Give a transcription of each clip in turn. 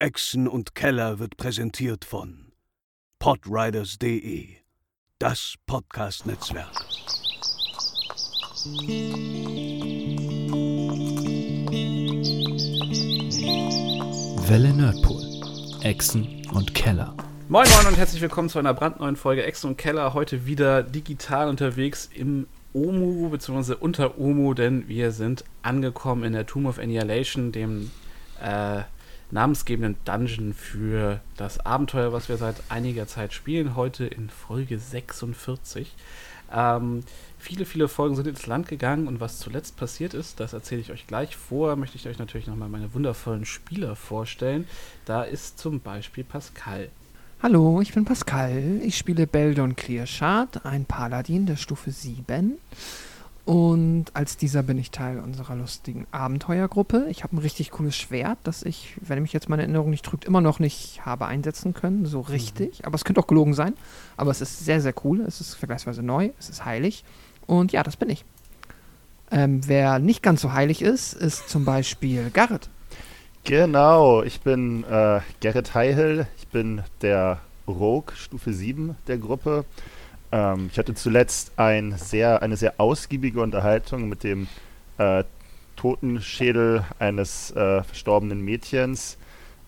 Echsen und Keller wird präsentiert von podriders.de, das Podcast-Netzwerk. Welle Nerdpool, Echsen und Keller. Moin Moin und herzlich willkommen zu einer brandneuen Folge Echsen und Keller. Heute wieder digital unterwegs im Omu bzw. unter Omu, denn wir sind angekommen in der Tomb of Annihilation, dem äh, namensgebenden Dungeon für das Abenteuer, was wir seit einiger Zeit spielen. Heute in Folge 46. Ähm, viele, viele Folgen sind ins Land gegangen und was zuletzt passiert ist, das erzähle ich euch gleich. Vorher möchte ich euch natürlich nochmal meine wundervollen Spieler vorstellen. Da ist zum Beispiel Pascal. Hallo, ich bin Pascal. Ich spiele Beldon Clearshard, ein Paladin der Stufe 7. Und als dieser bin ich Teil unserer lustigen Abenteuergruppe. Ich habe ein richtig cooles Schwert, das ich, wenn mich jetzt meine Erinnerung nicht trügt, immer noch nicht habe einsetzen können. So richtig. Mhm. Aber es könnte auch gelogen sein. Aber es ist sehr, sehr cool. Es ist vergleichsweise neu. Es ist heilig. Und ja, das bin ich. Ähm, wer nicht ganz so heilig ist, ist zum Beispiel Garrett. Genau, ich bin äh, Gerrit Heihel. Ich bin der Rogue Stufe 7 der Gruppe. Ähm, ich hatte zuletzt ein sehr, eine sehr ausgiebige Unterhaltung mit dem äh, Totenschädel eines äh, verstorbenen Mädchens.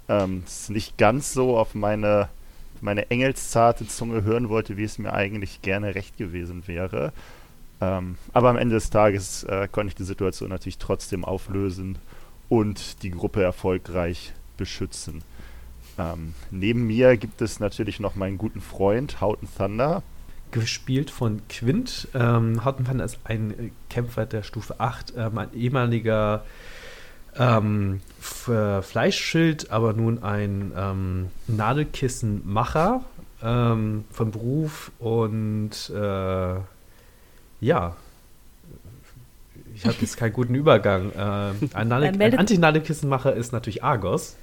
Ähm, das nicht ganz so auf meine, meine engelszarte Zunge hören wollte, wie es mir eigentlich gerne recht gewesen wäre. Ähm, aber am Ende des Tages äh, konnte ich die Situation natürlich trotzdem auflösen und die Gruppe erfolgreich beschützen. Ähm, neben mir gibt es natürlich noch meinen guten Freund Houghton Thunder gespielt von Quint. Ähm, Houghton ist ein Kämpfer der Stufe 8, ähm, ein ehemaliger ähm, Fleischschild, aber nun ein ähm, Nadelkissenmacher ähm, von Beruf und äh, ja, ich habe jetzt keinen guten Übergang. Ähm, ein, ein Anti-Nadelkissenmacher ist natürlich Argos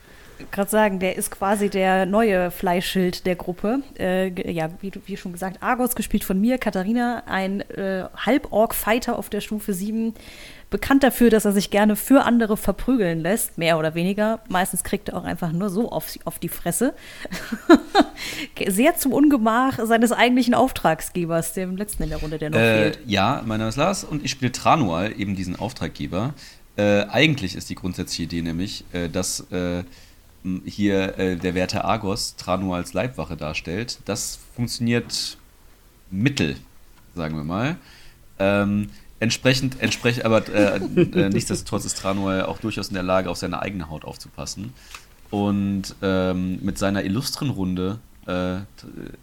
gerade sagen, der ist quasi der neue Fleischschild der Gruppe. Äh, ja, wie, wie, schon gesagt, Argos, gespielt von mir, Katharina, ein äh, Halborg-Fighter auf der Stufe 7. Bekannt dafür, dass er sich gerne für andere verprügeln lässt, mehr oder weniger. Meistens kriegt er auch einfach nur so auf, auf die Fresse. Sehr zum Ungemach seines eigentlichen Auftragsgebers, dem letzten in der Runde, der noch äh, fehlt. Ja, mein Name ist Lars und ich spiele Tranual, eben diesen Auftraggeber. Äh, eigentlich ist die grundsätzliche Idee nämlich, äh, dass äh, hier äh, der Werte Argos Tranu als Leibwache darstellt. Das funktioniert mittel, sagen wir mal. Ähm, entsprechend, entsprechend, aber äh, äh, nichtsdestotrotz ist Tranual auch durchaus in der Lage, auf seine eigene Haut aufzupassen. Und ähm, mit seiner illustren Runde äh,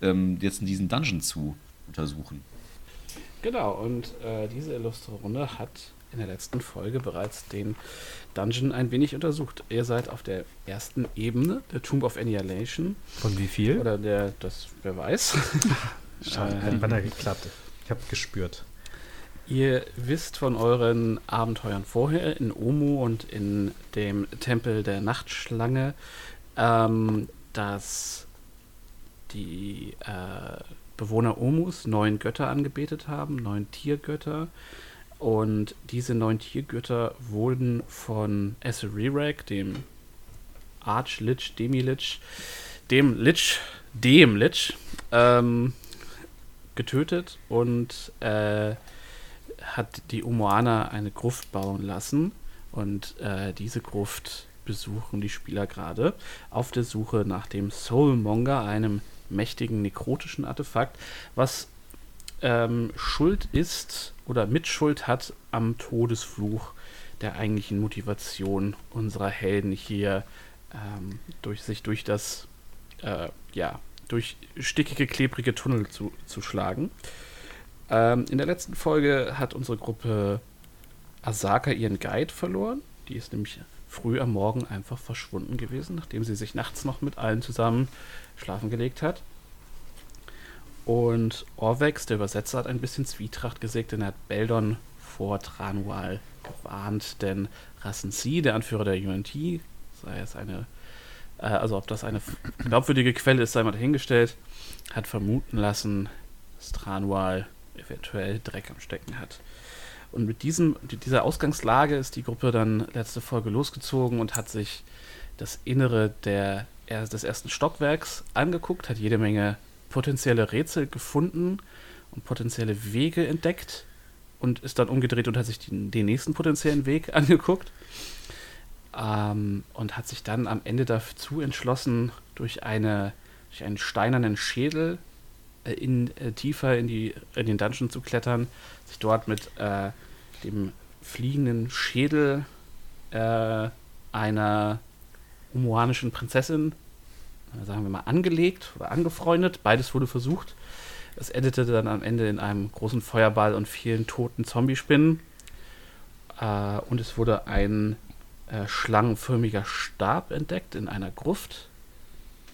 ähm, jetzt in diesen Dungeon zu untersuchen. Genau, und äh, diese illustre Runde hat in der letzten Folge bereits den Dungeon ein wenig untersucht. Ihr seid auf der ersten Ebene der Tomb of Annihilation. Von wie viel? Oder der, das, wer weiß. Schade, äh, hat beinahe geklappt. Ich habe gespürt. Ihr wisst von euren Abenteuern vorher in Omu und in dem Tempel der Nachtschlange, ähm, dass die äh, Bewohner Omus neun Götter angebetet haben, neun Tiergötter. Und diese neun Tiergötter wurden von Eserirak, dem Arch-Lich, Demi-Lich, dem Lich, dem Lich, ähm, getötet und äh, hat die Umoana eine Gruft bauen lassen. Und äh, diese Gruft besuchen die Spieler gerade auf der Suche nach dem Soulmonger, einem mächtigen nekrotischen Artefakt, was ähm, schuld ist oder Mitschuld hat am Todesfluch der eigentlichen Motivation unserer Helden hier ähm, durch sich durch das äh, ja durch stickige klebrige Tunnel zu, zu schlagen. Ähm, in der letzten Folge hat unsere Gruppe Asaka ihren Guide verloren. Die ist nämlich früh am Morgen einfach verschwunden gewesen, nachdem sie sich nachts noch mit allen zusammen schlafen gelegt hat. Und Orvex, der Übersetzer, hat ein bisschen Zwietracht gesägt, denn er hat Beldon vor Tranual gewarnt, denn Rassensi, der Anführer der UNT, sei es eine, äh, also ob das eine glaubwürdige Quelle ist, sei mal dahingestellt, hat vermuten lassen, dass Tranual eventuell Dreck am Stecken hat. Und mit diesem, dieser Ausgangslage ist die Gruppe dann letzte Folge losgezogen und hat sich das Innere der, er- des ersten Stockwerks angeguckt, hat jede Menge potenzielle Rätsel gefunden und potenzielle Wege entdeckt und ist dann umgedreht und hat sich den, den nächsten potenziellen Weg angeguckt. Ähm, und hat sich dann am Ende dazu entschlossen, durch, eine, durch einen steinernen Schädel äh, in, äh, tiefer in, die, in den Dungeon zu klettern, sich dort mit äh, dem fliegenden Schädel äh, einer umuanischen Prinzessin, sagen wir mal, angelegt oder angefreundet. Beides wurde versucht. Es endete dann am Ende in einem großen Feuerball und vielen toten Zombiespinnen. Äh, und es wurde ein äh, schlangenförmiger Stab entdeckt in einer Gruft.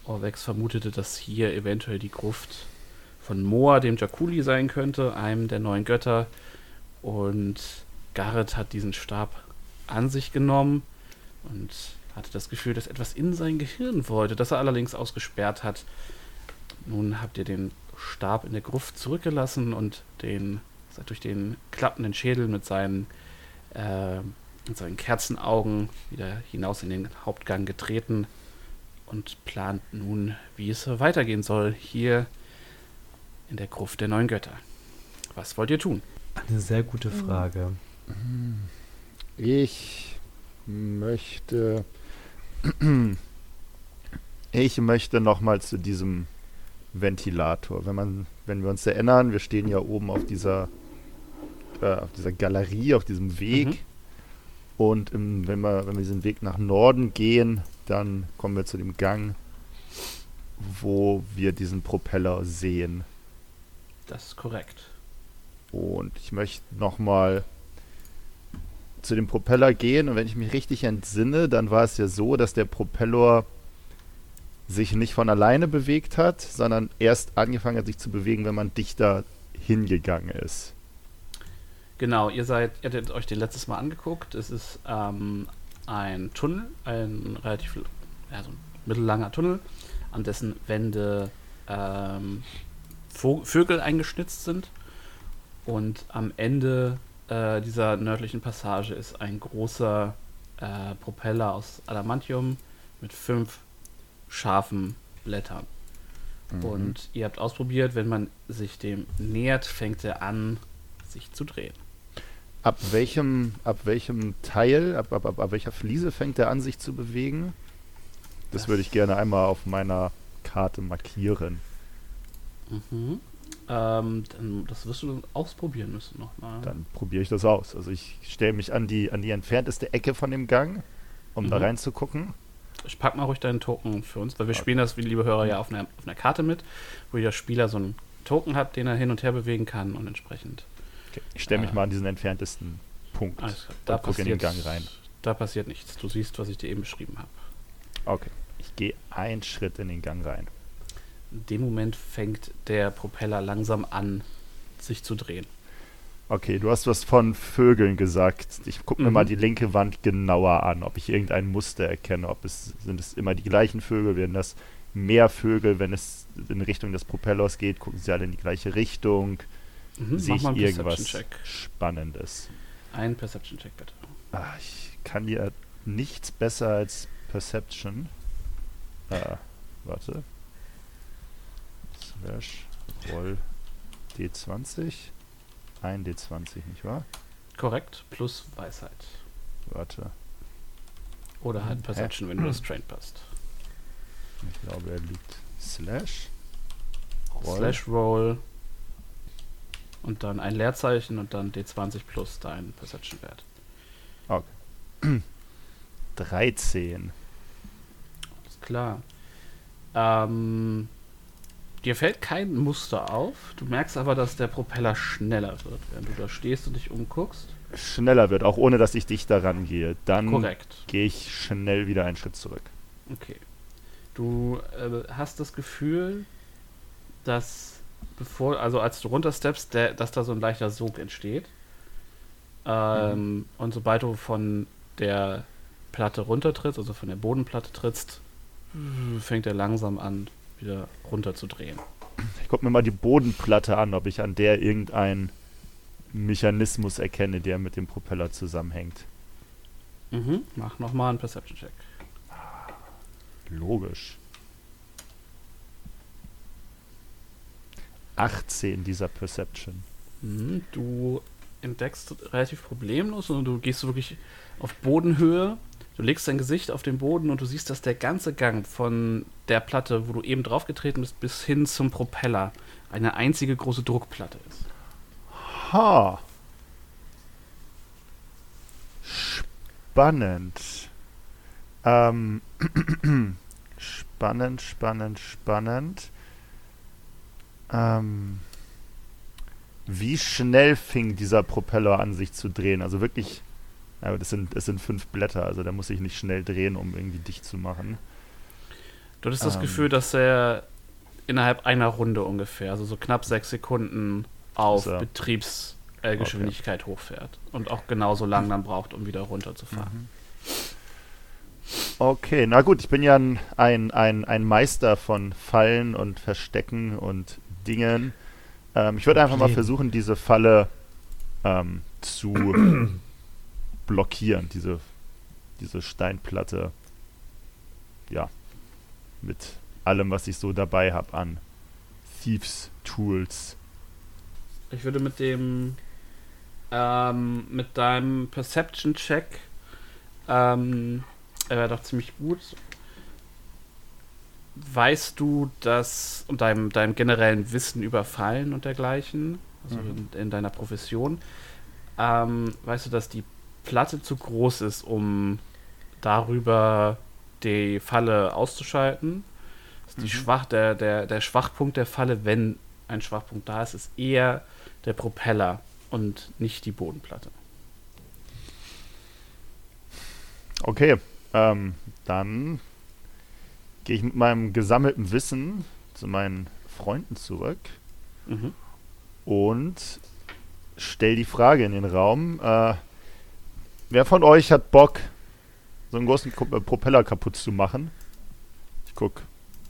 Orvex vermutete, dass hier eventuell die Gruft von Moa, dem Jakuli, sein könnte, einem der neuen Götter. Und Garrett hat diesen Stab an sich genommen und hatte das Gefühl, dass etwas in sein Gehirn wollte, das er allerdings ausgesperrt hat. Nun habt ihr den Stab in der Gruft zurückgelassen und den seid durch den klappenden Schädel mit seinen, äh, mit seinen Kerzenaugen wieder hinaus in den Hauptgang getreten und plant nun, wie es weitergehen soll, hier in der Gruft der neuen Götter. Was wollt ihr tun? Eine sehr gute Frage. Ich möchte. Ich möchte nochmal zu diesem Ventilator. Wenn man, wenn wir uns erinnern, wir stehen ja oben auf dieser, äh, auf dieser Galerie, auf diesem Weg. Mhm. Und im, wenn, wir, wenn wir diesen Weg nach Norden gehen, dann kommen wir zu dem Gang, wo wir diesen Propeller sehen. Das ist korrekt. Und ich möchte nochmal zu dem Propeller gehen. Und wenn ich mich richtig entsinne, dann war es ja so, dass der Propeller sich nicht von alleine bewegt hat, sondern erst angefangen hat, sich zu bewegen, wenn man dichter hingegangen ist. Genau, ihr seid, ihr hattet euch den letztes Mal angeguckt. Es ist ähm, ein Tunnel, ein relativ ja, so ein mittellanger Tunnel, an dessen Wände ähm, Vögel eingeschnitzt sind. Und am Ende äh, dieser nördlichen Passage ist ein großer äh, Propeller aus Adamantium mit fünf scharfen Blättern. Und ihr habt ausprobiert, wenn man sich dem nähert, fängt er an, sich zu drehen. Ab welchem, ab welchem Teil, ab, ab, ab, ab welcher Fliese fängt er an, sich zu bewegen? Das, Das- würde ich gerne einmal auf meiner Karte markieren. Mhm. Ähm, dann, das wirst du ausprobieren müssen nochmal. Dann probiere ich das aus. Also ich stelle mich an die, an die entfernteste Ecke von dem Gang, um da Mhm. reinzugucken. Ich pack mal ruhig deinen Token für uns, weil wir spielen das, wie liebe Hörer, ja auf einer, auf einer Karte mit, wo jeder Spieler so einen Token hat, den er hin und her bewegen kann und entsprechend. Okay. Ich stelle mich Ah. mal an diesen entferntesten Punkt Alles klar. und gucke in den Gang rein. Da passiert nichts. Du siehst, was ich dir eben beschrieben habe. Okay. Ich gehe einen Schritt in den Gang rein. In dem Moment fängt der Propeller langsam an, sich zu drehen. Okay, du hast was von Vögeln gesagt. Ich gucke mir Mhm. mal die linke Wand genauer an, ob ich irgendein Muster erkenne. Ob es sind es immer die gleichen Vögel, werden das mehr Vögel, wenn es in Richtung des Propellers geht, gucken sie alle in die gleiche Richtung. Mhm, Sehe ich irgendwas. Spannendes? Ein Perception-Check, bitte. Ah, ich kann ja nichts besser als Perception. Äh, warte. Slash Roll D20. Ein D20, nicht wahr? Korrekt, plus Weisheit. Warte. Oder halt Hä? Perception, wenn du das Trained passt. Ich glaube, er liegt Slash. Roll. Slash Roll und dann ein Leerzeichen und dann D20 plus dein Perception-Wert. 13. Ist klar. Ähm, dir fällt kein Muster auf. Du merkst aber, dass der Propeller schneller wird, während du da stehst und dich umguckst. Schneller wird, auch ohne dass ich dich daran gehe. Dann gehe ich schnell wieder einen Schritt zurück. Okay. Du äh, hast das Gefühl, dass bevor, also als du runtersteppst, der, dass da so ein leichter Sog entsteht. Ähm, Und sobald du von der Platte runtertrittst, also von der Bodenplatte trittst, fängt er langsam an, wieder runterzudrehen. Ich gucke mir mal die Bodenplatte an, ob ich an der irgendeinen Mechanismus erkenne, der mit dem Propeller zusammenhängt. Mhm. Mach nochmal einen Perception-Check. Logisch. 18 dieser Perception. Mhm, Du entdeckst relativ problemlos und du gehst wirklich auf Bodenhöhe. Du legst dein Gesicht auf den Boden und du siehst, dass der ganze Gang von der Platte, wo du eben draufgetreten bist, bis hin zum Propeller eine einzige große Druckplatte ist. Ha. Spannend. Ähm, spannend, spannend, spannend. Ähm, wie schnell fing dieser Propeller an, sich zu drehen? Also wirklich, ja, das sind, das sind fünf Blätter, also da muss ich nicht schnell drehen, um irgendwie dicht zu machen. Du hattest das Ähm. Gefühl, dass er innerhalb einer Runde ungefähr, also so knapp sechs Sekunden auf Betriebsgeschwindigkeit äh, Geschwindigkeit hochfährt und auch genauso lang dann braucht, um wieder runterzufahren. Okay, na gut, ich bin ja ein, ein, ein, ein Meister von Fallen und Verstecken und Dingen. Ähm, ich würde einfach mal versuchen, diese Falle ähm, zu blockieren, diese, diese Steinplatte. Ja, mit allem, was ich so dabei habe an Thieves Tools. Ich würde mit dem ähm, mit deinem Perception Check ähm, er wäre doch ziemlich gut. Weißt du, dass und deinem, deinem generellen Wissen über Fallen und dergleichen, also Mhm. in, in deiner Profession, ähm, weißt du, dass die Platte zu groß ist, um darüber die Falle auszuschalten? Dass die Mhm. Schwach, der, der, der Schwachpunkt der Falle, wenn ein Schwachpunkt da ist, ist eher der Propeller und nicht die Bodenplatte. Okay, ähm, dann gehe ich mit meinem gesammelten Wissen zu meinen Freunden zurück. Mhm. und stell die Frage in den Raum. Äh, wer von euch hat Bock, so einen großen äh, Propeller kaputt zu machen? Ich guck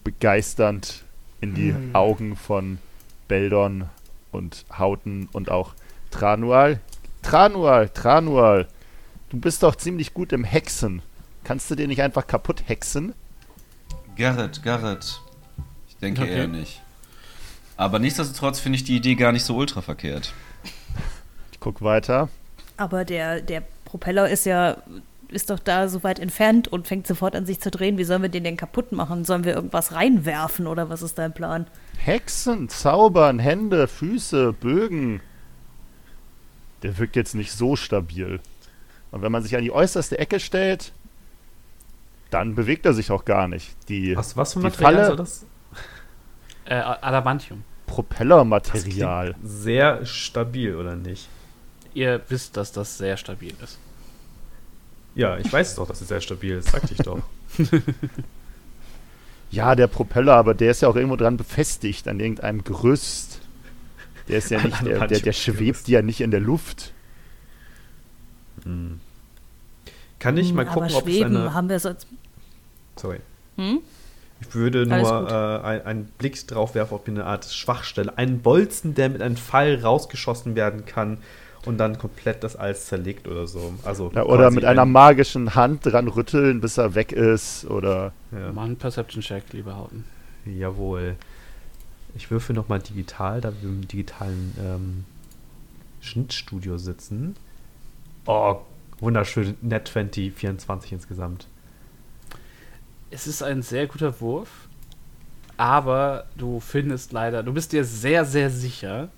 begeisternd in die Hm. Augen von Beldon und Hauten und auch Tranual. Tranual, Tranual, du bist doch ziemlich gut im Hexen. Kannst du den nicht einfach kaputt hexen? Garrett, Garrett. Ich denke Okay. eher nicht. Aber nichtsdestotrotz finde ich die Idee gar nicht so ultra verkehrt. Ich guck weiter. Aber der, der Propeller ist ja, ist doch da so weit entfernt und fängt sofort an sich zu drehen. Wie sollen wir den denn kaputt machen? Sollen wir irgendwas reinwerfen oder was ist dein Plan? Hexen, Zaubern, Hände, Füße, Bögen. Der wirkt jetzt nicht so stabil. Und wenn man sich an die äußerste Ecke stellt, dann bewegt er sich auch gar nicht. Die Was, was für Material Falle- soll das? Äh, Adamantium. Propellermaterial. Sehr stabil, oder nicht? Ihr wisst, dass das sehr stabil ist. Ja, ich weiß doch, dass es sehr stabil ist, sagte ich doch. Ja, der Propeller, aber der ist ja auch irgendwo dran befestigt an irgendeinem Gerüst. Der ist ja nicht, der, der, der schwebt ja nicht in der Luft. Hm. Kann ich Hm, mal gucken, aber ob es schweben eine. haben wir sonst. Sorry. Hm? Ich würde nur äh, ein- einen Blick drauf werfen, ob hier eine Art Schwachstelle. Einen Bolzen, der mit einem Pfeil rausgeschossen werden kann und dann komplett das alles zerlegt oder so. Also Ja, oder mit einer ein- magischen Hand dran rütteln, bis er weg ist. Oder Ja. Mach einen Perception-Check, lieber Hauten. Jawohl. Ich würfel nochmal digital, da wir im digitalen ähm, Schnittstudio sitzen. Oh, wunderschön. Net 20, 24 insgesamt. Es ist ein sehr guter Wurf, aber du findest leider, du bist dir sehr, sehr sicher,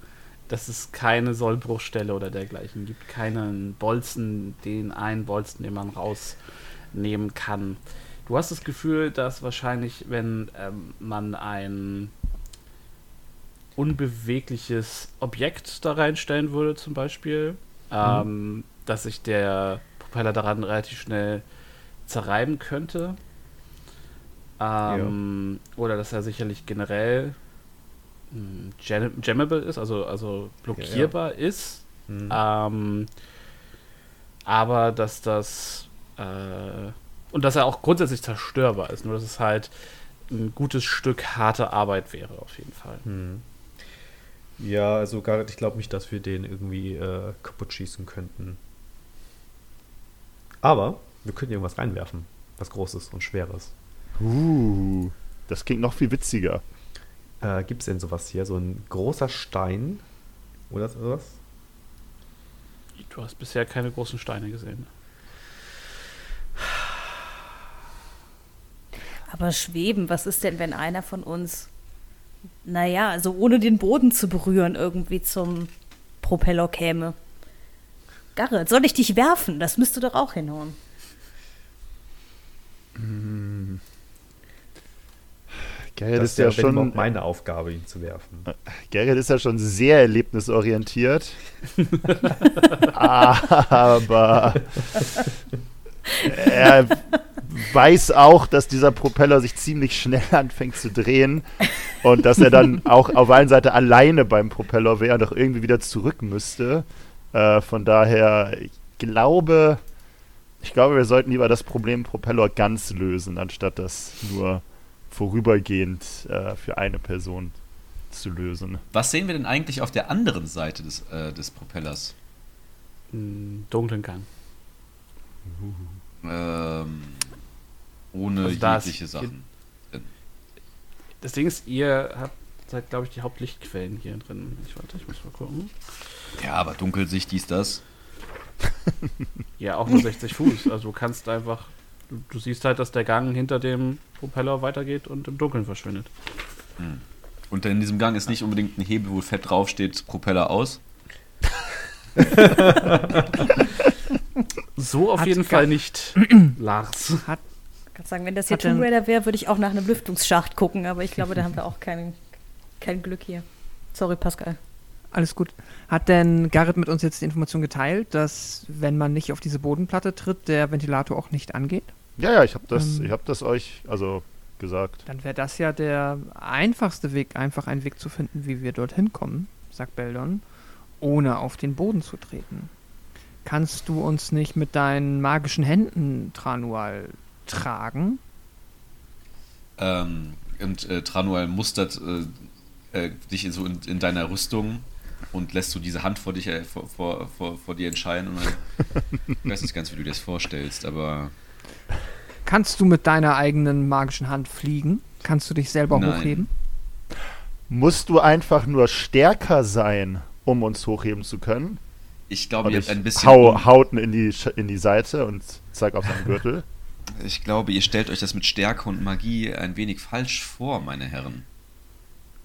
dass es keine Sollbruchstelle oder dergleichen gibt. Keinen Bolzen, den einen Bolzen, den man rausnehmen kann. Du hast das Gefühl, dass wahrscheinlich, wenn ähm, man ein unbewegliches Objekt da reinstellen würde, zum Beispiel, ähm, dass sich der Propeller daran relativ schnell zerreiben könnte. Ähm, Oder dass er sicherlich generell jammable ist, also, also blockierbar ist. Hm. Ähm, aber dass das äh, und dass er auch grundsätzlich zerstörbar ist, nur dass es halt ein gutes Stück harte Arbeit wäre, auf jeden Fall. Hm. Ja, also Garrett, ich glaube nicht, dass wir den irgendwie äh, kaputt schießen könnten. Aber wir könnten irgendwas reinwerfen, was Großes und Schweres. Uh, das klingt noch viel witziger. Äh, Gibt es denn sowas hier? So ein großer Stein oder sowas? Du hast bisher keine großen Steine gesehen. Aber schweben, was ist denn, wenn einer von uns, naja, also ohne den Boden zu berühren, irgendwie zum Propeller käme? Garrett, soll ich dich werfen? Das müsste doch auch hinhauen. Gerrit Das ist ja schon überhaupt meine Aufgabe, ihn zu werfen. Gerrit ist ja schon sehr erlebnisorientiert. Aber er weiß auch, dass dieser Propeller sich ziemlich schnell anfängt zu drehen und dass er dann auch auf allen Seiten alleine beim Propeller wäre und auch irgendwie wieder zurück müsste. Äh, von daher, ich glaube, ich glaube, wir sollten lieber das Problem Propeller ganz lösen, anstatt das nur vorübergehend äh, für eine Person zu lösen. Was sehen wir denn eigentlich auf der anderen Seite des, äh, des Propellers? Einen dunklen Gang. Ähm, ohne Also da ist- jegliche Sachen. Das Ding ist, ihr habt, seid, glaube ich, die Hauptlichtquellen hier drin. Ich warte, ich muss mal gucken. Ja, aber Dunkelsicht, dies, das. Ja, auch nur 60 Fuß. Also du kannst einfach. Du, du siehst halt, dass der Gang hinter dem Propeller weitergeht und im Dunkeln verschwindet. Und in diesem Gang ist nicht unbedingt ein Hebel, wo fett draufsteht, Propeller aus. So auf Hat jeden Fall nicht, Lars. Ich kann sagen, wenn das hier Hat Tomb Raider wäre, würde ich auch nach einem Lüftungsschacht gucken, aber ich glaube, da haben wir auch kein, kein Glück hier. Sorry, Pascal. Alles gut. Hat denn Garrett mit uns jetzt die Information geteilt, dass, wenn man nicht auf diese Bodenplatte tritt, der Ventilator auch nicht angeht? Ja, ja, ich habe das, Ähm. ich hab das euch also gesagt. Dann wäre das ja der einfachste Weg, einfach einen Weg zu finden, wie wir dorthin kommen, sagt Beldon, ohne auf den Boden zu treten. Kannst du uns nicht mit deinen magischen Händen, Tranual, tragen? Ähm, und äh, Tranual mustert äh, äh, dich in, so in, in deiner Rüstung und lässt so diese Hand vor, dich, äh, vor, vor, vor, vor dir entscheiden. Und dann, ich weiß nicht ganz, wie du dir das vorstellst, aber Kannst du mit deiner eigenen magischen Hand fliegen? Kannst du dich selber Nein. hochheben? Musst du einfach nur stärker sein, um uns hochheben zu können? ich glaube, ihr habt ein bisschen. hau Hauten in die, in die Seite und zeig auf seinen Gürtel. Ich glaube, ihr stellt euch das mit Stärke und Magie ein wenig falsch vor, meine Herren.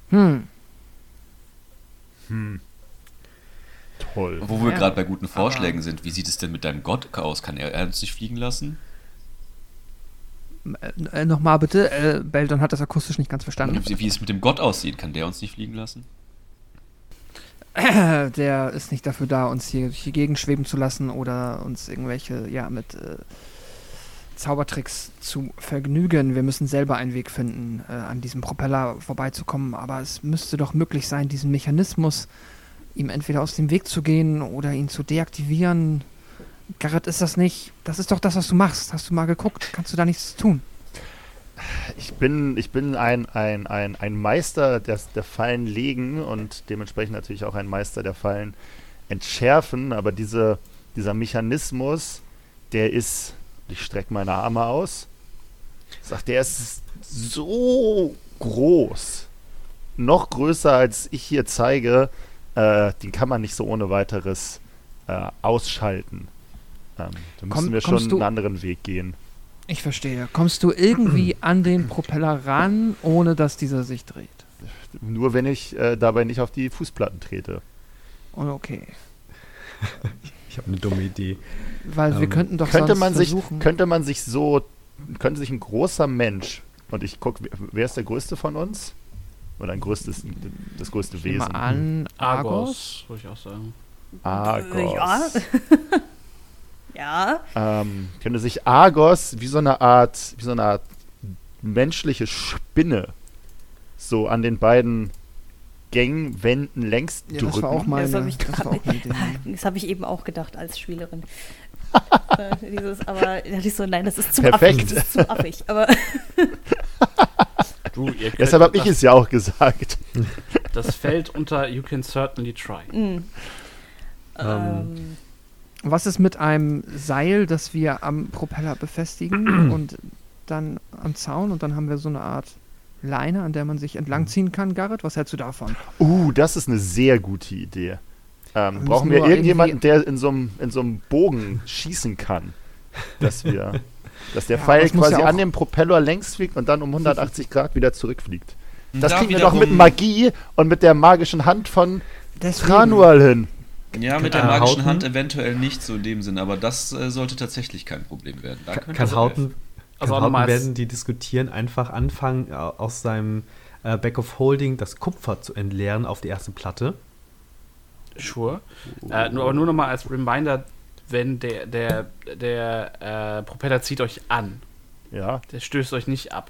Hm. Hm. Toll. Wo wir Ja, gerade bei guten Vorschlägen sind, wie sieht es denn mit deinem Gott aus? Kann er, er uns nicht fliegen lassen? Äh, äh, Nochmal bitte, äh, Beldon hat das akustisch nicht ganz verstanden. Wie, wie es mit dem Gott aussieht, kann der uns nicht fliegen lassen? Äh, Der ist nicht dafür da, uns hier durch die Gegend schweben zu lassen oder uns irgendwelche, ja, mit äh, Zaubertricks zu vergnügen. Wir müssen selber einen Weg finden, äh, an diesem Propeller vorbeizukommen. Aber es müsste doch möglich sein, diesen Mechanismus ihm entweder aus dem Weg zu gehen oder ihn zu deaktivieren. Garrett, ist das nicht? Das ist doch das, was du machst. Hast du mal geguckt? Kannst du da nichts tun? Ich bin, ich bin ein, ein, ein, ein Meister der, der Fallen legen und dementsprechend natürlich auch ein Meister der Fallen entschärfen, aber diese, dieser Mechanismus, der ist, ich strecke meine Arme aus, sagt, der ist so groß, noch größer als ich hier zeige, äh, den kann man nicht so ohne weiteres äh, ausschalten. Ähm, da müssen Komm- wir schon du- einen anderen Weg gehen. Ich verstehe. Kommst du irgendwie an den Propeller ran, ohne dass dieser sich dreht? Nur wenn ich äh, dabei nicht auf die Fußplatten trete. Oh, okay. Ich habe eine dumme Idee. Weil wir Ähm, könnten doch könnte sonst man sich versuchen. könnte man sich so könnte sich ein großer Mensch und ich gucke wer ist der größte von uns oder ein größtes das größte Wesen an, Argos. Argos, würde ich auch sagen. Argos ja. ja. ähm, könnte sich Argos wie so eine Art wie so eine Art menschliche Spinne so an den beiden Gangwänden längs Ja, drücken das war auch meine, Das hab ich- das auch. Das habe ich eben auch gedacht als Spielerin. Äh, Dieses, aber da dachte ich so, nein, das ist zu Perfekt. affig. Das ist zu affig. Aber Du, deshalb habe ich es ja auch gesagt Das fällt unter You can certainly try. mh. ähm, Was ist mit einem Seil, das wir am Propeller befestigen und dann am Zaun und dann haben wir so eine Art Leine, an der man sich entlangziehen kann. Garrett, was hältst du davon? Uh, das ist eine sehr gute Idee. Ähm, müssen brauchen wir irgendjemanden, der in so einem in so einem Bogen schießen kann, dass wir, dass der Ja, Pfeil quasi ja an dem Propeller längs fliegt und dann um 180 Grad wieder zurückfliegt. Das Da kriegen wir doch mit Magie und mit der magischen Hand von Deswegen. Tranual hin. Ja, mit der magischen Hauten? Hand eventuell nicht so in dem Sinn, aber das äh, sollte tatsächlich kein Problem werden. Da Kann, kann es Hauten, Also kann nochmal Hauten werden die diskutieren, einfach anfangen, äh, aus seinem äh, Back of Holding das Kupfer zu entleeren auf die erste Platte. Sure. Äh, nur, aber nur noch mal als Reminder, wenn der, der, der äh, Propeller zieht euch an. Ja, Der stößt euch nicht ab.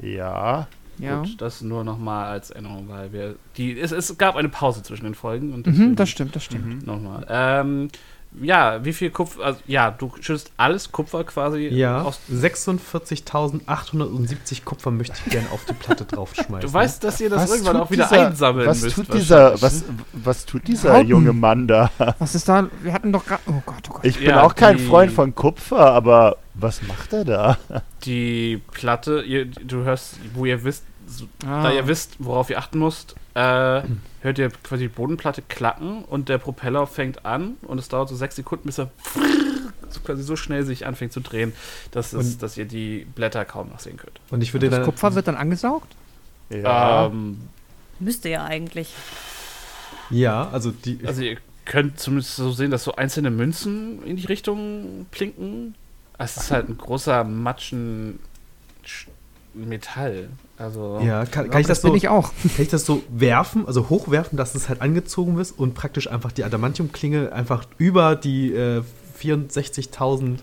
ja. Ja. Gut, das nur noch mal als Erinnerung, weil wir die es, es gab eine Pause zwischen den Folgen und Mhm, das stimmt, das stimmt. nochmal. Ähm, ja, wie viel Kupfer? Also, ja, du schützt alles Kupfer quasi Ja, aus. 46.870 Kupfer möchte ich gerne auf die Platte draufschmeißen. Du weißt, dass ihr das irgendwann tut auch wieder dieser, einsammeln was müsst. Tut dieser, was, was tut dieser Hauten. junge Mann da? Was ist da? Wir hatten doch gerade. Oh Gott, oh Gott. Ich bin Ja, auch kein die- Freund von Kupfer, aber was macht er da? Die Platte, ihr, du hörst, wo ihr wisst, so, Ah. da ihr wisst, worauf ihr achten müsst, äh, hört ihr quasi die Bodenplatte klacken und der Propeller fängt an und es dauert so sechs Sekunden, bis er so quasi so schnell sich anfängt zu drehen, dass, es, Und- dass ihr die Blätter kaum noch sehen könnt. Und ich würde Das dann. Kupfer wird dann angesaugt? Ja. Ähm, Müsste ja eigentlich. ja, also die. also ihr könnt zumindest so sehen, dass so einzelne Münzen in die Richtung plinken. Es ist halt ein großer Matschen Sch- Metall. Also ja, kann, kann ich das bin so. ich auch. Kann ich das so werfen, also hochwerfen, dass es halt angezogen ist und praktisch einfach die Adamantium-Klinge einfach über die äh, 64.000,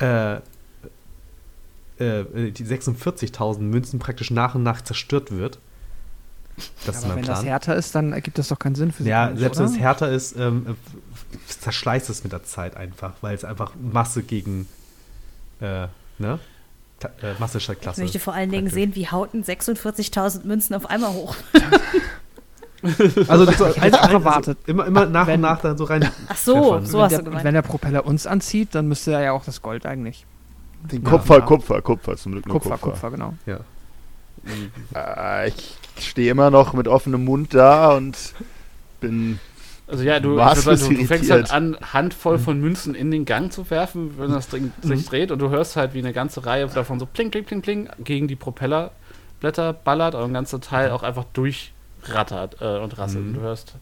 äh, äh, die 46.000 Münzen praktisch nach und nach zerstört wird? Das ist Aber wenn Plan. das härter ist, dann ergibt das doch keinen Sinn für sie. ja, selbst wenn es härter ist, ähm, äh, zerschleißt es mit der Zeit einfach, weil es einfach Masse gegen, äh, ne? Ta äh, Masse statt Ich Klasse. möchte vor allen Dingen sehen, wie Hauten 46.000 Münzen auf einmal hoch. Also, das so hätte ein, auch erwartet. Also immer, immer nach Wenn- und nach dann so rein. Ach so, so wenn, hast der, du gemeint. wenn der Propeller uns anzieht, dann müsste er ja auch das Gold eigentlich. Den Ja. Kupfer, Ja. Kupfer, Kupfer, zum Glück nur Kupfer, Kupfer. Kupfer, genau. Ja. Äh, ich stehe immer noch mit offenem Mund da und bin. Also ja, du, sagen, du, du fängst halt an, Handvoll von Münzen in den Gang zu werfen, wenn das Ding sich dreht und du hörst halt, wie eine ganze Reihe davon so pling, pling, pling, pling gegen die Propellerblätter ballert und ein ganzer Teil auch einfach durchrattert äh, und rasselt. Und du hörst,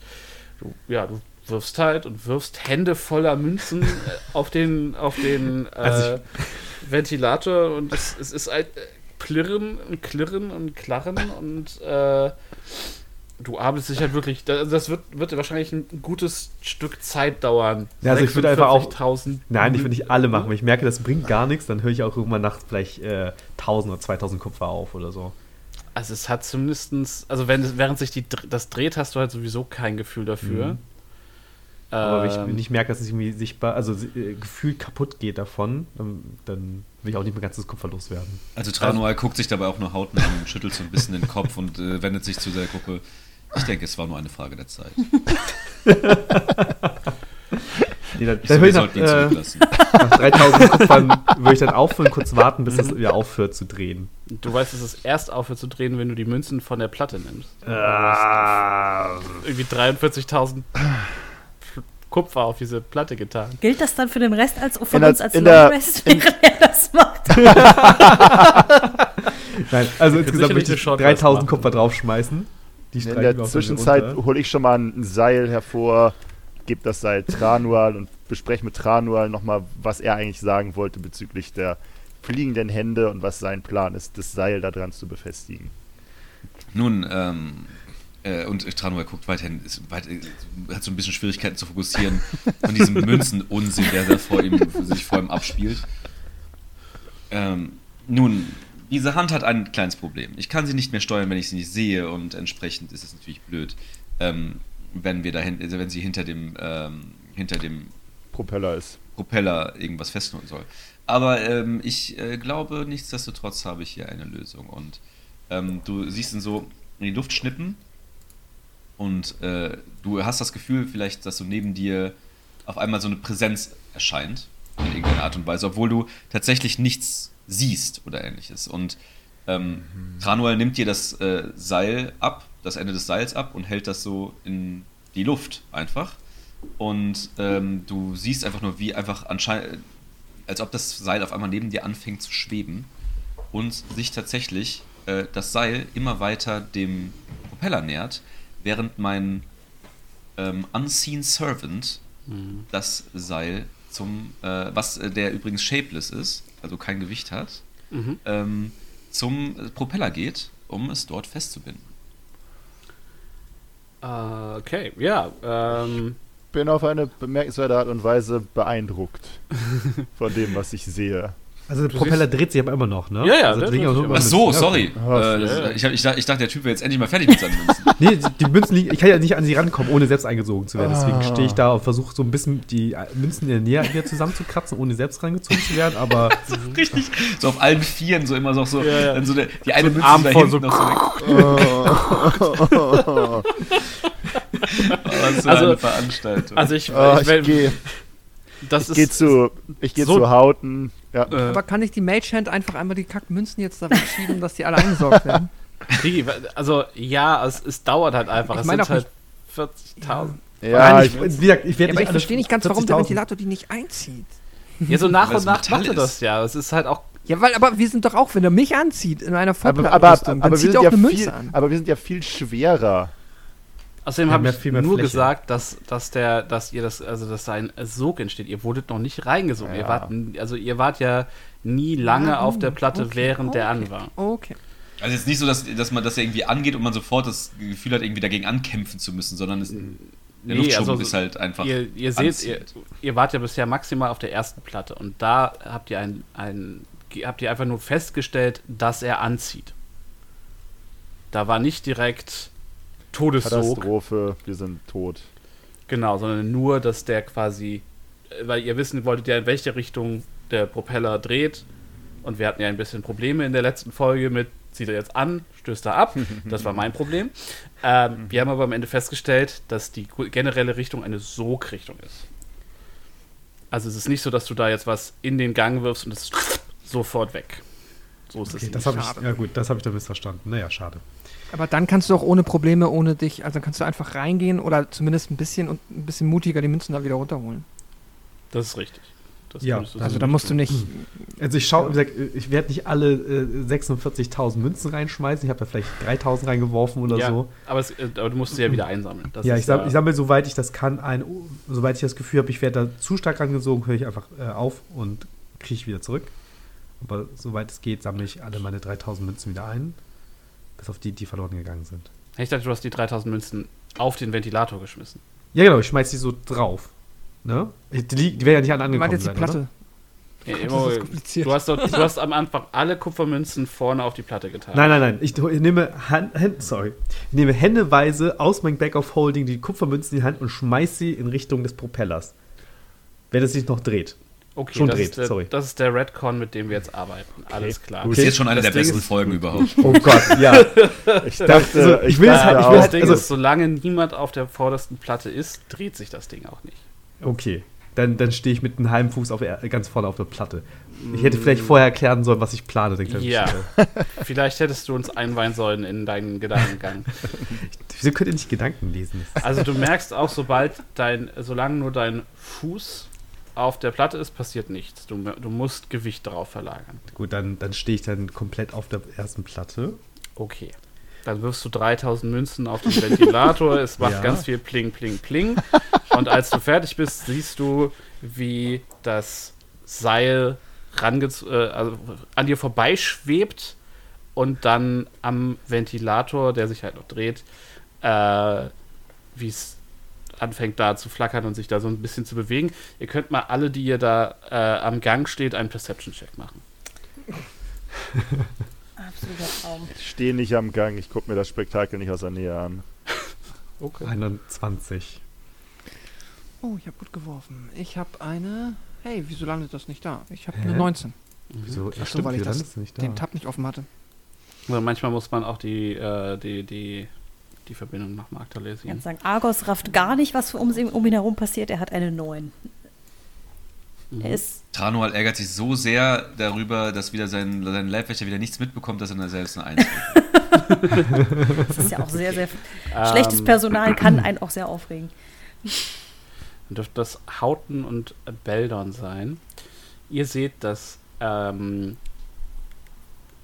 du, ja, du wirfst halt und wirfst Hände voller Münzen äh, auf den, auf den äh, Also Ventilator und es, es ist halt äh, Plirren und Klirren und Klarren und äh, du arbeitest dich halt wirklich, das, das wird, wird wahrscheinlich ein gutes Stück Zeit dauern. Ja, also ich würde einfach auch- 46.000 Nein, ich würde nicht alle machen. Wenn ich merke, das bringt gar nichts, dann höre ich auch irgendwann nachts vielleicht äh, 1000 oder 2000 Kupfer auf oder so. Also es hat zumindestens, also wenn, während sich die, das dreht, hast du halt sowieso kein Gefühl dafür. Mhm. Aber wenn ich, Ähm, wenn ich merke, dass es irgendwie sichtbar, also äh, gefühlt kaputt geht davon, dann, dann will ich auch nicht mein ganzes Kupfer loswerden. Also Tranual guckt sich dabei auch nur Hauten an und schüttelt so ein bisschen den Kopf und äh, wendet sich zu der Gruppe. Ich denke, es war nur eine Frage der Zeit. Nee, dann, Ich dann so, wir ich nach, sollten ihn äh, zurücklassen. nach 3000 Kupfern würde ich dann aufhören, kurz warten, bis es wieder aufhört zu drehen. du weißt, dass es erst aufhört zu drehen, wenn du die Münzen von der Platte nimmst. Ah, Irgendwie 43.000 Kupfer auf diese Platte getan. Gilt das dann für den Rest als von In uns als in Long der- Rest, während er das macht? Nein, also insgesamt eine ich Short 3000 machen. Kupfer draufschmeißen. Die In der Zwischenzeit hole ich schon mal ein Seil hervor, gebe das Seil Tranual und bespreche mit Tranual nochmal, was er eigentlich sagen wollte bezüglich der fliegenden Hände und was sein Plan ist, das Seil da dran zu befestigen. Nun, ähm, äh, und Tranual guckt weiterhin, ist weit, äh, hat so ein bisschen Schwierigkeiten zu fokussieren von diesem Münzen-Unsinn, der da vor ihm, sich vor ihm abspielt. Ähm, nun, diese Hand hat ein kleines Problem. Ich kann sie nicht mehr steuern, wenn ich sie nicht sehe und entsprechend ist es natürlich blöd, ähm, wenn wir dahin, also wenn sie hinter dem, ähm, hinter dem Propeller ist. Propeller irgendwas festhalten soll. Aber ähm, ich äh, glaube, nichtsdestotrotz habe ich hier eine Lösung. Und ähm, du siehst ihn so in die Luft schnippen und äh, du hast das Gefühl vielleicht, dass so neben dir auf einmal so eine Präsenz erscheint. in irgendeiner Art und Weise, obwohl du tatsächlich nichts siehst oder ähnliches. Und ähm, Tranual nimmt dir das äh, Seil ab, das Ende des Seils ab und hält das so in die Luft einfach. Und ähm, du siehst einfach nur, wie einfach anscheinend, als ob das Seil auf einmal neben dir anfängt zu schweben und sich tatsächlich äh, das Seil immer weiter dem Propeller nähert, während mein ähm, Unseen Servant Mhm. das Seil zum, äh, was äh, der übrigens shapeless ist, also kein Gewicht hat, Mhm. ähm, zum Propeller geht, um es dort festzubinden. Äh, okay, ja. Ähm, Bin auf eine bemerkenswerte Art und Weise beeindruckt von dem, was ich sehe. Also der Propeller dreht sich aber immer noch, ne? Ja, ja, also. Ach so, ja, sorry. okay. Äh, Ja. ich, ich, dachte, ich der Typ wäre jetzt endlich mal fertig mit seinen Münzen. Nee, die- Münzen liegen, ich kann ja nicht an sie rankommen, ohne selbst eingezogen zu werden. Deswegen Ah. stehe ich da und versuche so ein bisschen die Münzen in der Nähe wieder zusammenzukratzen, ohne selbst reingezogen zu werden. Aber Richtig. So auf allen Vieren, so immer so, so, Ja, ja. dann so der, die eine So Münze Arm da hinten so- noch so weg. Oh, was für Also- eine Veranstaltung. also ich, Oh, ich, ich gehe das ich geh zu, ich geh so- zu Hauten. Ja. Äh, Aber kann ich die Mage Hand einfach einmal die Kackmünzen jetzt da wegschieben, dass die alle eingesorgt werden? Also ja, es, es dauert halt einfach. Ich es meine sind auch halt 40.000. Ja, Nein, ich, ich, ich Ja, werde aber ich verstehe nicht ganz, warum der 40.000 Ventilator die nicht einzieht. Ja, so nach und es nach macht er ist. das ja. Es ist halt auch. Ja, weil, aber wir sind doch auch, wenn er mich anzieht in einer aber, aber, Vollplattenrüstung, aber, dann wir zieht sind er auch ja eine Münze viel, an. aber wir sind ja viel schwerer. Außerdem habe ich viel mehr nur Fläche. gesagt, dass, dass der, dass ihr das, also dass sein Sog entsteht. Ihr wurdet noch nicht reingesogen. Ihr Ja. wart, n- also ihr wart ja nie lange Ja, auf der oh, Platte, okay, während der okay. an war. Okay. Also jetzt nicht so, dass, dass man das ja irgendwie angeht und man sofort das Gefühl hat, irgendwie dagegen ankämpfen zu müssen, sondern es, der Nee, Luftschwung also ist halt einfach. Ihr, ihr seht, ihr, ihr wart ja bisher maximal auf der ersten Platte und da habt ihr ein, ein habt ihr einfach nur festgestellt, dass er anzieht. Da war nicht direkt Todessog, Katastrophe, wir sind tot. genau, sondern nur, dass der quasi, weil ihr wissen wolltet ja, in welche Richtung der Propeller dreht und wir hatten ja ein bisschen Probleme in der letzten Folge mit, zieht er jetzt an, stößt er ab, das war mein Problem. Ähm, wir haben aber am Ende festgestellt, dass die generelle Richtung eine Sogrichtung ist. Also es ist nicht so, dass du da jetzt was in den Gang wirfst und es ist sofort weg. So ist Okay, es das ich, ja gut, das habe ich dann missverstanden. Naja, schade. Aber dann kannst du auch ohne Probleme, ohne dich, also kannst du einfach reingehen oder zumindest ein bisschen und ein bisschen mutiger die Münzen da wieder runterholen. Das ist richtig. Das Ja, Also so da musst du nicht. Also ich schaue, gesagt, ich werde nicht alle äh, 46.000 Münzen reinschmeißen. Ich habe da vielleicht 3.000 reingeworfen oder ja, so. aber, es, äh, aber du musst sie ja wieder einsammeln. Das ja, ist ich, sam ich sammle, soweit ich das kann, ein. Soweit ich das Gefühl habe, ich werde da zu stark rangesogen, höre ich einfach äh, auf und kriege ich wieder zurück. Aber soweit es geht, sammle ich alle meine 3.000 Münzen wieder ein. Bis auf die, die verloren gegangen sind. Ich dachte, du hast die 3000 Münzen auf den Ventilator geschmissen. Ja, genau, ich schmeiß die so drauf. Ne? Die, die werden ja nicht an Ich angekommen meine jetzt die sein, Platte. Oder? Ja, Das immer- ist kompliziert. du, hast dort, du hast am Anfang alle Kupfermünzen vorne auf die Platte getan. Nein, nein, nein. Ich, ich nehme Hand, Hand, sorry. Ich nehme händeweise aus meinem Back of Holding die Kupfermünzen in die Hand und schmeiß sie in Richtung des Propellers. Wenn es sich noch dreht. Okay, schon das, dreht, ist der, sorry. das ist der Redcon, mit dem wir jetzt arbeiten. Alles klar. Das ist jetzt schon eine Das der Ding besten ist- Folgen überhaupt. Oh Gott, ja. Ich dachte, Also, ich will es halt- ich will das halt- Ding also- ist, solange niemand auf der vordersten Platte ist, dreht sich das Ding auch nicht. Okay. Dann, dann stehe ich mit einem halben Fuß auf ganz vorne auf der Platte. Ich hätte vielleicht vorher erklären sollen, was ich plane. Den Ja. Geschichte. Vielleicht hättest du uns einweihen sollen in deinen Gedankengang. Wieso könnt ihr nicht Gedanken lesen? Also du merkst auch, sobald dein, solange nur dein Fuß auf der Platte ist, passiert nichts. Du, du musst Gewicht darauf verlagern. Gut, dann, dann stehe ich dann komplett auf der ersten Platte. Okay. Dann wirfst du 3000 Münzen auf den Ventilator. es macht Ja. ganz viel Pling, Pling, Pling. Und als du fertig bist, siehst du, wie das Seil äh, also an dir vorbeischwebt und dann am Ventilator, der sich halt noch dreht, äh, wie es anfängt da zu flackern und sich da so ein bisschen zu bewegen. Ihr könnt mal alle, die ihr da äh, am Gang steht, einen Perception-Check machen. Absoluter Traum. ich stehe nicht am Gang, ich gucke mir das Spektakel nicht aus der Nähe an. Okay. 21. Oh, ich habe gut geworfen. Ich habe eine. Hey, wieso landet das nicht da? Ich habe eine 19. Wieso? Ach so, weil ich das-? Den Tab nicht offen hatte. Also manchmal muss man auch die, äh, die, die, die Verbindung nochmal Ich aktualisieren. kann sagen, Argos rafft gar nicht, was um, um ihn herum passiert. Er hat eine 9. Er ist Tranual ärgert sich so sehr darüber, dass wieder sein, sein Leibwächter wieder nichts mitbekommt, dass er selbst eine Eins kriegt. Das ist ja auch sehr, sehr. Schlechtes Personal kann einen auch sehr aufregen. dürfte das Hauten und Beldon sein. Ihr seht, dass ähm,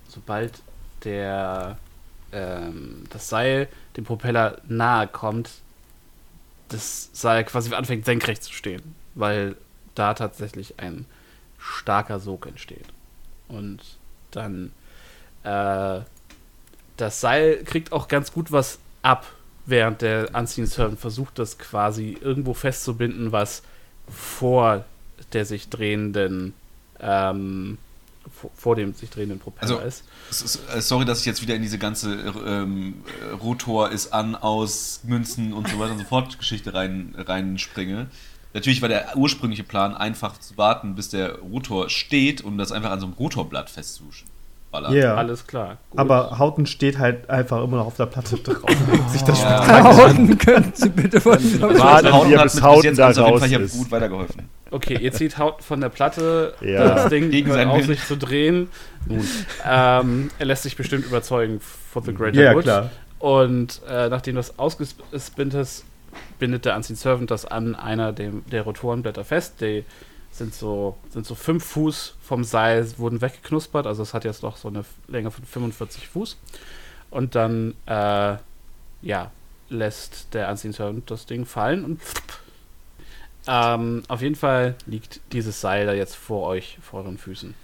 sobald der ähm, das Seil dem Propeller nahe kommt, das Seil quasi anfängt senkrecht zu stehen, weil da tatsächlich ein starker Sog entsteht. Und dann äh, das Seil kriegt auch ganz gut was ab, während der Servant versucht, das quasi irgendwo festzubinden, was vor der sich drehenden ähm, vor, dem sich drehenden Propeller Also, ist. Es ist, äh, sorry, dass ich jetzt wieder in diese ganze ähm, äh, Rotor ist an, aus, Münzen und so weiter und so fort Geschichte rein, reinspringe. Natürlich war der ursprüngliche Plan einfach zu warten, bis der Rotor steht und das einfach an so einem Rotorblatt festzuballern. Ja. Alles klar. gut. Aber Hauten steht halt einfach immer noch auf der Platte drauf. sich das Ja. Hauten können Sie bitte von dieser Warten wir, Hauten hat bis Hauten bis jetzt da uns auf jeden raus Fall hier ist. gut weitergeholfen. Okay, ihr zieht Haut von der Platte, Ja. das Ding Gegen hört auf, sich zu drehen. Nun, ähm, er lässt sich bestimmt überzeugen for the greater Ja, good. klar. Und äh, nachdem das ausgespinnt ist, bindet der Unseen Servant das an einer dem, der Rotorenblätter fest. Die sind so, sind so fünf Fuß vom Seil, wurden weggeknuspert. Also es hat jetzt noch so eine Länge von 45 Fuß. Und dann, äh, ja, lässt der Unseen Servant das Ding fallen und ähm, auf jeden Fall liegt dieses Seil da jetzt vor euch, vor euren Füßen.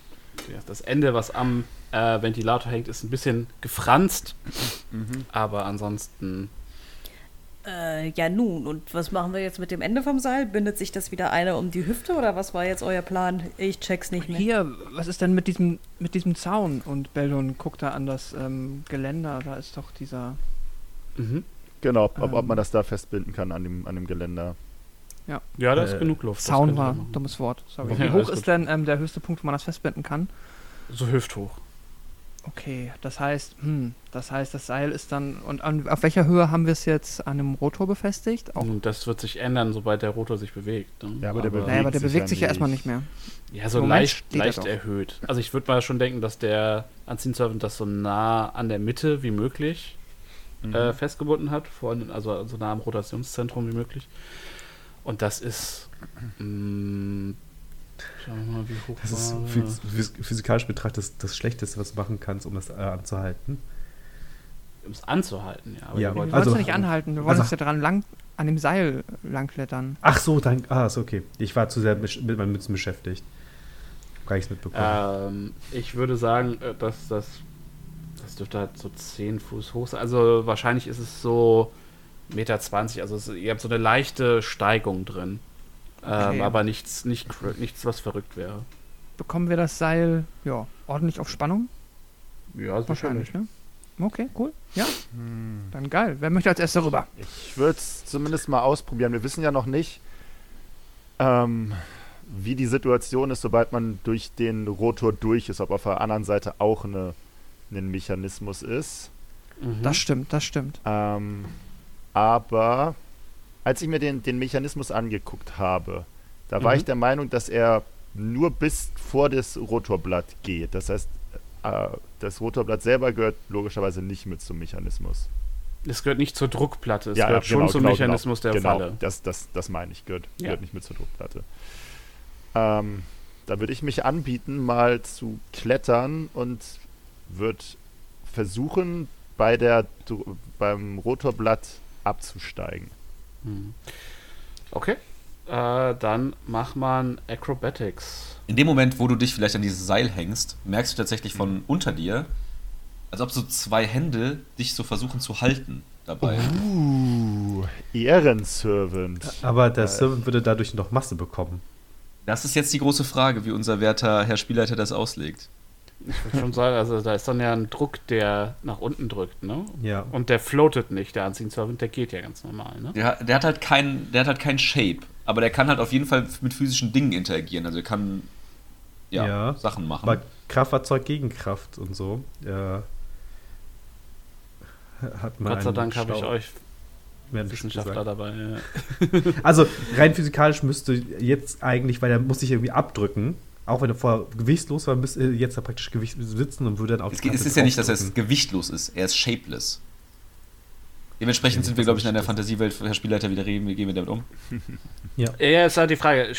Das Ende, was am äh, Ventilator hängt, ist ein bisschen gefranst, aber ansonsten Äh, ja, nun, und was machen wir jetzt mit dem Ende vom Seil? Bindet sich das wieder einer um die Hüfte oder was war jetzt euer Plan? Ich check's nicht mehr. Hier, was ist denn mit diesem, mit diesem Zaun? Und Beldon guckt da an das ähm, Geländer, da ist doch dieser. mhm. Genau, ob, ob Ähm. man das da festbinden kann an dem, an dem Geländer. Ja, da ist Äh, genug Luft. Zaun war, machen. dummes Wort, sorry. Ja, Wie hoch ist denn ähm, der höchste Punkt, wo man das festbinden kann? So hüfthoch. Okay, das heißt, hm, das heißt, das Seil ist dann. Und an, auf welcher Höhe haben wir es jetzt an einem Rotor befestigt? Auch, Und das wird sich ändern, sobald der Rotor sich bewegt. Ne? Ja, aber der naja, aber der bewegt bewegt sich sich ja ja erstmal nicht. mehr. Ja, so leicht, steht er leicht erhöht. Also ich würde mal schon denken, dass der Unseen Servant das so nah an der Mitte wie möglich Mhm. äh, festgebunden hat, vor allem, also so nah am Rotationszentrum wie möglich. Und das ist. Mh, schauen wir mal, wie hoch Das ist phys physikalisch betrachtet das, das Schlechteste, was du machen kannst, um das äh, anzuhalten. Um es anzuhalten, ja. Aber Ja, Wir wollt- wollen Also- es ja nicht anhalten, wir wollen also- uns ja dran lang, an dem Seil langklettern. Ach so, dann. Ah, ist okay. Ich war zu sehr besch- mit meinen Mützen beschäftigt. Gar nichts mitbekommen. Ähm, ich würde sagen, äh, dass das, das dürfte halt so 10 Fuß hoch sein. Also wahrscheinlich ist es so 1,20 Meter. Also es, ihr habt so eine leichte Steigung drin. Ähm, Okay. aber nichts, nicht, nichts, was verrückt wäre. Bekommen wir das Seil, ja, ordentlich auf Spannung? Ja, Wahrscheinlich, ne? Okay, cool. Ja, Hm. dann geil. Wer möchte als erster rüber? Ich würde es zumindest mal ausprobieren. Wir wissen ja noch nicht, ähm, wie die Situation ist, sobald man durch den Rotor durch ist, ob auf der anderen Seite auch eine, ein Mechanismus ist. Mhm. Das stimmt, das stimmt. Ähm, aber als ich mir den, den Mechanismus angeguckt habe, da war Mhm. ich der Meinung, dass er nur bis vor das Rotorblatt geht. Das heißt, äh, das Rotorblatt selber gehört logischerweise nicht mit zum Mechanismus. Es gehört nicht zur Druckplatte, es Ja, gehört ja, schon genau, zum genau, Mechanismus genau, der genau, Falle. Das, das, das meine ich, gehört, Ja. gehört nicht mit zur Druckplatte. Ähm, da würde ich mich anbieten, mal zu klettern und würde versuchen, bei der, beim Rotorblatt abzusteigen. Mhm. Okay. Äh, dann mach man Acrobatics. In dem Moment, wo du dich vielleicht an dieses Seil hängst, merkst du tatsächlich von unter dir, als ob so zwei Hände dich so versuchen zu halten dabei. Uh, Ehrenservant. Aber der Äh, Servant würde dadurch noch Masse bekommen. Das ist jetzt die große Frage, wie unser werter Herr Spielleiter das auslegt. Ich würde schon sagen, also da ist dann ja ein Druck, der nach unten drückt, ne? Ja. Und der floatet nicht, der Unseen Servant, der geht ja ganz normal, ne? Der, der hat halt kein, der hat halt kein Shape, aber der kann halt auf jeden Fall mit physischen Dingen interagieren. Also er kann ja, Ja. Sachen machen. Aber Kraft erzeugt Gegenkraft und so. Ja. Hat man Gott sei Dank habe ich euch Wissenschaftler dabei. Ja. Also rein physikalisch müsste jetzt eigentlich, weil er muss sich irgendwie abdrücken, auch wenn er vorher gewichtslos war, müsste er jetzt da praktisch Gewicht sitzen und würde dann auf Es, geht, es ist ja nicht, dass er gewichtlos ist, er ist shapeless. Dementsprechend sind wir, glaube ich, in einer Fantasiewelt, Herr Spielleiter, wieder reden, wie gehen wir damit um? ja, ist halt die Frage,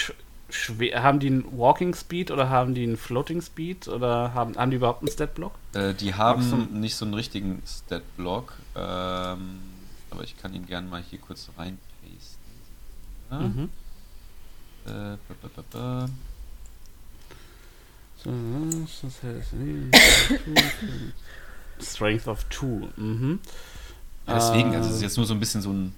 haben die einen Walking Speed oder haben die einen Floating Speed oder haben, haben die überhaupt einen Stat-Block? Äh, die haben nicht so einen richtigen Stat-Block, ähm, aber ich kann ihn gerne mal hier kurz reinpasten. Ja? Mhm. Äh, ba, ba, ba, ba. So, das heißt, Strength of 2. Mhm. Deswegen, also es ist Äh, jetzt nur so ein bisschen so ein.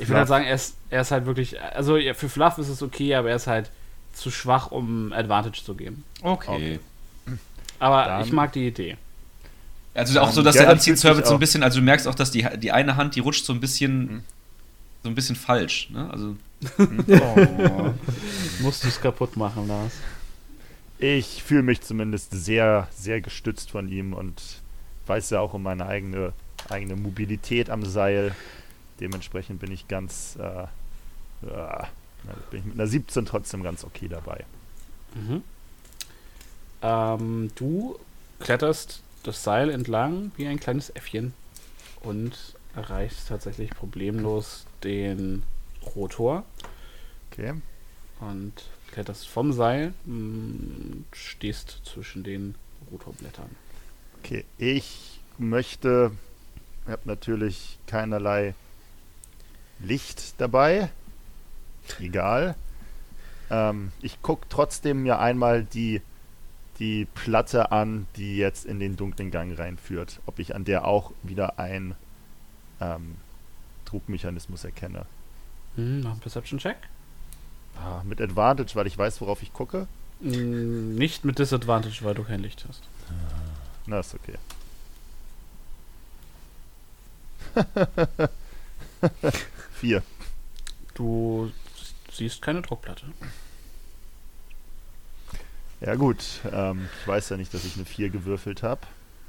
Ich würde halt sagen, er ist, er ist halt wirklich, also ja, für Fluff ist es okay, aber er ist halt zu schwach, um Advantage zu geben. Okay. Aber Dann- ich mag die Idee. Also auch so, Ähm, dass ja, der Service so ein bisschen, also du merkst auch, dass die, die eine Hand, die rutscht so ein bisschen, Mhm. so ein bisschen falsch, ne? Also, Oh. Musst du es kaputt machen, Lars. Ich fühle mich zumindest sehr, sehr gestützt von ihm und weiß ja auch um meine eigene, eigene Mobilität am Seil. Dementsprechend bin ich ganz, äh, na, bin ich mit einer 17 trotzdem ganz okay dabei. Mhm. Ähm, du kletterst das Seil entlang wie ein kleines Äffchen und erreichst tatsächlich problemlos den Rotor Okay. und kletterst vom Seil und stehst zwischen den Rotorblättern. Okay, ich möchte, ich habe natürlich keinerlei Licht dabei. Egal. Ähm, ich gucke trotzdem mir einmal die, die Platte an, die jetzt in den dunklen Gang reinführt. Ob ich an der auch wieder ein ähm, Trugmechanismus erkenne. Hm, mach einen Perception-Check. Ah, mit Advantage, weil ich weiß, worauf ich gucke. Hm, Nicht mit Disadvantage, weil du kein Licht hast. Na, ist okay. Vier. Du siehst keine Druckplatte. Ja gut, ähm, ich weiß ja nicht, dass ich eine 4 gewürfelt habe.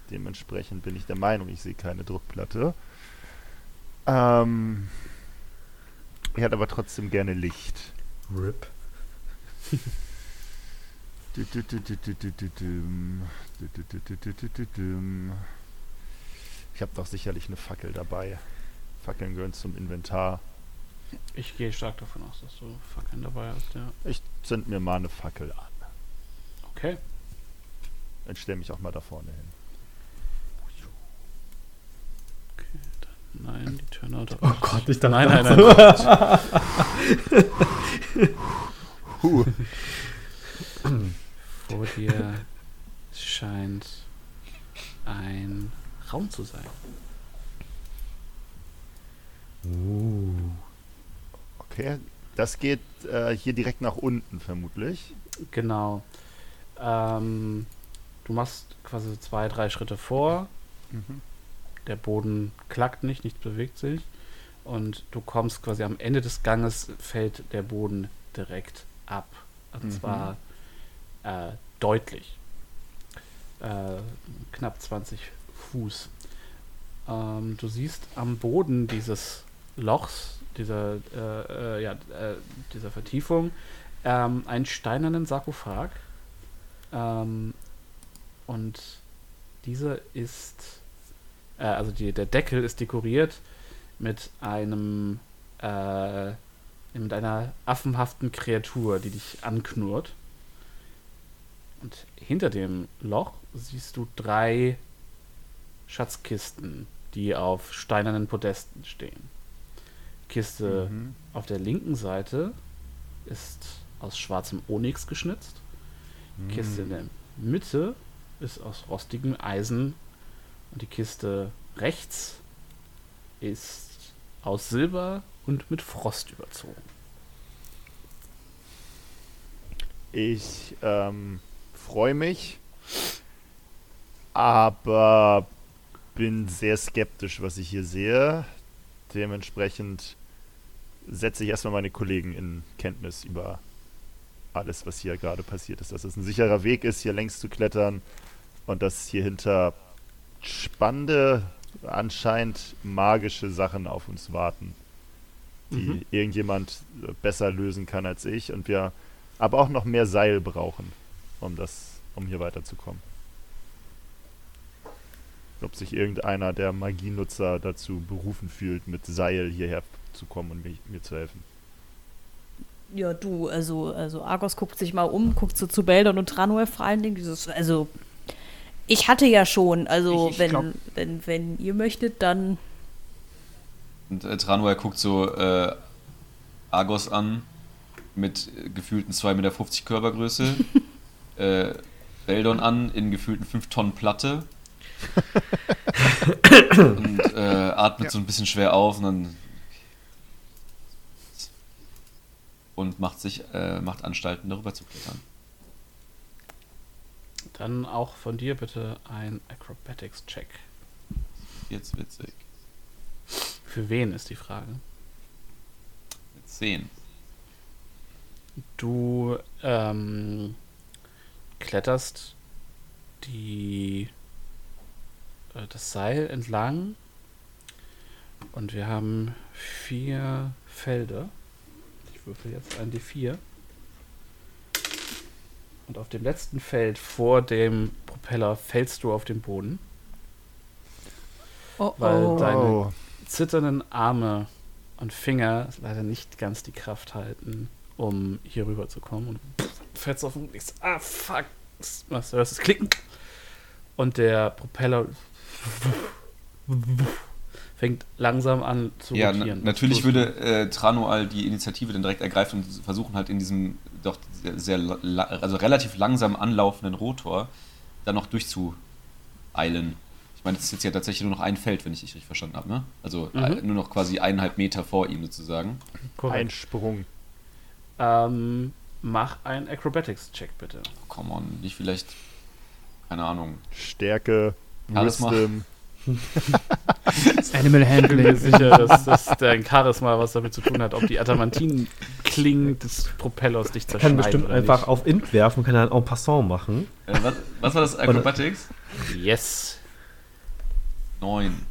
Dementsprechend bin ich der Meinung, ich sehe keine Druckplatte. Ähm, ich hätte aber trotzdem gerne Licht. RIP. Ich habe doch sicherlich eine Fackel dabei. Fackeln gehören zum Inventar. Ich gehe stark davon aus, dass du Fackeln dabei hast, ja. Ich zünd mir mal eine Fackel an. Okay. Dann stell mich auch mal da vorne hin. Okay, dann nein, die Turnout. Oh Gott, ich dachte Nein, nein, nein. Huh. Vor dir scheint ein Raum zu sein. Okay, das geht äh, hier direkt nach unten vermutlich. Genau. Ähm, du machst quasi zwei, drei Schritte vor. Mhm. Der Boden klackt nicht, nichts bewegt sich. Und du kommst quasi am Ende des Ganges, fällt der Boden direkt ab. Und Mhm. zwar äh, deutlich. Äh, knapp 20 Fuß. Ähm, du siehst am Boden dieses Lochs, dieser, äh, äh, ja, äh, dieser Vertiefung, ähm, einen steinernen Sarkophag. Ähm, und dieser ist, äh, also die, der Deckel ist dekoriert mit einem, äh, mit einer affenhaften Kreatur, die dich anknurrt. Und hinter dem Loch siehst du drei Schatzkisten, die auf steinernen Podesten stehen. Kiste Mhm. auf der linken Seite ist aus schwarzem Onyx geschnitzt. Kiste in der Mitte ist aus rostigem Eisen und die Kiste rechts ist aus Silber und mit Frost überzogen. Ich ähm, freue mich, aber bin sehr skeptisch, was ich hier sehe. Dementsprechend setze ich erstmal meine Kollegen in Kenntnis über alles, was hier gerade passiert ist. Dass es ein sicherer Weg ist, hier längs zu klettern und dass hier hinter spannende anscheinend magische Sachen auf uns warten, die Mhm. irgendjemand äh, besser lösen kann als ich und wir aber auch noch mehr Seil brauchen, um das, um hier weiterzukommen. Ob sich irgendeiner der Magienutzer dazu berufen fühlt, mit Seil hierher zu kommen und mir, mir zu helfen. Ja, du, also, also Argos guckt sich mal um, guckt so zu Beldon und Tranuel vor allen Dingen. Dieses, also, ich hatte ja schon, also Ich- ich wenn, glaub- wenn, wenn ihr möchtet, dann. Und äh, Tranuel guckt so äh, Argos an mit gefühlten 2,50 Meter Körpergröße. äh, Beldon an in gefühlten 5 Tonnen Platte. und äh, atmet so ein bisschen schwer auf und dann. Und macht sich, äh, macht Anstalten, darüber zu klettern. Dann auch von dir bitte ein Acrobatics-Check. Jetzt witzig. Für wen ist die Frage? Mit 10. Du ähm, kletterst die, äh, das Seil entlang und wir haben vier Felder. Ich würfel jetzt ein D4. Und auf dem letzten Feld vor dem Propeller fällst du auf den Boden. Oh, Weil deine Oh, zitternden Arme und Finger leider nicht ganz die Kraft halten, um hier rüber zu kommen. Und pff, fällst auf den denkst, ah fuck, was du hörst es klicken. Und der Propeller fängt langsam an zu Ja, na, rotieren. natürlich Los. würde äh, Tranual die Initiative dann direkt ergreifen und versuchen halt in diesem doch sehr, sehr also relativ langsam anlaufenden Rotor dann noch durchzueilen. Ich meine, es ist jetzt ja tatsächlich nur noch ein Feld, wenn ich dich richtig verstanden habe, ne? Also Mhm. äh, nur noch quasi eineinhalb Meter vor ihm sozusagen. Korrekt. ein Sprung. Ähm, mach einen Acrobatics-Check bitte. Come on, nicht vielleicht, keine Ahnung. Stärke, Charisma. Wisdom. Animal Ich bin mir Handling. sicher, dass, dass dein Charisma was damit zu tun hat, ob die Adamantinen-Klingen des Propellers dich Kann zerschneiden bestimmt oder einfach nicht. auf Int werfen, kann dann en passant machen. Äh, was, was war das? Acrobatics? Yes. Neun.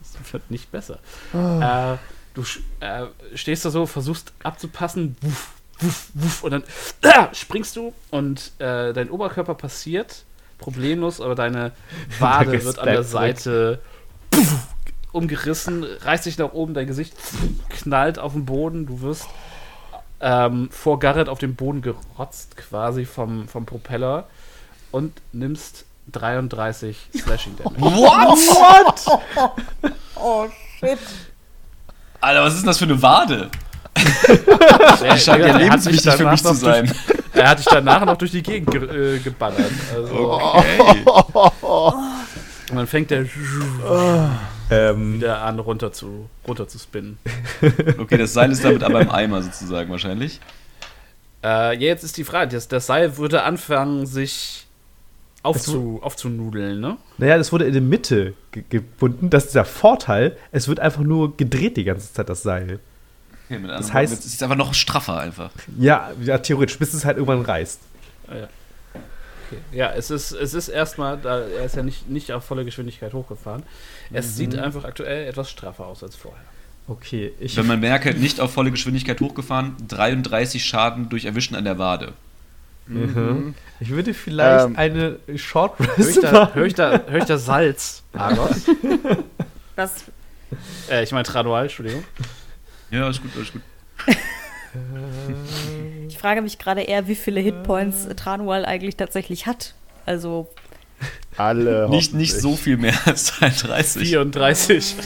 Das wird nicht besser. Äh, du äh, stehst da so, versuchst abzupassen, wuff, wuff, wuff, und dann springst du und äh, dein Oberkörper passiert problemlos, aber deine Wade wird an der Seite umgerissen, reißt sich nach oben, dein Gesicht knallt auf den Boden, du wirst ähm, vor Garrett auf den Boden gerotzt, quasi vom, vom Propeller und nimmst 33 Slashing Damage. What? Oh, shit. Alter, was ist denn das für eine Wade? Er, scheint ja hat lebenswichtig für danach mich zu noch sein. Durch, er hat dich danach noch durch die Gegend ge äh, geballert. Also, Okay. Und dann fängt der Ähm, wieder an, runter zu, runter zu spinnen. Okay, das Seil ist damit aber im Eimer sozusagen wahrscheinlich. Äh, ja, jetzt ist die Frage: das, das Seil würde anfangen, sich aufzu, aufzunudeln, ne? naja, das wurde in der Mitte ge gebunden. Das ist der Vorteil. Es wird einfach nur gedreht die ganze Zeit, das Seil. Okay, mit Das heißt- Worten, es ist einfach noch straffer einfach. Ja, ja theoretisch, bis es halt irgendwann reißt. Ah, ja. Okay. Ja, es ist, es ist erstmal, da, er ist ja nicht, nicht auf volle Geschwindigkeit hochgefahren. Es sieht einfach aktuell etwas straffer aus als vorher. Okay, ich. Wenn man merkt, nicht auf volle Geschwindigkeit hochgefahren, 33 Schaden durch Erwischen an der Wade. Mhm. Ich würde vielleicht Ähm, eine Short Hör ich Rest hör ich da, Salz, Argos? Das, äh, ich meine Tradual, Entschuldigung. Ja, ist gut, ist gut. ich frage mich gerade eher, wie viele Hitpoints Tranual eigentlich tatsächlich hat. Also, Alle. Nicht, nicht so viel mehr als 33. 34.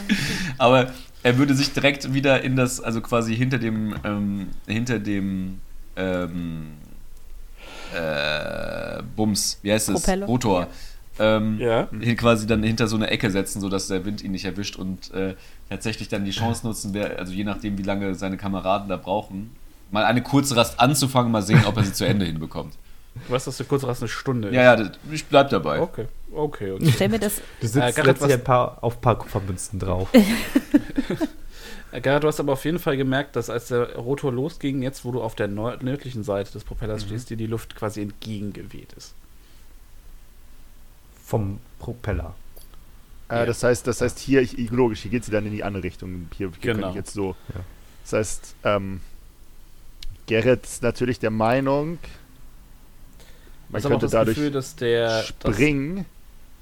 Aber er würde sich direkt wieder in das, also quasi hinter dem, ähm, hinter dem, ähm, äh, Bums, wie heißt es? Rotor. Ähm, Ja. quasi dann hinter so eine Ecke setzen, sodass der Wind ihn nicht erwischt und äh, tatsächlich dann die Chance nutzen, wer, also je nachdem, wie lange seine Kameraden da brauchen, mal eine kurze Rast anzufangen, mal sehen, ob er sie zu Ende hinbekommt. Du weißt, dass du kurz raus eine Stunde Ja, ja, das, ich bleib dabei. Okay, okay, okay. ich stell mir das. Du Äh, sitzt was- ein paar, auf ein paar Kupfermünzen drauf. Äh, Gerhard, du hast aber auf jeden Fall gemerkt, dass als der Rotor losging, jetzt wo du auf der nördlichen Seite des Propellers stehst, dir die Luft quasi entgegengeweht ist. Vom Propeller. Äh, Ja. Das heißt, das heißt hier, ich, logisch, hier geht sie dann in die andere Richtung. Hier, hier Genau. ich jetzt so. Ja. Das heißt, ähm, Gerrit ist natürlich der Meinung, man Ich könnte das dadurch Gefühl, dass der das- springen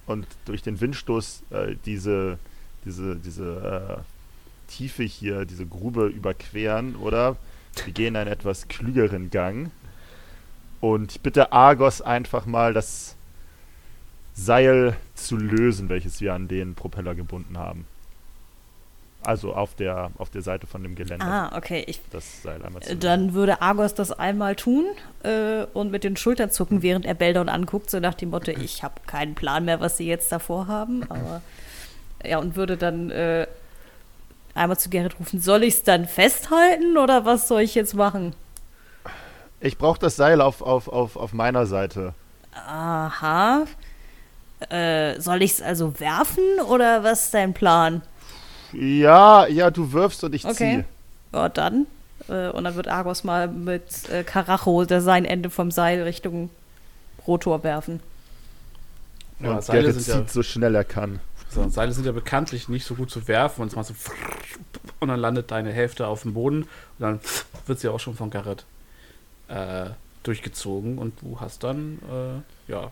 und durch den Windstoß äh, diese, diese, diese äh, Tiefe hier, diese Grube überqueren, oder? Wir gehen einen etwas klügeren Gang. Und ich bitte Argos einfach mal das Seil zu lösen, welches wir an den Propeller gebunden haben. Also auf der, auf der Seite von dem Geländer. Ah, okay. Ich, Das Seil einmal zu dann würde Argos das einmal tun äh, und mit den Schultern zucken, während er Beldon anguckt, so nach dem Motto, ich habe keinen Plan mehr, was sie jetzt davor haben. Aber ja, und würde dann äh, einmal zu Gerrit rufen, soll ich es dann festhalten oder was soll ich jetzt machen? Ich brauche das Seil auf, auf, auf, auf meiner Seite. Aha. Äh, soll ich es also werfen oder was ist dein Plan? Ja, ja, du wirfst und ich Okay. ziehe. Ja, dann. Äh, und dann wird Argos mal mit äh, Karacho der sein Ende vom Seil Richtung Rotor werfen. Ja, und Seile sind zieht ja- so schnell er kann. So, Seile sind ja bekanntlich nicht so gut zu werfen und es macht so und dann landet deine Hälfte auf dem Boden und dann wird sie auch schon von Garrett äh, durchgezogen und du hast dann äh, ja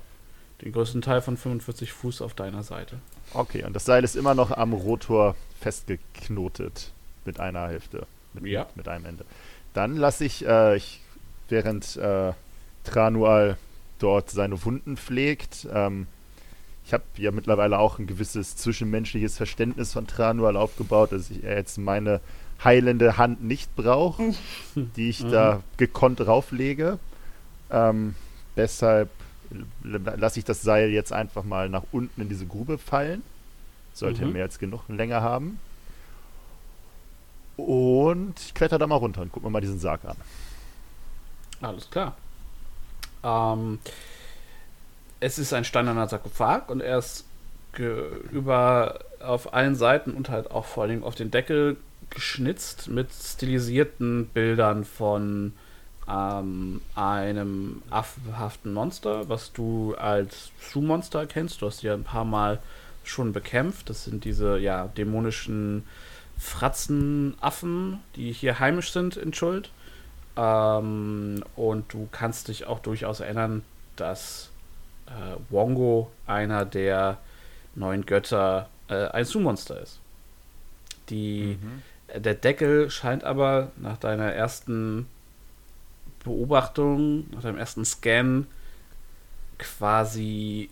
den größten Teil von 45 Fuß auf deiner Seite. Okay, und das Seil ist immer noch am Rotor festgeknotet mit einer Hälfte, mit, Ja. mit einem Ende. Dann lasse ich, äh, ich, während äh, Tranual dort seine Wunden pflegt, ähm, ich habe ja mittlerweile auch ein gewisses zwischenmenschliches Verständnis von Tranual aufgebaut, dass ich er jetzt meine heilende Hand nicht braucht, die ich da gekonnt rauflege. Ähm, deshalb lasse ich das Seil jetzt einfach mal nach unten in diese Grube fallen. Sollte Mhm. mehr als genug Länge haben. Und ich kletter da mal runter und guck mir mal diesen Sarg an. Alles klar. Ähm, es ist ein steinerner Sarkophag und er ist über auf allen Seiten und halt auch vor allem auf den Deckel geschnitzt mit stilisierten Bildern von ähm, einem affenhaften Monster, was du als Schuhmonster kennst. Du hast ja ein paar Mal schon bekämpft. Das sind diese ja dämonischen Fratzenaffen, die hier heimisch sind in Schuld. Ähm, und du kannst dich auch durchaus erinnern, dass äh, Wongo einer der neuen Götter äh, ein Su-Monster ist. Die, äh, Der Deckel scheint aber nach deiner ersten Beobachtung, nach deinem ersten Scan quasi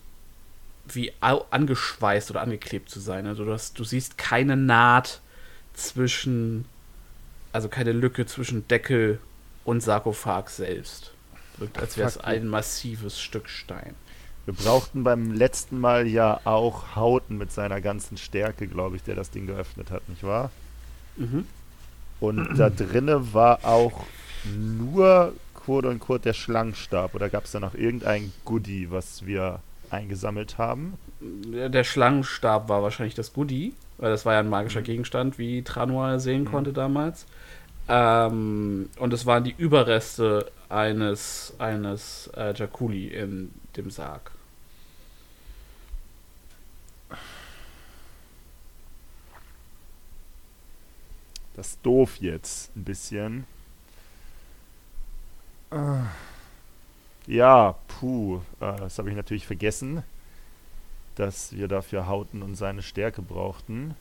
wie angeschweißt oder angeklebt zu sein. Also du, hast, du siehst keine Naht zwischen, also keine Lücke zwischen Deckel und Sarkophag selbst. Wirkt, als wäre es ein massives Stück Stein. Wir brauchten beim letzten Mal ja auch Hauten mit seiner ganzen Stärke, glaube ich, der das Ding geöffnet hat, nicht wahr? Mhm. Und da drinne war auch nur quote und quote der Schlangenstab. Oder gab es da noch irgendein Goodie, was wir eingesammelt haben? Der Schlangenstab war wahrscheinlich das Goodie, weil das war ja ein magischer Gegenstand, wie Tranual sehen konnte damals. Ähm, und es waren die Überreste eines, eines äh, Jakuli in dem Sarg. Das ist doof jetzt ein bisschen. Ah. Ja, puh, äh, das habe ich natürlich vergessen, dass wir dafür Hauten und seine Stärke brauchten.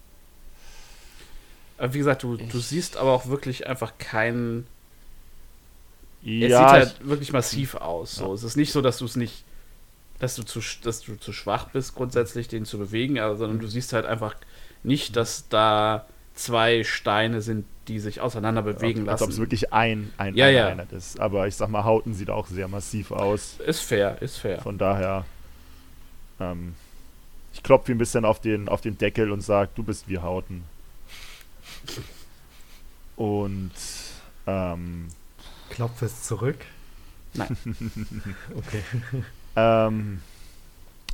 Aber wie gesagt, du, du siehst aber auch wirklich einfach keinen. Es sieht Ja, halt wirklich massiv aus. So. Ja. Es ist nicht so, dass du es nicht, dass du zu, dass du zu schwach bist, grundsätzlich den zu bewegen, aber, sondern du siehst halt einfach nicht, dass da zwei Steine sind, die sich auseinander bewegen als ob es lassen. wirklich ein, ein, Ja, ja. Einheit ist. Aber ich sag mal, Hauten sieht auch sehr massiv aus. Ist fair, ist fair. Von daher, ähm, ich klopfe ein bisschen auf den, auf den Deckel und sage, du bist wie Hauten. Und ähm, Klopfe es zurück. Nein. okay. ähm,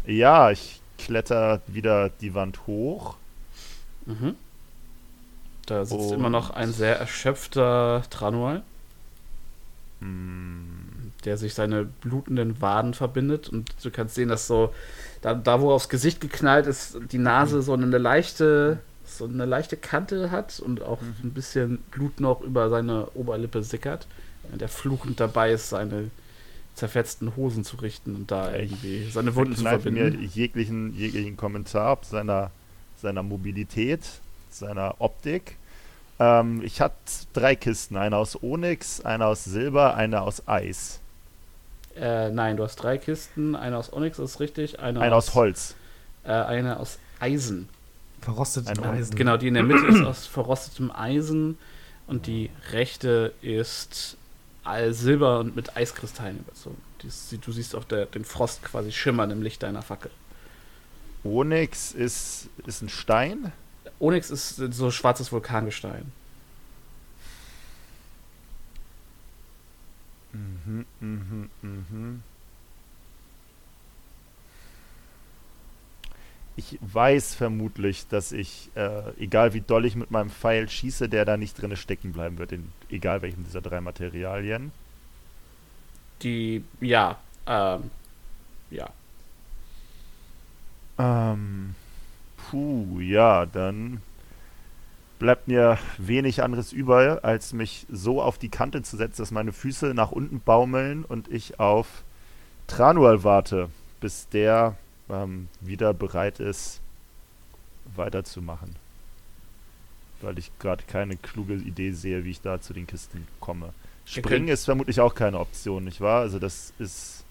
ja, ich kletter wieder die Wand hoch. Mhm. Da sitzt Und- immer noch ein sehr erschöpfter Tranual. Hm, der sich seine blutenden Waden verbindet. Und du kannst sehen, dass so, da, da wo er aufs Gesicht geknallt ist, die Nase so eine leichte, so eine leichte Kante hat und auch ein bisschen Blut noch über seine Oberlippe sickert. Während er fluchend dabei ist, seine zerfetzten Hosen zu richten und da irgendwie seine Wunden zu Verkneife mir verbinden. jeglichen, jeglichen Kommentar ob seiner, seiner Mobilität, seiner Optik. Ähm, ich hatte drei Kisten, eine aus Onyx, eine aus Silber, eine aus Eis. Äh, nein, du hast drei Kisten, eine aus Onyx ist richtig, eine, Eine aus Holz. Äh, eine aus Eisen. Verrostetes Ein- Eisen. Genau, die in der Mitte ist aus verrostetem Eisen und die rechte ist all Silber und mit Eiskristallen überzogen. Du siehst auch der, den Frost quasi schimmern im Licht deiner Fackel. Onyx ist, ist ein Stein. Onyx ist so schwarzes Vulkangestein. Mhm, mhm, mhm. Ich weiß vermutlich, dass ich, äh, egal wie doll ich mit meinem Pfeil schieße, der da nicht drinne stecken bleiben wird, in egal welchem dieser drei Materialien. Die, ja, ähm, ja. Ähm, puh, ja, dann bleibt mir wenig anderes über, als mich so auf die Kante zu setzen, dass meine Füße nach unten baumeln und ich auf Tranual warte, bis der ähm, wieder bereit ist, weiterzumachen. Weil ich gerade keine kluge Idee sehe, wie ich da zu den Kisten komme. Springen ist vermutlich auch keine Option, nicht wahr? Also das ist,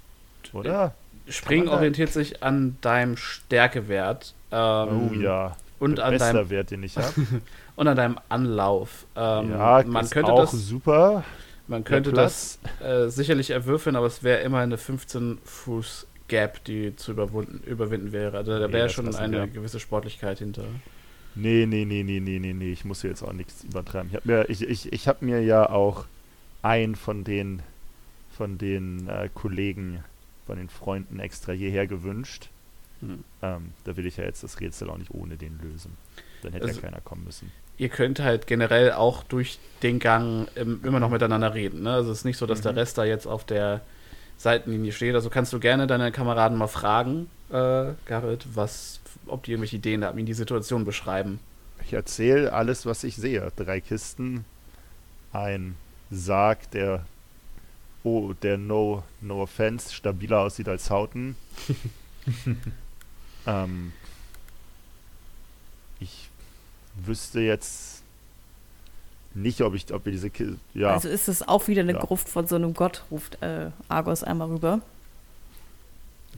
oder? Springen orientiert sich an deinem Stärkewert. Ähm, oh ja, Und an, deinem, Wert, den ich habe. und an deinem Anlauf. Ähm, ja, man ist könnte auch das, super. man könnte das äh, sicherlich erwürfeln, aber es wäre immer eine 15 Fuß Gap, die zu überwunden, überwinden wäre. Also da Nee, wäre das schon eine wir. gewisse Sportlichkeit hinter. Nee, nee, nee, nee, nee, nee, nee. Ich muss hier jetzt auch nichts übertreiben. Ich habe mir, ich, ich, ich hab mir ja auch einen von den, von den äh, Kollegen, von den Freunden extra hierher gewünscht. Hm. Ähm, da will ich ja jetzt das Rätsel auch nicht ohne den lösen. Dann hätte Also- ja keiner kommen müssen. Ihr könnt halt generell auch durch den Gang ähm, immer noch miteinander reden. Ne? Also es ist nicht so, dass der Mhm. Rest da jetzt auf der Seitenlinie steht. Also kannst du gerne deine Kameraden mal fragen, äh, Garrett, was, ob die irgendwelche Ideen haben, ihnen die Situation beschreiben. Ich erzähle alles, was ich sehe. Drei Kisten, ein Sarg, der, oh, der no, no offense, stabiler aussieht als Hauten. ähm, ich wüsste jetzt nicht, ob ich, ob wir diese ja, Also ist es auch wieder eine Ja. Gruft von so einem Gott, ruft äh, Argos einmal rüber.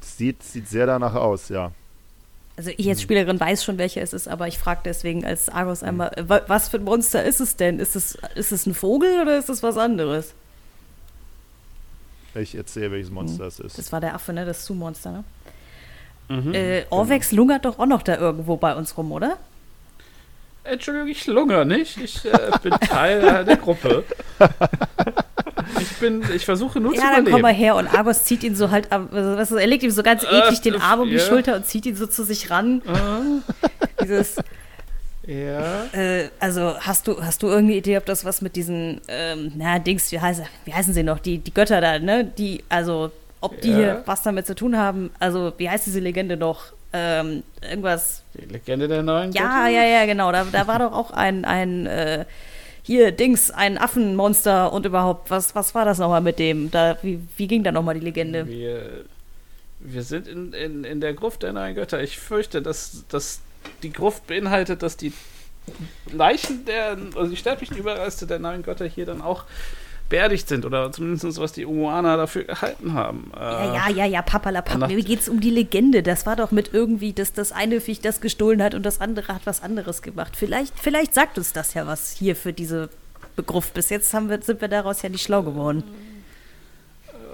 sieht, sieht sehr danach aus, ja. Also ich Hm. als Spielerin weiß schon, welcher es ist, aber ich frage deswegen als Argos einmal, äh, wa- was für ein Monster ist es denn? Ist es, ist es ein Vogel oder ist es was anderes? Ich erzähle, welches Monster es ist. Das war der Affe, ne? Das Zu-Monster, ne? Mhm. Äh, Orvex lungert doch auch noch da irgendwo bei uns rum, oder? Entschuldigung, ich lungere nicht. Ich äh, bin Teil der Gruppe. Ich bin, ich versuche nur zu Ja, dann überleben. komm mal her und Argos zieht ihn so halt, ab- also, er legt ihm so ganz Äh, eklig den Arm um die ja. Schulter und zieht ihn so zu sich ran. Äh, Dieses, ja. äh, also hast du, hast du irgendeine Idee, ob das was mit diesen, ähm, na, Dings, wie, heißt, wie heißen sie noch, die, die Götter da, ne? Die, also, ob die Ja. hier was damit zu tun haben, also, wie heißt diese Legende noch? Ähm, irgendwas. Die Legende der neuen Ja, Götter? ja, ja, genau. Da, da war doch auch ein, ein, äh, hier, Dings, ein Affenmonster und überhaupt, was, was war das nochmal mit dem? Da, wie, wie ging da nochmal die Legende? Wir, wir sind in, in, in der Gruft der neuen Götter. Ich fürchte, dass, dass die Gruft beinhaltet, dass die Leichen der, also die sterblichen Überreste der neuen Götter hier dann auch beerdigt sind oder zumindest was die Umuana dafür gehalten haben. Äh, Ja, ja, ja, ja, papalapap. Mir geht's um die Legende. Das war doch mit irgendwie, dass das eine Viech das gestohlen hat und das andere hat was anderes gemacht. Vielleicht, vielleicht sagt uns das ja was hier für diese Begriff. Bis jetzt haben wir, sind wir daraus ja nicht schlau geworden.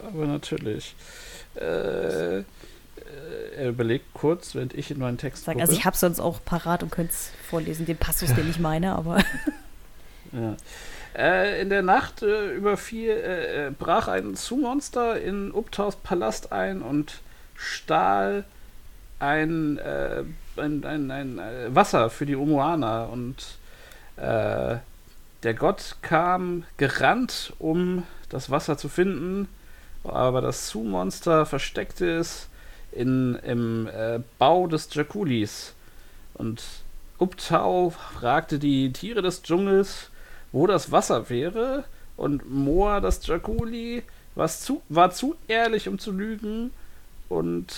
Aber natürlich. Äh, äh, er überlegt kurz, während ich in meinen Text Sag, gucke. also ich habe sonst auch parat und könnte es vorlesen, den Passus, den ich meine, aber Ja. Äh, in der Nacht äh, überfiel, äh, äh, brach ein Zu-Monster in Uptaus Palast ein und stahl ein, äh, ein, ein, ein Wasser für die Umuana. Und der Gott kam gerannt, um das Wasser zu finden. aber das Su-Monster versteckt ist in, im äh, Bau des Jaculis. Und Uptau fragte die Tiere des Dschungels, wo das Wasser wäre. Und Moa, das Jaculi, was zu, war zu ehrlich, um zu lügen. Und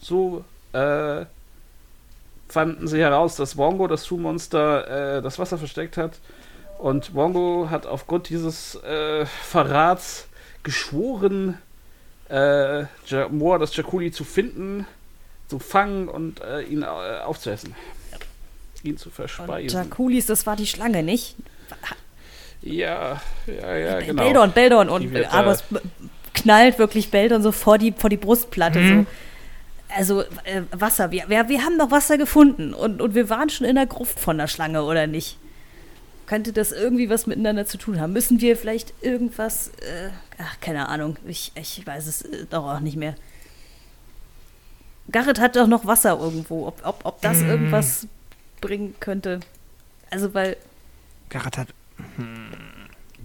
so äh, fanden sie heraus, dass Wongo, das Su-Monster, äh, das Wasser versteckt hat. Und Wongo hat aufgrund dieses äh, Verrats geschworen, äh, Moa, das Jaculi zu finden, zu fangen und äh, ihn äh, aufzuessen. Ihn zu verspeisen. Jakulis, das war die Schlange, nicht? Ja, ja, ja, genau. Beldon, Beldon. Und wird, Argos b- knallt wirklich Beldon so vor die, vor die Brustplatte. So. Also äh, Wasser, wir, wir, wir haben noch Wasser gefunden und, und wir waren schon in der Gruft von der Schlange, oder nicht? Könnte das irgendwie was miteinander zu tun haben? Müssen wir vielleicht irgendwas, äh, ach, keine Ahnung, ich, ich weiß es äh, doch auch nicht mehr. Garrett hat doch noch Wasser irgendwo, ob, ob, ob das irgendwas bringen könnte. Also, weil, Garrett hat.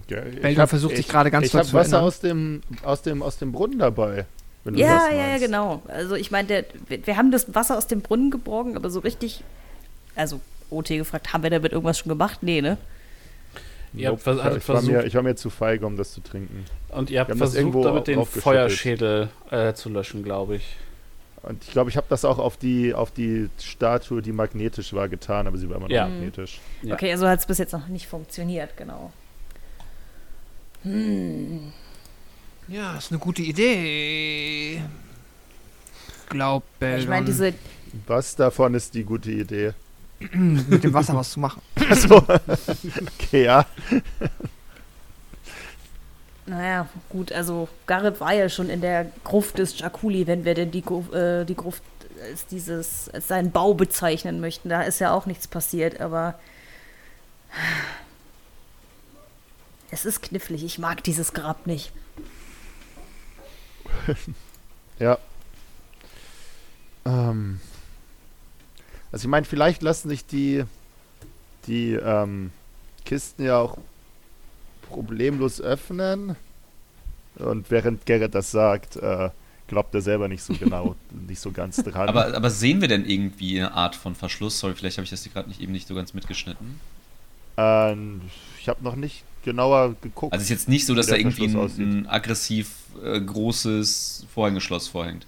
Ja, ich Belda hab- versucht ich- sich gerade ganz Ich doll habe zu Wasser erinnern. aus dem, aus, dem, aus dem Brunnen dabei. Wenn du Ja, das ja, ja, genau. Also ich meine, wir haben das Wasser aus dem Brunnen geborgen, aber so richtig, also OT gefragt, haben wir damit irgendwas schon gemacht? Nee, ne? Ihr habt Nope. vers- hattet ich, war mir, versucht- ich war mir zu feige, um das zu trinken. Und ihr habt versucht, damit den. Feuerschädel äh, zu löschen, glaube ich. Und ich glaube, ich habe das auch auf die, auf die Statue, die magnetisch war, getan, aber sie war immer noch Ja. magnetisch. Ja. Okay, also hat es bis jetzt noch nicht funktioniert, genau. Ja, ist eine gute Idee. Glaub, Beldon. Ich meine, diese, Was davon ist die gute Idee? mit dem Wasser was zu machen. Achso. okay, ja. naja, gut, also Garrett war ja schon in der Gruft des Jaculi, wenn wir denn die, äh, die Gruft als dieses, als seinen Bau bezeichnen möchten. Da ist ja auch nichts passiert, aber es ist knifflig. Ich mag dieses Grab nicht. Ja. Ähm. Also ich meine, vielleicht lassen sich die, die ähm, Kisten ja auch problemlos öffnen. Und während Gerrit das sagt, äh, glaubt er selber nicht so genau, nicht so ganz dran. Aber, aber sehen wir denn irgendwie eine Art von Verschluss? Sorry, vielleicht habe ich das hier gerade nicht, eben nicht so ganz mitgeschnitten. Ähm, ich habe noch nicht genauer geguckt. Also es ist jetzt nicht so, dass da irgendwie ein, ein aggressiv äh, großes Vorhängeschloss vorhängt.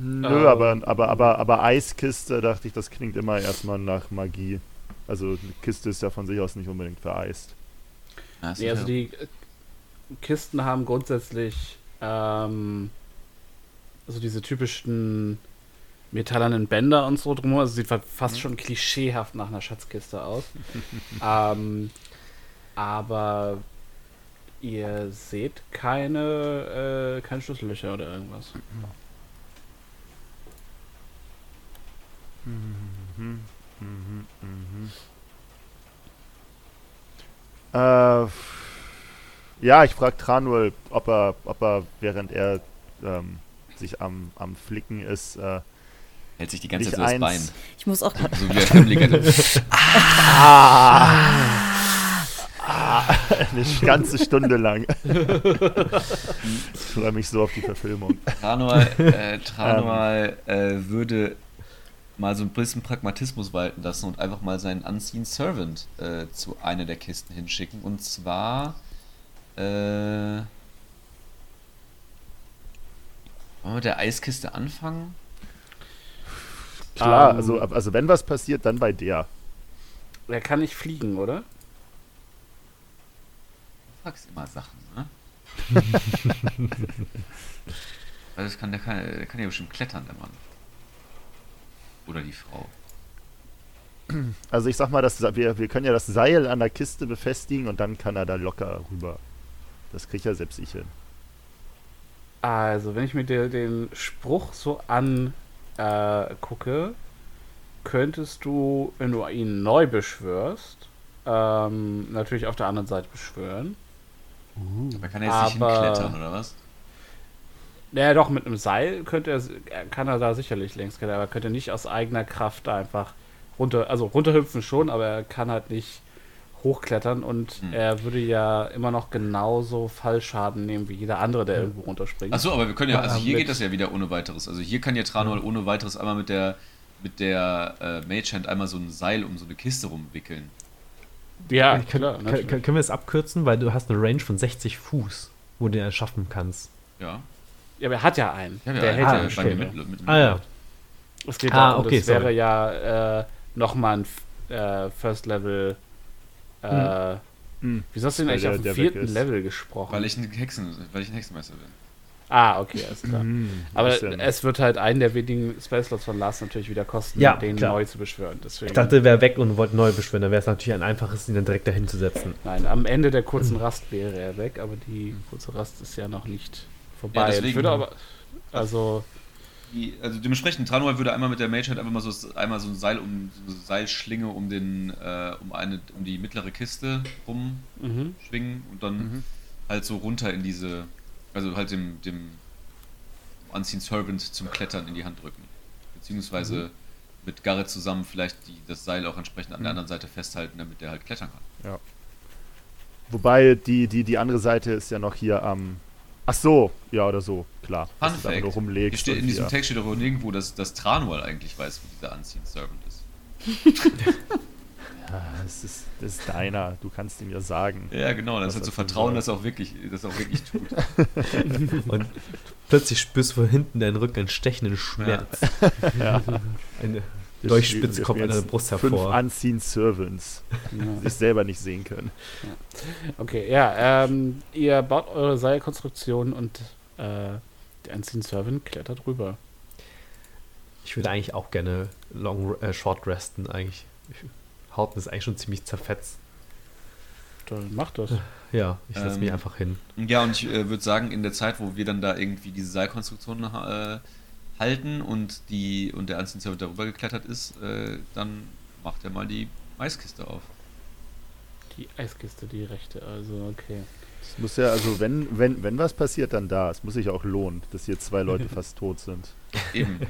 Nö, Ähm. aber, aber, aber, aber Eiskiste, dachte ich, das klingt immer erstmal nach Magie. Also eine Kiste ist ja von sich aus nicht unbedingt vereist. Ja, ist Nee, also ja- die äh, Kisten haben grundsätzlich ähm, also diese typischen metallernen Bänder und so drumherum. Also sieht fa- fast schon klischeehaft nach einer Schatzkiste aus. ähm, aber ihr seht keine, äh, keine Schlüssellöcher oder irgendwas. Mhm, mhm, mhm. Äh, ja, ich frage Tranuel, ob er, ob er, während er ähm, sich am, am Flicken ist, äh, hält sich die ganze Zeit so das Bein. Ich muss auch gerade. So wie der Guy. so, eine ganze Stunde lang. ich freue mich so auf die Verfilmung. Tranual, äh, Tranual äh, würde mal so ein bisschen Pragmatismus walten lassen und einfach mal seinen Unseen Servant äh, zu einer der Kisten hinschicken. Und zwar. Äh, wollen wir mit der Eiskiste anfangen? Klar, Ähm. also, also wenn was passiert, dann bei der. Er kann nicht fliegen, oder? Du fragst immer Sachen, ne? Weil das kann, der, kann, der kann ja bestimmt klettern, der Mann. Oder die Frau. Also ich sag mal, das, wir, wir können ja das Seil an der Kiste befestigen und dann kann er da locker rüber. Das kriegt ja selbst ich hin. Also, wenn ich mir dir den Spruch so angucke, äh, könntest du, wenn du ihn neu beschwörst, ähm, natürlich auf der anderen Seite beschwören. Aber kann er jetzt nicht hinklettern, oder was? Naja, doch, mit einem Seil könnte er, kann er da sicherlich längs klettern, aber er könnte nicht aus eigener Kraft da einfach runter, also runterhüpfen schon, aber er kann halt nicht hochklettern und Hm. er würde ja immer noch genauso Fallschaden nehmen wie jeder andere, der irgendwo runterspringt. Achso, aber wir können ja, Ja, also hier geht das ja wieder ohne weiteres. Also hier kann ja Tranual ohne weiteres einmal mit der mit der äh, Mage Hand einmal so ein Seil um so eine Kiste rumwickeln. Ja, Kann, klar. kann, können wir es abkürzen, weil du hast eine Range von 60 Fuß, wo du den erschaffen kannst. Ja. Ja, aber er hat ja einen. Ja, der hält ah, ja Stimme. mit, mit, Ah ja. Es geht Ah, darum, okay, das wäre sorry. ja äh, nochmal ein äh, First Level. Äh, Hm. Wieso hast du denn eigentlich der- auf dem vierten. Level gesprochen? Weil ich ein Hexen, weil ich ein Hexenmeister bin. ah, okay, alles klar. Hm, Aber es wird halt einen der wenigen Spellslots von Lars natürlich wieder kosten, Ja, den klar. neu zu beschwören. Deswegen, Ich dachte, wäre weg und wollte neu beschwören. Dann wäre es natürlich ein einfaches, ihn dann direkt dahin zu setzen. Nein, am Ende der kurzen Rast wäre er weg, aber die kurze Rast ist ja noch nicht vorbei. Ja, deswegen- ich würde aber, also, also dementsprechend, Tranual würde einmal mit der Mage Hand einfach mal so einmal so ein Seil um so eine Seilschlinge um den äh, um eine um die mittlere Kiste rumschwingen mhm. und dann Mhm. halt so runter in diese also halt dem dem Unseen Servant zum Klettern in die Hand drücken. Beziehungsweise Mhm. mit Garrett zusammen vielleicht die, das Seil auch entsprechend an der Mhm. anderen Seite festhalten, damit der halt klettern kann. Wobei die, die, die andere Seite ist ja noch hier am. Ach so, ja oder so, klar. Fun Fact, nur rumlegst. Hier steht, in diesem Text steht auch nirgendwo, dass, dass Tranual eigentlich weiß, wo dieser Unseen Servant ist. Ja, das ist, das ist deiner, du kannst ihm ja sagen. Ja, genau, das Was ist halt so Vertrauen, dass er auch wirklich, dass er auch wirklich tut. Und plötzlich spürst du von hinten deinen Rücken einen stechenden Schmerz. Ja. Eine Spielen- kommt an der Brust Fünf hervor. Unseen Servants, die ja. sich selber nicht sehen können. Okay, ja, ähm, ihr baut eure Seilkonstruktion und äh, der Unseen Servant klettert rüber. Ich würde eigentlich auch gerne long, äh, short resten eigentlich. Ich, Hauten ist eigentlich schon ziemlich zerfetzt. Dann macht das. Ja, ich setze mich Ähm, einfach hin. Ja, und ich äh, würde sagen, in der Zeit, wo wir dann da irgendwie diese Seilkonstruktion äh, halten und die und der Servant darüber geklettert ist, äh, dann macht er mal die Maiskiste auf. Die Eiskiste, die rechte, also okay. Es muss ja, also wenn, wenn, wenn was passiert, dann da. Es muss sich auch lohnen, dass hier zwei Leute fast tot sind. Eben.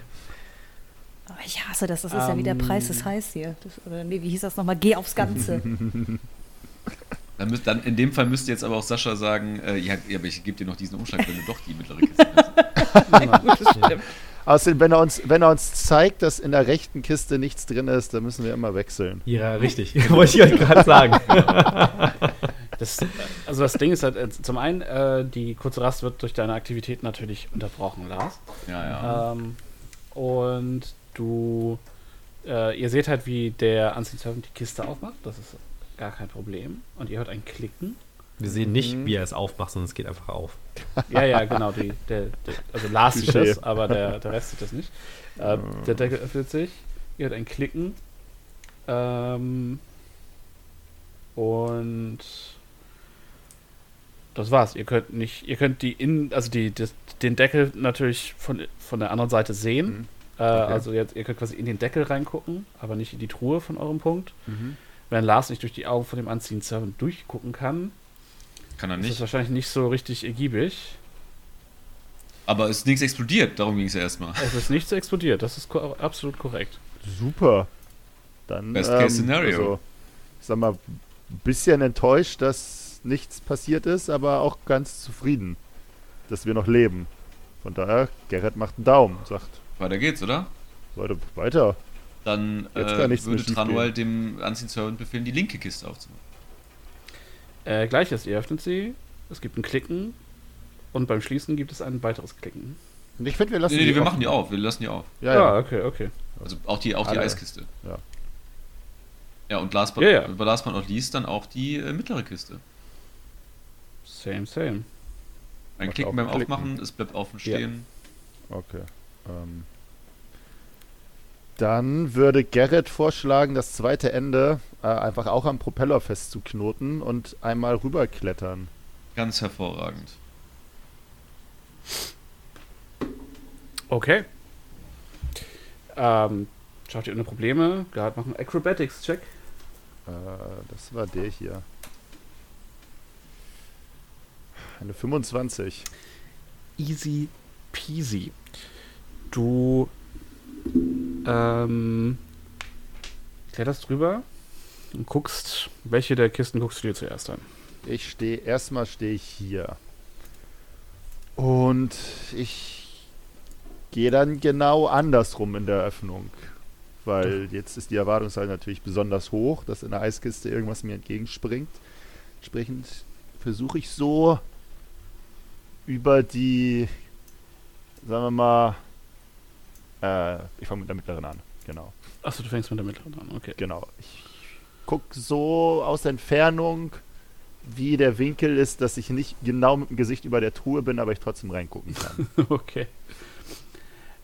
Aber ich hasse das, das ist ja wie der Ähm. Preis ist heiß hier. Das, oder nee, wie hieß das nochmal? Geh aufs Ganze. Dann, müsst, dann in dem Fall müsste jetzt aber auch Sascha sagen, äh, ja, ja, aber ich gebe dir noch diesen Umschlag, wenn du doch die mittlere Kiste hast. Außerdem, wenn er, uns, wenn er uns zeigt, dass in der rechten Kiste nichts drin ist, dann müssen wir immer wechseln. Ja, richtig. Wollte ich euch gerade sagen. Das, also das Ding ist halt, äh, zum einen, äh, die kurze Rast wird durch deine Aktivität natürlich unterbrochen, Lars. Ja, ja. Ähm, und du, äh, ihr seht halt, wie der Unseen Servant die Kiste aufmacht. Das ist gar kein Problem. Und ihr hört ein Klicken. Wir sehen nicht, Mhm. wie er es aufmacht, sondern es geht einfach auf. Ja, ja, genau. Die, der, der, also Lars sieht das, aber der, der Rest sieht das nicht. Äh, der Deckel öffnet sich. Ihr hört ein Klicken. Ähm, und das war's. Ihr könnt nicht, ihr könnt die in, also die, das, den Deckel natürlich von, von der anderen Seite sehen. Mhm. Äh, Also jetzt, ihr könnt quasi in den Deckel reingucken, aber nicht in die Truhe von eurem Punkt. Mhm. Wenn Lars nicht durch die Augen von dem Anziehen Servant durchgucken kann, Kann er ist das nicht. wahrscheinlich nicht so richtig ergiebig. Aber es ist nichts explodiert, darum ging es ja erstmal. Es ist nichts explodiert, das ist ko absolut korrekt. Super. Dann, Best case ähm, scenario. Also, ich sag mal, ein bisschen enttäuscht, dass nichts passiert ist, aber auch ganz zufrieden, dass wir noch leben. Von daher, Gerrit macht einen Daumen, sagt, Weiter geht's, oder? Leute, weiter. Dann Jetzt äh, würde Tranual dem Unseen Servant befehlen, die linke Kiste aufzumachen. Äh, Gleiches, ihr öffnet sie, es gibt ein Klicken und beim Schließen gibt es ein weiteres Klicken. Ich finde, wir lassen Nee, nee, wir offen. machen die auf, wir lassen die auf. Ja, ja. Ah, okay, okay. Also auch die, auch die Alle. Eiskiste. Ja. Ja, und last but, Ja, ja. last but not least dann auch die äh, mittlere Kiste. Same, same. Ein Klicken beim Klicken. Aufmachen, es bleibt offen Ja. stehen. Okay. Ähm. Dann würde Gerrit vorschlagen, das zweite Ende äh, einfach auch am Propeller festzuknoten und einmal rüberklettern. Ganz hervorragend. Okay. Ähm, schaut ihr ohne Probleme. Gerade machen Acrobatics-Check. Äh, das war der hier. Eine 25. Easy peasy. Du ähm, kletterst drüber und guckst, welche der Kisten guckst du dir zuerst an? Ich stehe, erstmal stehe ich hier. Und ich gehe dann genau andersrum in der Öffnung. Weil jetzt ist die Erwartungshaltung natürlich besonders hoch, dass in der Eiskiste irgendwas mir entgegenspringt. Entsprechend versuche ich so über die, sagen wir mal, äh, ich fange mit der mittleren an. Genau, Achso, du fängst mit der mittleren an, okay. genau. Ich gucke so aus der Entfernung, wie der Winkel ist, dass ich nicht genau mit dem Gesicht über der Truhe bin, aber ich trotzdem reingucken kann. Okay.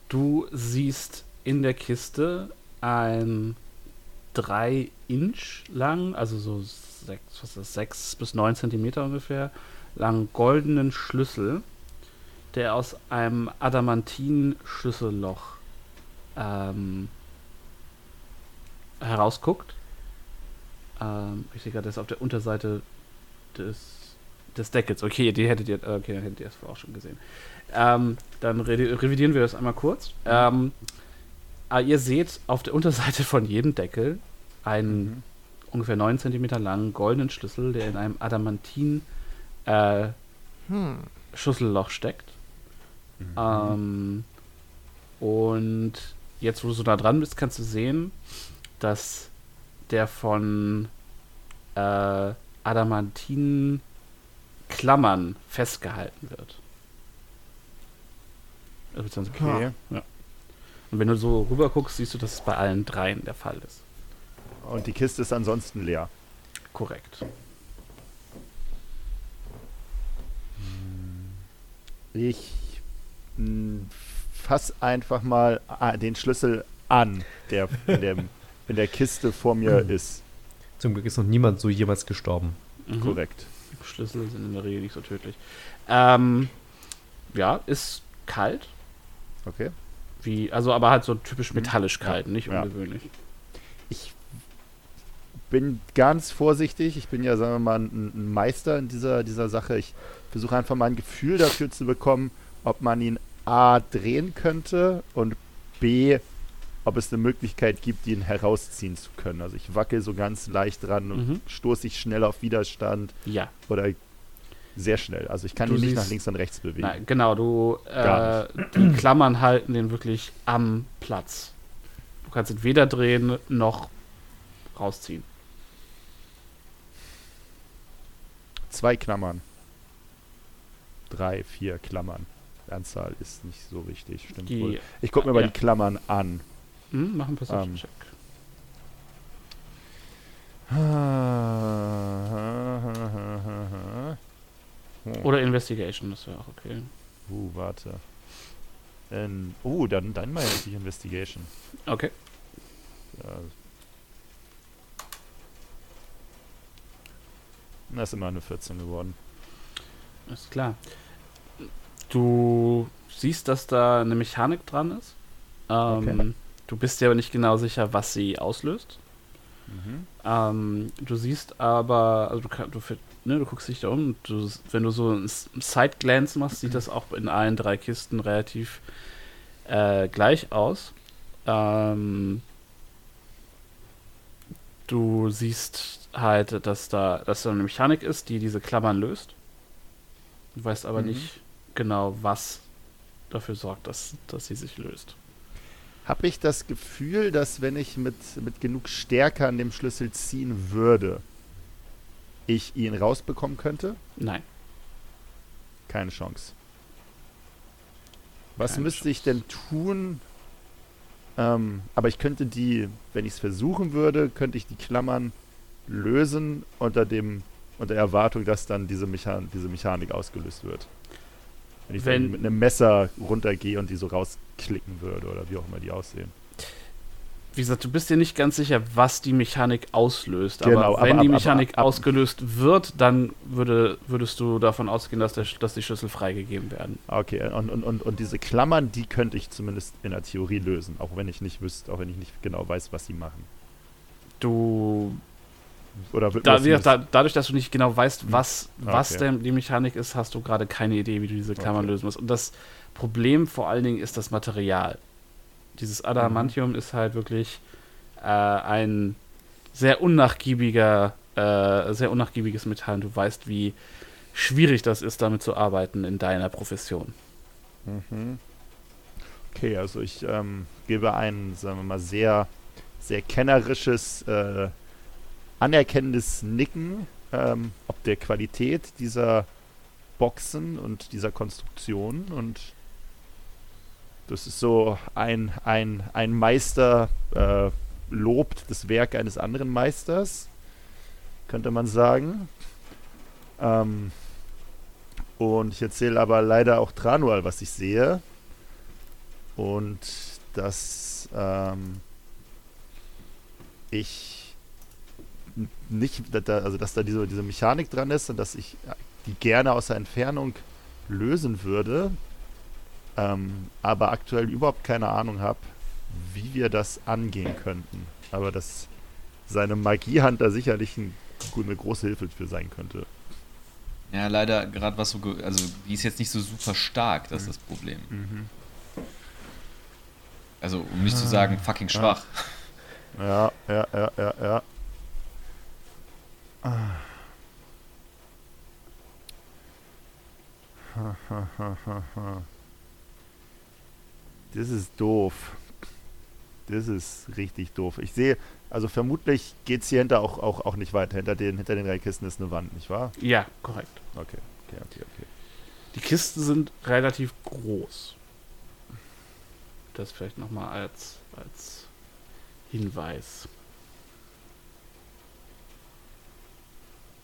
Du siehst in der Kiste ein 3 Inch lang, also so 6, was ist das, 6 bis 9 Zentimeter ungefähr, langen goldenen Schlüssel, der aus einem Adamantin-Schlüsselloch ähm, herausguckt. Ähm, ich sehe gerade, der ist auf der Unterseite des, des Deckels. Okay, die hättet ihr, okay, dann hättet ihr es vorher auch schon gesehen. Ähm, dann re revidieren wir das einmal kurz. Ähm, ah, ihr seht auf der Unterseite von jedem Deckel einen ungefähr 9 cm langen goldenen Schlüssel, der in einem Adamantin äh, Hm. Schlüsselloch steckt. Ähm, und jetzt, wo du so nah dran bist, kannst du sehen, dass der von äh, Adamantinen Klammern festgehalten wird. Okay. Und wenn du so rüber guckst, siehst du, dass es bei allen dreien der Fall ist. Und die Kiste ist ansonsten leer. Korrekt. Ich mh, fass einfach mal ah, den Schlüssel an, der in, dem, in der Kiste vor mir ist. Zum Glück ist noch niemand so jemals gestorben. Mhm. Korrekt. Schlüssel sind in der Regel nicht so tödlich. Ähm, ja, ist kalt. Okay. Wie, also aber halt so typisch metallisch kalt, nicht Ja. ungewöhnlich. Ich bin ganz vorsichtig. Ich bin ja, sagen wir mal, ein, ein Meister in dieser, dieser Sache. Ich versuche einfach mal ein Gefühl dafür zu bekommen, ob man ihn A drehen könnte und B, ob es eine Möglichkeit gibt, ihn herausziehen zu können. Also ich wackel so ganz leicht dran und Mhm. stoße ich schnell auf Widerstand Ja. oder sehr schnell. Also ich kann Du ihn nicht nach links und rechts bewegen. Nein, genau, du äh, die Klammern halten den wirklich am Platz. Du kannst ihn weder drehen noch rausziehen. Zwei Klammern. Drei, vier Klammern. Die Anzahl ist nicht so wichtig, stimmt wohl. Die Ich gucke mir mal ja. die Klammern an. Hm, machen Perception Ähm. Check. Oder Investigation, das wäre auch okay. Uh, warte. Ähm, uh, dann, dann mal die Investigation. Okay. Ja. Das ist immer eine 14 geworden. Ist klar. Du siehst, dass da eine Mechanik dran ist. Ähm, Okay. Du bist dir aber nicht genau sicher, was sie auslöst. Mhm. Ähm, du siehst aber, also du, du, ne, du guckst dich da um, du, wenn du so ein Side-Glance machst, sieht das auch in allen drei Kisten relativ äh, gleich aus. Ähm, du siehst halt, dass da, dass da eine Mechanik ist, die diese Klammern löst. Du weißt aber Mhm. nicht genau, was dafür sorgt, dass, dass sie sich löst. Habe ich das Gefühl, dass wenn ich mit, mit genug Stärke an dem Schlüssel ziehen würde, ich ihn rausbekommen könnte? Nein. Keine Chance. Was Keine müsste ich Chance. denn tun? Ähm, aber ich könnte die, wenn ich es versuchen würde, könnte ich die Klammern lösen unter dem unter der Erwartung, dass dann diese, Mechan diese Mechanik ausgelöst wird. Wenn ich Wenn- dann mit einem Messer runtergehe und die so rausklicken würde oder wie auch immer die aussehen. Wie gesagt, du bist dir nicht ganz sicher, was die Mechanik auslöst. Genau, aber aber- wenn die aber- Mechanik aber- ab- ausgelöst wird, dann würde, würdest du davon ausgehen, dass, der, dass die Schlüssel freigegeben werden. Okay, und, und, und, und diese Klammern, die könnte ich zumindest in der Theorie lösen, auch wenn ich nicht wüsste, auch wenn ich nicht genau weiß, was sie machen. Du, Oder da, da, dadurch, dass du nicht genau weißt, was, was Okay. denn die Mechanik ist, hast du gerade keine Idee, wie du diese Klammern Okay. lösen musst. Und das Problem vor allen Dingen ist das Material. Dieses Mhm. Adamantium ist halt wirklich äh, ein sehr unnachgiebiger, äh, sehr unnachgiebiges Metall. Und du weißt, wie schwierig das ist, damit zu arbeiten in deiner Profession. Mhm. Okay, also ich ähm, gebe ein, sagen wir mal, sehr, sehr kennerisches, äh, anerkennendes Nicken ähm, ob der Qualität dieser Boxen und dieser Konstruktion und das ist so ein, ein, ein Meister äh, lobt das Werk eines anderen Meisters, könnte man sagen. Ähm, und ich erzähle aber leider auch Tranual, was ich sehe. Und dass ähm, ich nicht, also dass da diese, diese Mechanik dran ist und dass ich die gerne aus der Entfernung lösen würde, ähm, aber aktuell überhaupt keine Ahnung habe, wie wir das angehen könnten. Aber dass seine Magiehand da sicherlich ein, eine große Hilfe für sein könnte. Ja, leider gerade was so, also die ist jetzt nicht so super stark, das ist das Problem. Mhm. Also um nicht zu sagen fucking schwach. Ja, ja, ja, ja, ja. Ah. Ha, ha, ha, ha, ha. Das ist doof. Das ist richtig doof. Ich sehe, also vermutlich geht es hier hinter auch, auch, auch nicht weiter. Hinter den, hinter den drei Kisten ist eine Wand, nicht wahr? Ja, korrekt. Okay, okay, okay, okay. Die Kisten sind relativ groß. Das vielleicht nochmal als, als Hinweis.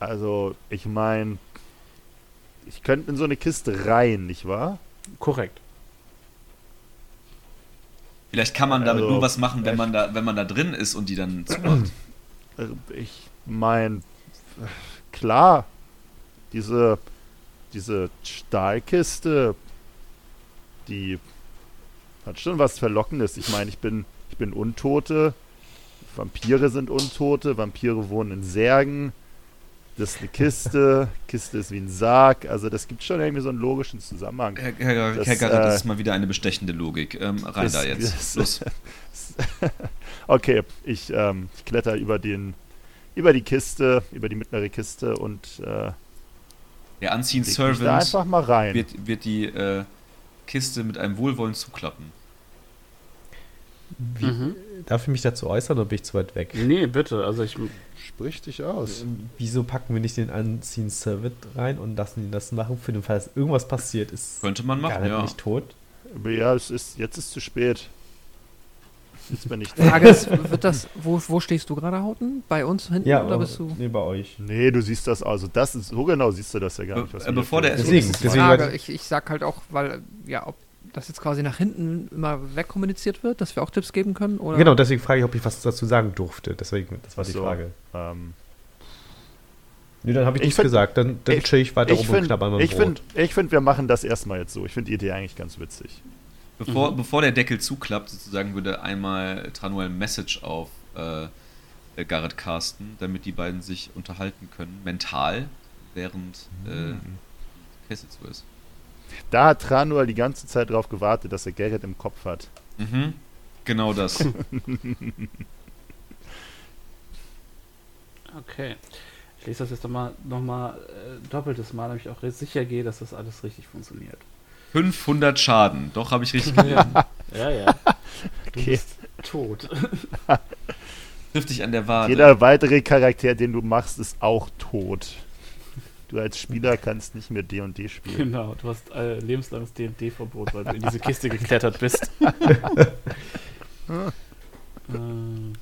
Also, ich meine, ich könnte in so eine Kiste rein, nicht wahr? Korrekt. Vielleicht kann man damit Also, nur was machen, wenn man da, wenn man da drin ist und die dann zumacht. Äh, Ich meine, klar, diese, diese Stahlkiste, die hat schon was Verlockendes. Ich meine, ich bin, ich bin Untote, Vampire sind Untote, Vampire wohnen in Särgen. Das ist eine Kiste, Kiste ist wie ein Sarg. Also das gibt schon irgendwie so einen logischen Zusammenhang. Herr, Herr, Das, Herr Garrett, das äh, ist mal wieder eine bestechende Logik. Ähm, rein das- da jetzt. das- Los. okay, ich, ähm, ich kletter über den, über die Kiste, über die mittlere Kiste und äh, Der Unseen Servant einfach mal rein. wird, wird die äh, Kiste mit einem Wohlwollen zuklappen. Wie, Mhm. Darf ich mich dazu äußern oder bin ich zu weit weg? Nee, bitte. Also ich. Sprich dich aus. Ähm, Wieso packen wir nicht den Unseen Servant rein und lassen ihn das machen, für den Fall, dass irgendwas passiert ist? Könnte man machen, ja. nicht tot? Aber ja, es ist, jetzt ist zu spät. Jetzt bin ich Frage ist, wird das, wo, wo stehst du gerade, Hauten? Bei uns hinten Ja, oder bist du? nee, bei euch. Nee, du siehst das also. Das ist, so genau siehst du das ja gar Be- nicht. was äh, bevor der- Deswegen, ist deswegen- mal- Frage, ich, ich sag halt auch, weil, ja, ob das jetzt quasi nach hinten immer wegkommuniziert wird, dass wir auch Tipps geben können? Oder? Genau, deswegen frage ich, ob ich was dazu sagen durfte. Deswegen, das war Ach die so. Frage. Ähm, Nee, dann habe ich, Ich nichts find- gesagt. Dann, dann ich- chill ich weiter ich rum und finde, knabber ich Brot. find, ich find, wir machen das erstmal jetzt so. Ich finde die Idee eigentlich ganz witzig. Bevor, Mhm. bevor der Deckel zuklappt, sozusagen, würde einmal Tranuel ein Message auf äh, äh, Garrett casten, damit die beiden sich unterhalten können, mental, während äh, die Kiste zu ist. Da hat Tranuel die ganze Zeit drauf gewartet, dass er Gerrit im Kopf hat. Mhm. Genau das. Okay. Ich lese das jetzt nochmal noch mal, äh, doppeltes Mal, damit ich auch sicher gehe, dass das alles richtig funktioniert. 500 Schaden. Doch, habe ich richtig gelesen. Ja, ja. Du Okay. bist tot. Trifft dich an der Wade. Jeder weitere Charakter, den du machst, ist auch tot. Du als Spieler kannst nicht mehr D&D spielen. genau, du hast äh, lebenslanges DD-Verbot, weil du in diese Kiste geklettert bist. Ähm,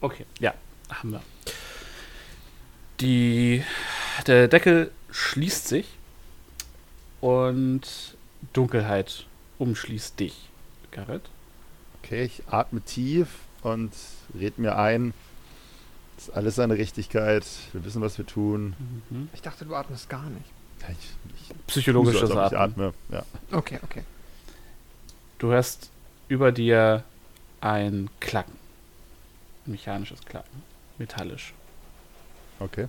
Okay, ja, haben wir. Die, der Deckel schließt sich und Dunkelheit umschließt dich, Garrett. Okay, ich atme tief und red mir ein. Das ist alles seine Richtigkeit. Wir wissen, was wir tun. Mhm. Ich dachte, du atmest gar nicht. Ja, Ich, ich Psychologisches tue so, ob ich Atmen. atme. Ja. Okay, okay. Du hörst über dir ein Klacken. Ein mechanisches Klacken. Metallisch. Okay.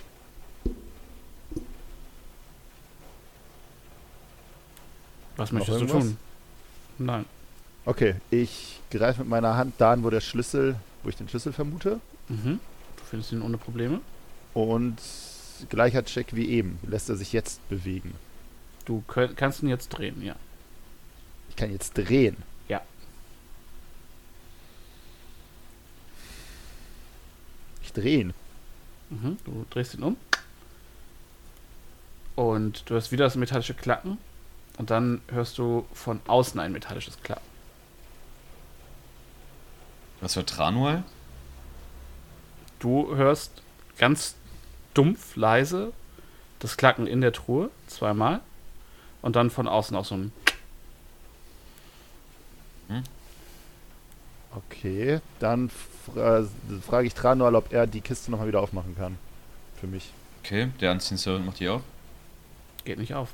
Was Noch möchtest du irgendwas? tun? Nein. Okay, ich greife mit meiner Hand dahin, wo der Schlüssel, wo ich den Schlüssel vermute. Mhm. Du findest ihn ohne Probleme. Und gleicher Check wie eben. Lässt er sich jetzt bewegen? Du könnt, kannst ihn jetzt drehen, ja. Ich kann jetzt drehen. Ja. Ich drehe ihn. Mhm. Du drehst ihn um. Und du hast wieder das metallische Klacken. Und dann hörst du von außen ein metallisches Klacken. Was für Tranual? Du hörst ganz dumpf, leise das Klacken in der Truhe, zweimal. Und dann von außen auch so ein. Okay, dann fra frage ich Tranual, ob er die Kiste nochmal wieder aufmachen kann. Für mich. Okay, der Anziehungsservant macht die auf. Geht nicht auf.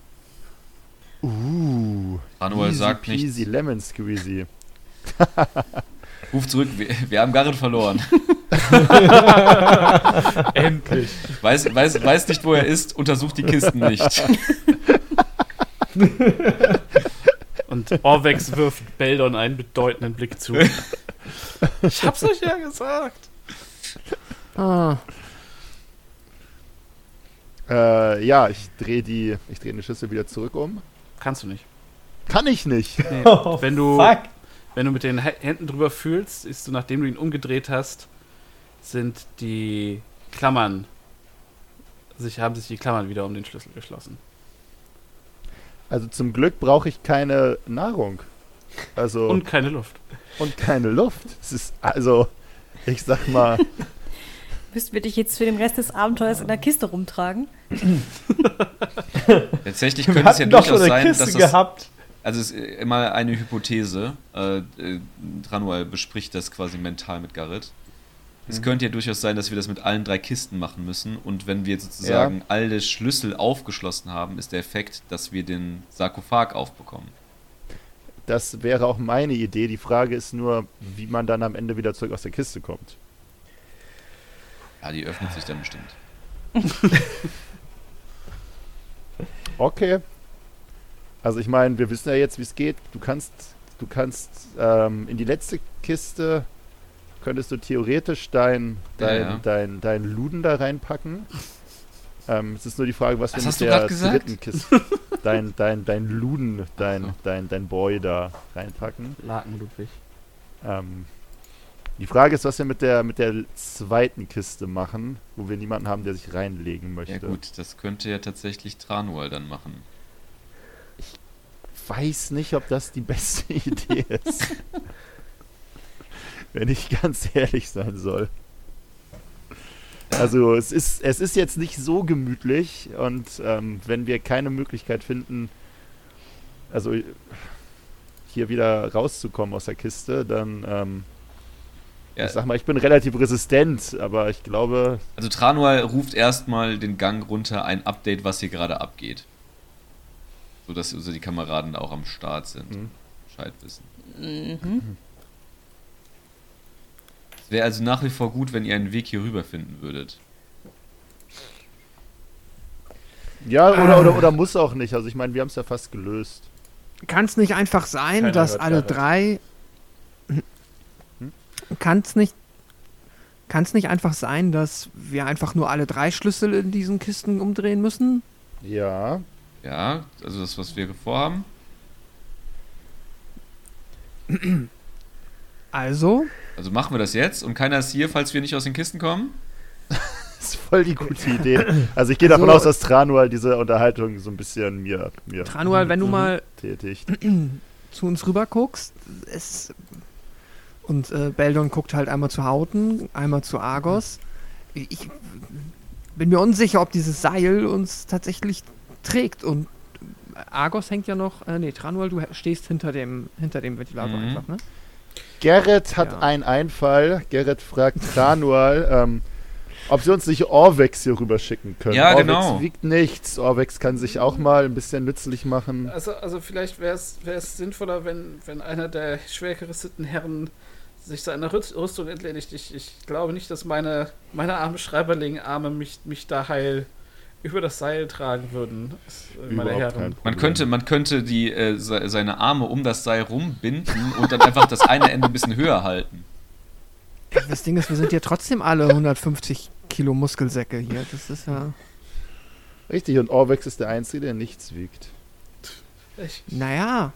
Uh. Tranual easy sagt peasy nichts. lemon squeezy. Ruf zurück, wir, wir haben Garrett verloren. Endlich. Weiß, weiß, weiß nicht, wo er ist, untersucht die Kisten nicht. Und Orvex wirft Beldon einen bedeutenden Blick zu. Ich hab's euch ja gesagt. Ah, Äh, ja, ich drehe die, ich drehe den Schlüssel wieder zurück um. Kannst du nicht. Kann ich nicht. Nee. Oh, wenn du fuck. Wenn du mit den Hä- Händen drüber fühlst, ist du, nachdem du ihn umgedreht hast, sind die Klammern sich haben sich die Klammern wieder um den Schlüssel geschlossen. Also zum Glück brauche ich keine Nahrung. Also Und keine Luft. und keine Luft. Es ist also, ich sag mal, Müssten wir dich jetzt für den Rest des Abenteuers in der Kiste rumtragen? Tatsächlich könnte es ja durchaus schon eine sein, Kiste dass das, gehabt. Also es ist immer eine Hypothese. Äh, äh, bespricht das quasi mental mit Garrett. Es Mhm. könnte ja durchaus sein, dass wir das mit allen drei Kisten machen müssen. Und wenn wir jetzt sozusagen alle Schlüssel aufgeschlossen haben, ist der Effekt, dass wir den Sarkophag aufbekommen. das wäre auch meine Idee. Die Frage ist nur, wie man dann am Ende wieder zurück aus der Kiste kommt. Ja, die öffnet sich dann bestimmt. Okay. Also ich meine, wir wissen ja jetzt, wie es geht. Du kannst, du kannst ähm, in die letzte Kiste könntest du theoretisch dein, Ja, dein, ja. dein, dein Luden da reinpacken. Ähm, es ist nur die Frage, was, Was wir mit du der dritten Kiste, dein, dein, dein Luden, dein, so. dein, dein Boy da reinpacken. Laken Ludwig. Ähm, die Frage ist, was wir mit der, mit der zweiten Kiste machen, wo wir niemanden haben, der sich reinlegen möchte. Ja gut, das könnte ja tatsächlich Tranual dann machen. Weiß nicht, ob das die beste Idee ist. Wenn ich ganz ehrlich sein soll. Also es ist, es ist jetzt nicht so gemütlich und ähm, wenn wir keine Möglichkeit finden, also hier wieder rauszukommen aus der Kiste, dann, ähm, Ja, ich sag mal, ich bin relativ resistent, aber ich glaube, also Tranual ruft erstmal den Gang runter, ein Update, was hier gerade abgeht. So dass also die Kameraden auch am Start sind. Mhm. Bescheid wissen. Mhm. Es wäre also nach wie vor gut, wenn ihr einen Weg hier rüber finden würdet. ja, oder, oder, oder muss auch nicht. Also ich meine, wir haben es ja fast gelöst. Kann es nicht einfach sein, Keiner dass alle Garrett. drei. Hm? Kann es nicht. Kann es nicht einfach sein, dass wir einfach nur alle drei Schlüssel in diesen Kisten umdrehen müssen? Ja, Ja, also das, was wir vorhaben. Also, Also machen wir das jetzt und keiner ist hier, falls wir nicht aus den Kisten kommen. Das ist voll die gute Idee. Also ich gehe Also- davon aus, dass Tranual diese Unterhaltung so ein bisschen mir, mir Tranual, wenn du Mhm. mal tätigt. zu uns rüber guckst, es. Und äh, Beldon guckt halt einmal zu Hauten, einmal zu Argos. Ich bin mir unsicher, ob dieses Seil uns tatsächlich trägt. Und Argos hängt ja noch. Äh, nee, Tranual, du stehst hinter dem, hinter dem Ventilator Mhm. einfach, ne? Gerrit hat Ja. einen Einfall. Gerrit fragt Tranual, ähm, ob sie uns nicht Orvex hier rüber schicken können. Ja, Orvex genau. wiegt nichts. Orvex kann sich auch mal ein bisschen nützlich machen. Also, also vielleicht wäre es sinnvoller, wenn, wenn einer der schwer gerüsteten Herren sich seiner Rüst- Rüstung entledigt. Ich, ich glaube nicht, dass meine, meine arme Schreiberling-Arme mich, mich da heil über das Seil tragen würden, äh, meine Herren. Man könnte, man könnte die, äh, se seine Arme um das Seil rumbinden und dann einfach das eine Ende ein bisschen höher halten. Das Ding ist, wir sind ja trotzdem alle 150 Kilo Muskelsäcke hier. Das ist ja. Richtig, und Orvex ist der Einzige, der nichts wiegt. Naja.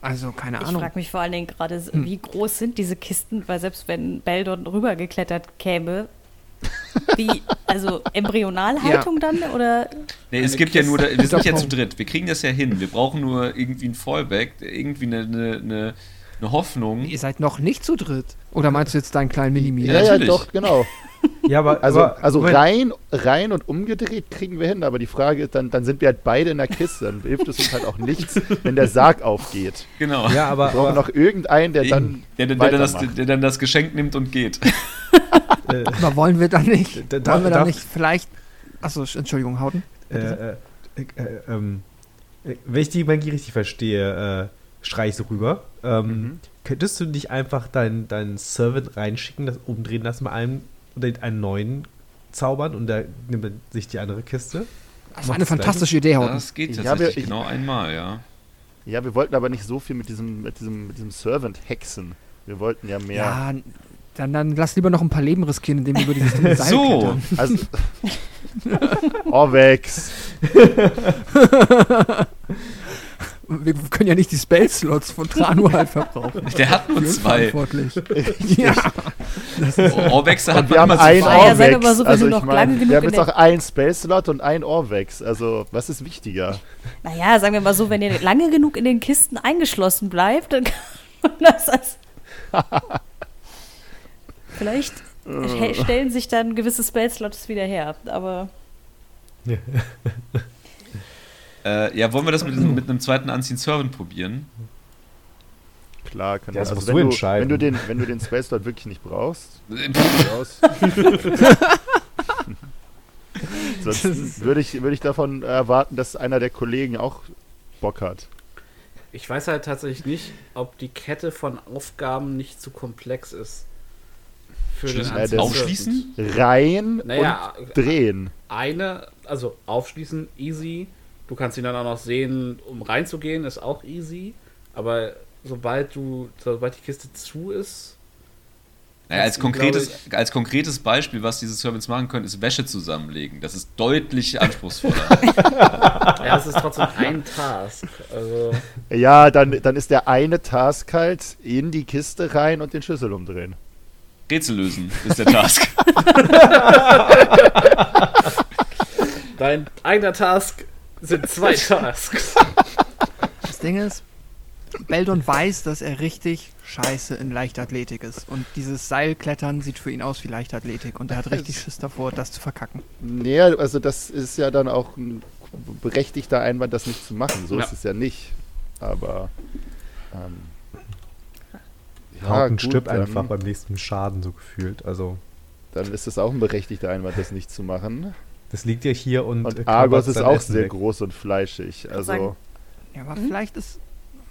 Also, keine Ich Ahnung. frage mich vor allen Dingen gerade, Hm. wie groß sind diese Kisten, weil selbst wenn Beldon rübergeklettert käme, wie, also Embryonalhaltung dann oder? Nee, es Eine gibt ja nur, da, wir sind ja zu dritt. Wir kriegen das ja hin. Wir brauchen nur irgendwie ein Fallback, irgendwie eine, eine, eine, eine Hoffnung. Ihr seid noch nicht zu dritt. Oder meinst du jetzt deinen kleinen Minimi? Ja, Ja, ja, doch, genau. Ja, aber, Also, aber also rein, rein und umgedreht kriegen wir hin, aber die Frage ist, dann, dann sind wir halt beide in der Kiste. Dann hilft es uns halt auch nichts, wenn der Sarg aufgeht. Genau. Ja, aber, Wir brauchen aber noch irgendeinen, der dann. der, der, der, dann das, der dann das Geschenk nimmt und geht. äh, Aber wollen wir dann nicht? Da- da- wollen wir dann nicht vielleicht. Achso, Entschuldigung, Hauten. äh, äh, äh, ähm, äh, wenn ich die Magie richtig verstehe, äh, schrei ich so rüber. Ähm, Mhm. Könntest du nicht einfach deinen deinen Servant reinschicken, das umdrehen lassen bei einem oder einen neuen zaubern und da nimmt er sich die andere Kiste? Das war Macht eine fantastische Idee, Hauten. Das geht Ja, tatsächlich aber ich- genau einmal, ja. Ja, wir wollten aber nicht so viel mit diesem, mit diesem, mit diesem Servant hexen. Wir wollten ja mehr. Ja, dann, dann lass lieber noch ein paar Leben riskieren, indem wir über dieses dumme Seil So. Also. Orvex. Wir können ja nicht die Spell-Slots von Tranu halt verbrauchen. Der hat nur zwei. ja. Ohrwechsel hat Und wir haben man immer einen zu Ah ja, viel. sagen wir Orvex. mal so, wenn also ich meine, wir haben jetzt noch einen Space-Slot und einen Orvex. Also, was ist wichtiger? Naja, sagen wir mal so, wenn ihr lange genug in den Kisten eingeschlossen bleibt, dann kann man das als. Vielleicht he- stellen sich dann gewisse Spell-Slots wieder her, aber Äh, ja, wollen wir das mit, diesem- mit einem zweiten Anziehen Servant probieren? Klar, kann Ja, das also musst wenn du du, entscheiden. wenn du den, wenn du den Space-Slot wirklich nicht brauchst, raus. Sonst würde ich, würde ich davon erwarten, dass einer der Kollegen auch Bock hat. Ich weiß halt tatsächlich nicht, ob die Kette von Aufgaben nicht zu komplex ist. Für den Anziehservant. aufschließen? Rein Naja, und drehen. eine, also aufschließen, easy. Du kannst ihn dann auch noch sehen, um reinzugehen, ist auch easy. Aber sobald du, sobald die Kiste zu ist, Naja, als, konkretes, glaub als konkretes Beispiel, was diese Servants machen können, ist Wäsche zusammenlegen. Das ist deutlich anspruchsvoller. ja, es ist trotzdem ein Task. Also, Ja, dann, dann ist der eine Task halt in die Kiste rein und den Schlüssel umdrehen. Rätsel lösen ist der Task. dein eigener Task sind zwei Tasks. Das Ding ist, Beldon weiß, dass er richtig scheiße in Leichtathletik ist. Und dieses Seilklettern sieht für ihn aus wie Leichtathletik. Und er hat richtig Schiss davor, das zu verkacken. Nee, also das ist ja dann auch ein berechtigter Einwand, das nicht zu machen. So Ja. ist es ja nicht. Aber ähm, Hauten gut, stirbt einfach beim nächsten Schaden, so gefühlt. Also, Dann ist es auch ein berechtigter Einwand, das nicht zu machen. das liegt ja hier und. Und äh, Argos ist auch Essen sehr weg. groß und fleischig. Also sagen, Ja, aber vielleicht ist.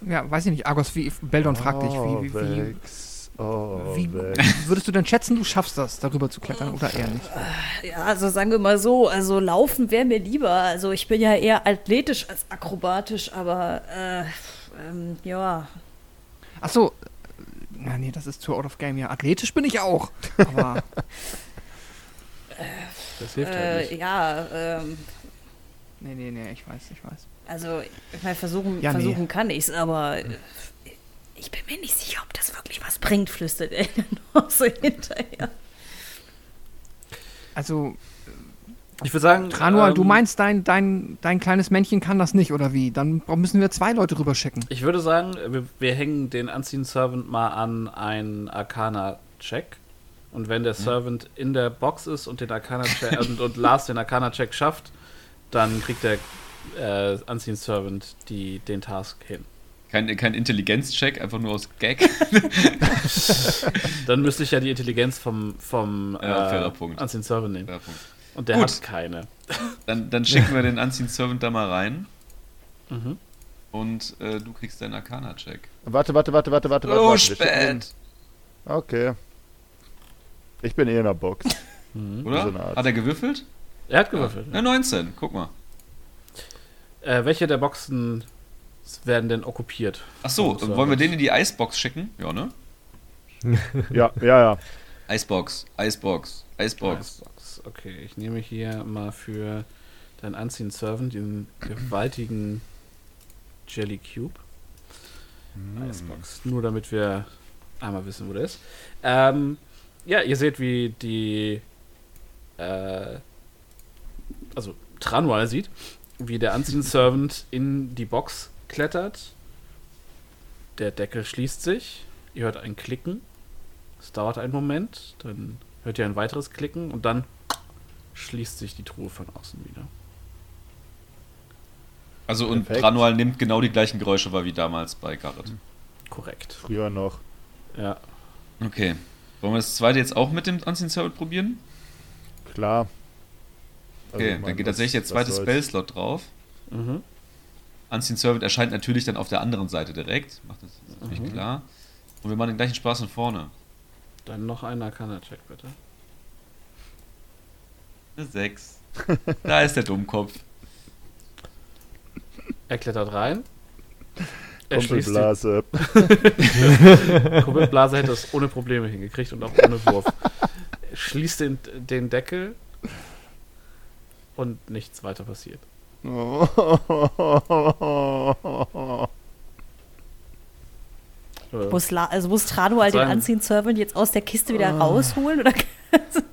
Ja, weiß ich nicht. Argos, wie. Beldon fragt dich, wie, wie, wie, Orvex, wie Orvex. würdest du denn schätzen, du schaffst das, darüber zu klettern oder eher nicht? ja, also sagen wir mal so, also laufen wäre mir lieber. Also ich bin ja eher athletisch als akrobatisch, aber äh, ähm, ja. Achso. Na, nee, das ist zu out of game. Ja, athletisch bin ich auch. Aber. Das hilft halt Äh, nicht. ja, ähm, nee, nee, nee, ich weiß, ich weiß. also ich meine, versuchen, Ja, nee. versuchen kann ich es, aber äh, ich bin mir nicht sicher, ob das wirklich was bringt, flüstert er dann noch so hinterher. Also, Ich würde sagen, Tranual, ähm, du meinst, dein, dein, dein kleines Männchen kann das nicht, oder wie? Dann müssen wir zwei Leute rüberschicken. Ich würde sagen, wir, wir hängen den Anziehen Servant mal an einen Arcana-Check. Und wenn der Servant in der Box ist und den Arcana-Check und, und Lars den Arcana-Check schafft, dann kriegt der äh, Anziehen Servant die, den Task hin. Kein, kein Intelligenzcheck, einfach nur aus Gag. Dann müsste ich ja die Intelligenz vom, vom Ja, fairer äh. Anziehen Servant nehmen. Ja, Punkt. Und der Gut. hat keine. Dann, dann schicken wir den Anziehen Servant da mal rein Mhm. und äh, du kriegst deinen Arcana-Check. Warte, warte, warte, warte, warte. Oh, warte. Ihn- spät! Okay. Ich bin eh in der Box. Mhm. Oder? So. Hat er gewürfelt? Er hat gewürfelt. Ja, 19, guck mal. Äh, welche der Boxen werden denn okkupiert? Ach so, wollen wir den in die Eisbox schicken? Ja, ne? Ja, ja, ja. Eisbox, Eisbox, Eisbox. Okay, ich nehme hier mal für deinen Anziehen Servant diesen gewaltigen Jelly Cube. Icebox. Nur damit wir einmal wissen, wo der ist. Ähm, ja, ihr seht, wie die äh, also Tranwal sieht, wie der Anziehen Servant in die Box klettert. Der Deckel schließt sich. Ihr hört ein Klicken. Es dauert einen Moment, dann hört ihr ein weiteres Klicken und dann schließt sich die Truhe von außen wieder. Also und Perfekt. Tranual nimmt genau die gleichen Geräusche wahr wie damals bei Garrett. Korrekt. Früher noch. Ja. Okay. Wollen wir das zweite jetzt auch mit dem Unseen Servant probieren? Klar. Also, Okay, ich mein, dann geht was- tatsächlich der zweite. Spellslot drauf. Mhm. Unseen Servant erscheint natürlich dann auf der anderen Seite direkt. Macht das natürlich Mhm. klar. Und wir machen den gleichen Spaß von vorne. Dann noch ein Arcana-Check, bitte. Eine 6. da ist der Dummkopf. Er klettert rein. Er die, Kumpelblase. Kuppelblase hätte es ohne Probleme hingekriegt und auch ohne Wurf. Er schließt den, den Deckel und nichts weiter passiert. Muss, La also muss Tranual den Sein- Anziehen Servant jetzt aus der Kiste wieder rausholen? Oder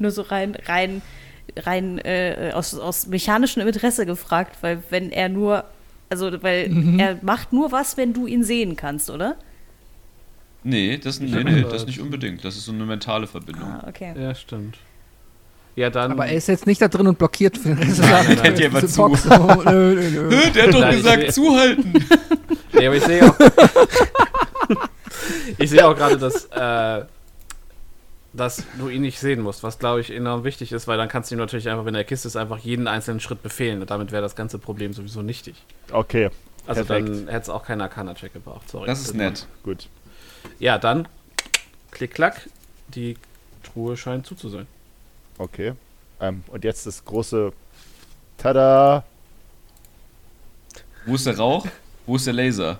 nur so rein, rein, rein äh, aus, aus mechanischem Interesse gefragt, weil wenn er nur, also weil er macht nur was, wenn du ihn sehen kannst, oder? Nee, das, nee, nee, das ist nicht unbedingt. Das ist so eine mentale Verbindung. Ah, okay. ja, stimmt. Ja, dann. Aber er ist jetzt nicht da drin und blockiert für den Rest Nein, nein, zu. Box. Oh, nö, nö, nö. Der hat doch Nein, gesagt, zuhalten. Nee, aber ich sehe auch. ich sehe auch gerade, dass, äh, dass du ihn nicht sehen musst, was glaube ich enorm wichtig ist, weil dann kannst du ihm natürlich einfach, wenn er Kiste ist, einfach jeden einzelnen Schritt befehlen. Und damit wäre das ganze Problem sowieso nichtig. Okay, Also Perfekt. dann hätte es auch keinen Arcana-Check gebraucht. Sorry. Das ist nett. gut. Ja, dann klick, klack. Die Truhe scheint zu zu sein. Okay. Ähm, und jetzt das große Tada! Wo ist der Rauch? Wo ist der Laser?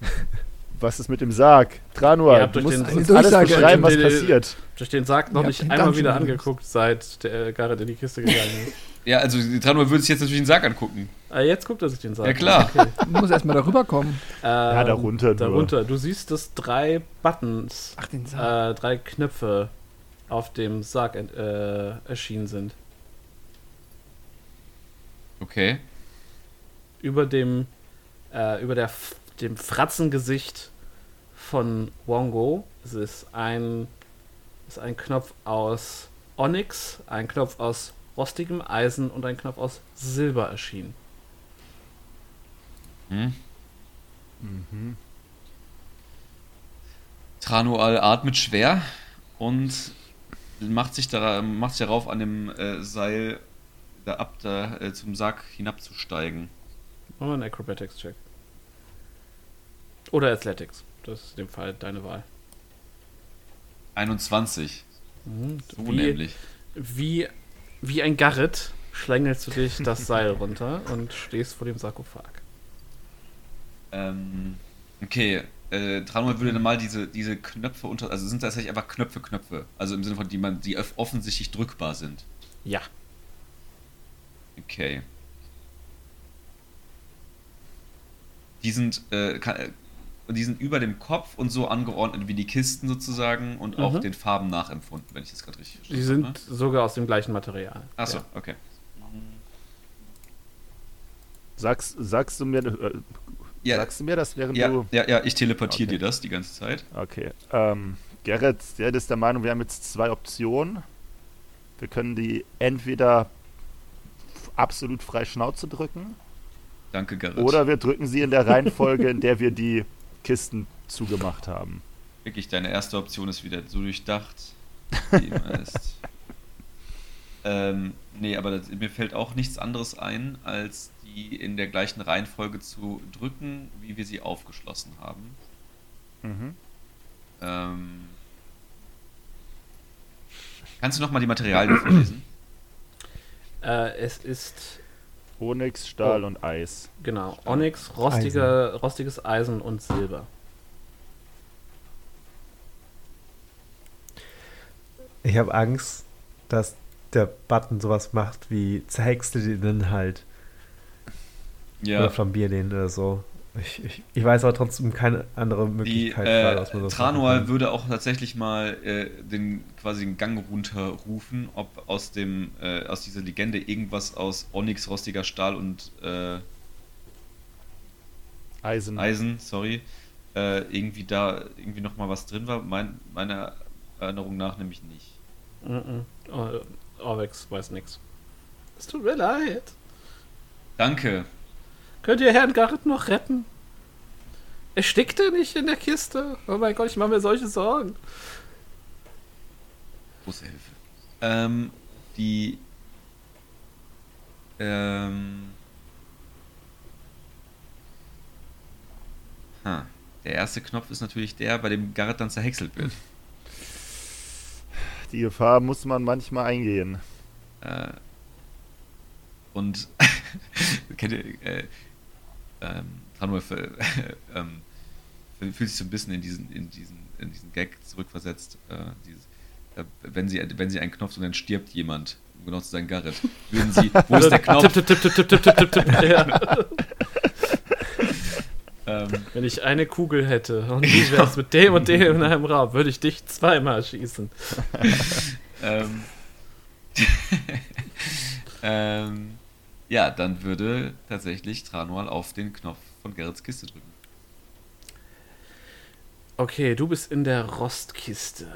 Was ist mit dem Sarg? Tranual, Ihr habt du durch musst den- alles beschreiben, was Den- passiert. Durch den Sarg noch Ja, nicht einmal wieder angeguckt, seit der Garrett in die Kiste gegangen ist. Ja, also Tranual würde sich jetzt natürlich den Sarg angucken. Ah, jetzt guckt er sich den Sarg Ja, klar. an. Okay. Du musst erstmal darüber kommen. Ja, Ähm, darunter nur. Darunter. Du siehst, dass drei Buttons, Ach, den Sarg. äh, drei Knöpfe auf dem Sarg äh, erschienen sind. Okay. Über dem, äh, über der, F- dem Fratzengesicht von Wongo es ist ein, ist ein Knopf aus Onyx, ein Knopf aus rostigem Eisen und ein Knopf aus Silber erschienen. Hm? Mhm. Tranual atmet schwer und macht sich, da, macht sich darauf, an dem äh, Seil da ab da, äh, zum Sarg hinabzusteigen. Machen wir einen Acrobatics-Check. Oder Athletics. Das ist in dem Fall deine Wahl. 21. Mhm. So Wie, nämlich. wie, wie ein Garret schlängelst du dich das Seil runter und stehst vor dem Sarkophag. Ähm, okay, äh, Tranual würde dann mal diese, diese Knöpfe unter. Also sind tatsächlich einfach Knöpfe, Knöpfe. Also im Sinne von, die, man, die off- offensichtlich drückbar sind. Ja. Okay. Die sind, äh, kann, äh, die sind über dem Kopf und so angeordnet wie die Kisten sozusagen und auch Mhm. den Farben nachempfunden, wenn ich das gerade richtig Die verstanden sind habe. sogar aus dem gleichen Material. Achso, Ja. okay. Sagst, sagst du mir, äh, Ja, sagst du mir das, während ja, du. ja, ja, ich teleportiere Okay. dir das die ganze Zeit. Okay. Ähm, Gerrit, der ist der Meinung, wir haben jetzt zwei Optionen. Wir können die entweder absolut frei Schnauze drücken Danke, Garrett. oder wir drücken sie in der Reihenfolge, in der wir die Kisten zugemacht haben. Wirklich, deine erste Option ist wieder so durchdacht, wie immer ist. Ähm, nee, aber das, mir fällt auch nichts anderes ein, als die in der gleichen Reihenfolge zu drücken, wie wir sie aufgeschlossen haben. Mhm. Ähm, kannst du nochmal die Materialien vorlesen? Äh, es ist, Onyx, Stahl Oh. und Eis. genau, Onyx, rostige, rostiges Eisen und Silber. Ich habe Angst, dass der Button sowas macht wie zerhexte den Inhalt oder Ja, flambier den oder so. Ich, ich, ich weiß aber trotzdem keine andere die Möglichkeit, gerade, äh, so Tranual würde auch tatsächlich mal äh, den quasi den Gang runterrufen, ob aus dem äh, aus dieser Legende irgendwas aus Onyx, rostiger Stahl und äh, Eisen. Eisen, sorry, äh, irgendwie da irgendwie noch mal was drin war. Mein, meiner Erinnerung nach nämlich nicht. Mhm. Oh, Orvex weiß nix. Es tut mir leid. Danke. Könnt ihr Herrn Garrett noch retten? Erstickt er nicht in der Kiste? Oh mein Gott, ich mache mir solche Sorgen. Große Hilfe. Ähm, die. Ähm. Ha. Der erste Knopf ist natürlich der, bei dem Garrett dann zerhäckselt wird. Die Gefahr muss man manchmal eingehen. Äh, und kennt ihr, äh, ähm, Tranua ver- ähm, fühlt sich so ein bisschen in diesen, in diesen, in diesen Gag zurückversetzt. Äh, dieses, äh, wenn, sie, wenn sie einen Knopf und dann stirbt jemand, um genau zu sein, Garrett, würden sie, wo ist der Knopf? Tipp, tipp, tipp, tipp, tipp, tipp, tipp, tipp. Ja. Ähm, Wenn ich eine Kugel hätte und wie wäre es mit dem und dem in einem Raum, würde ich dich zweimal schießen. ähm, ähm, ja, dann würde tatsächlich Tranual auf den Knopf von Garretts Kiste drücken. Okay, du bist in der Rostkiste.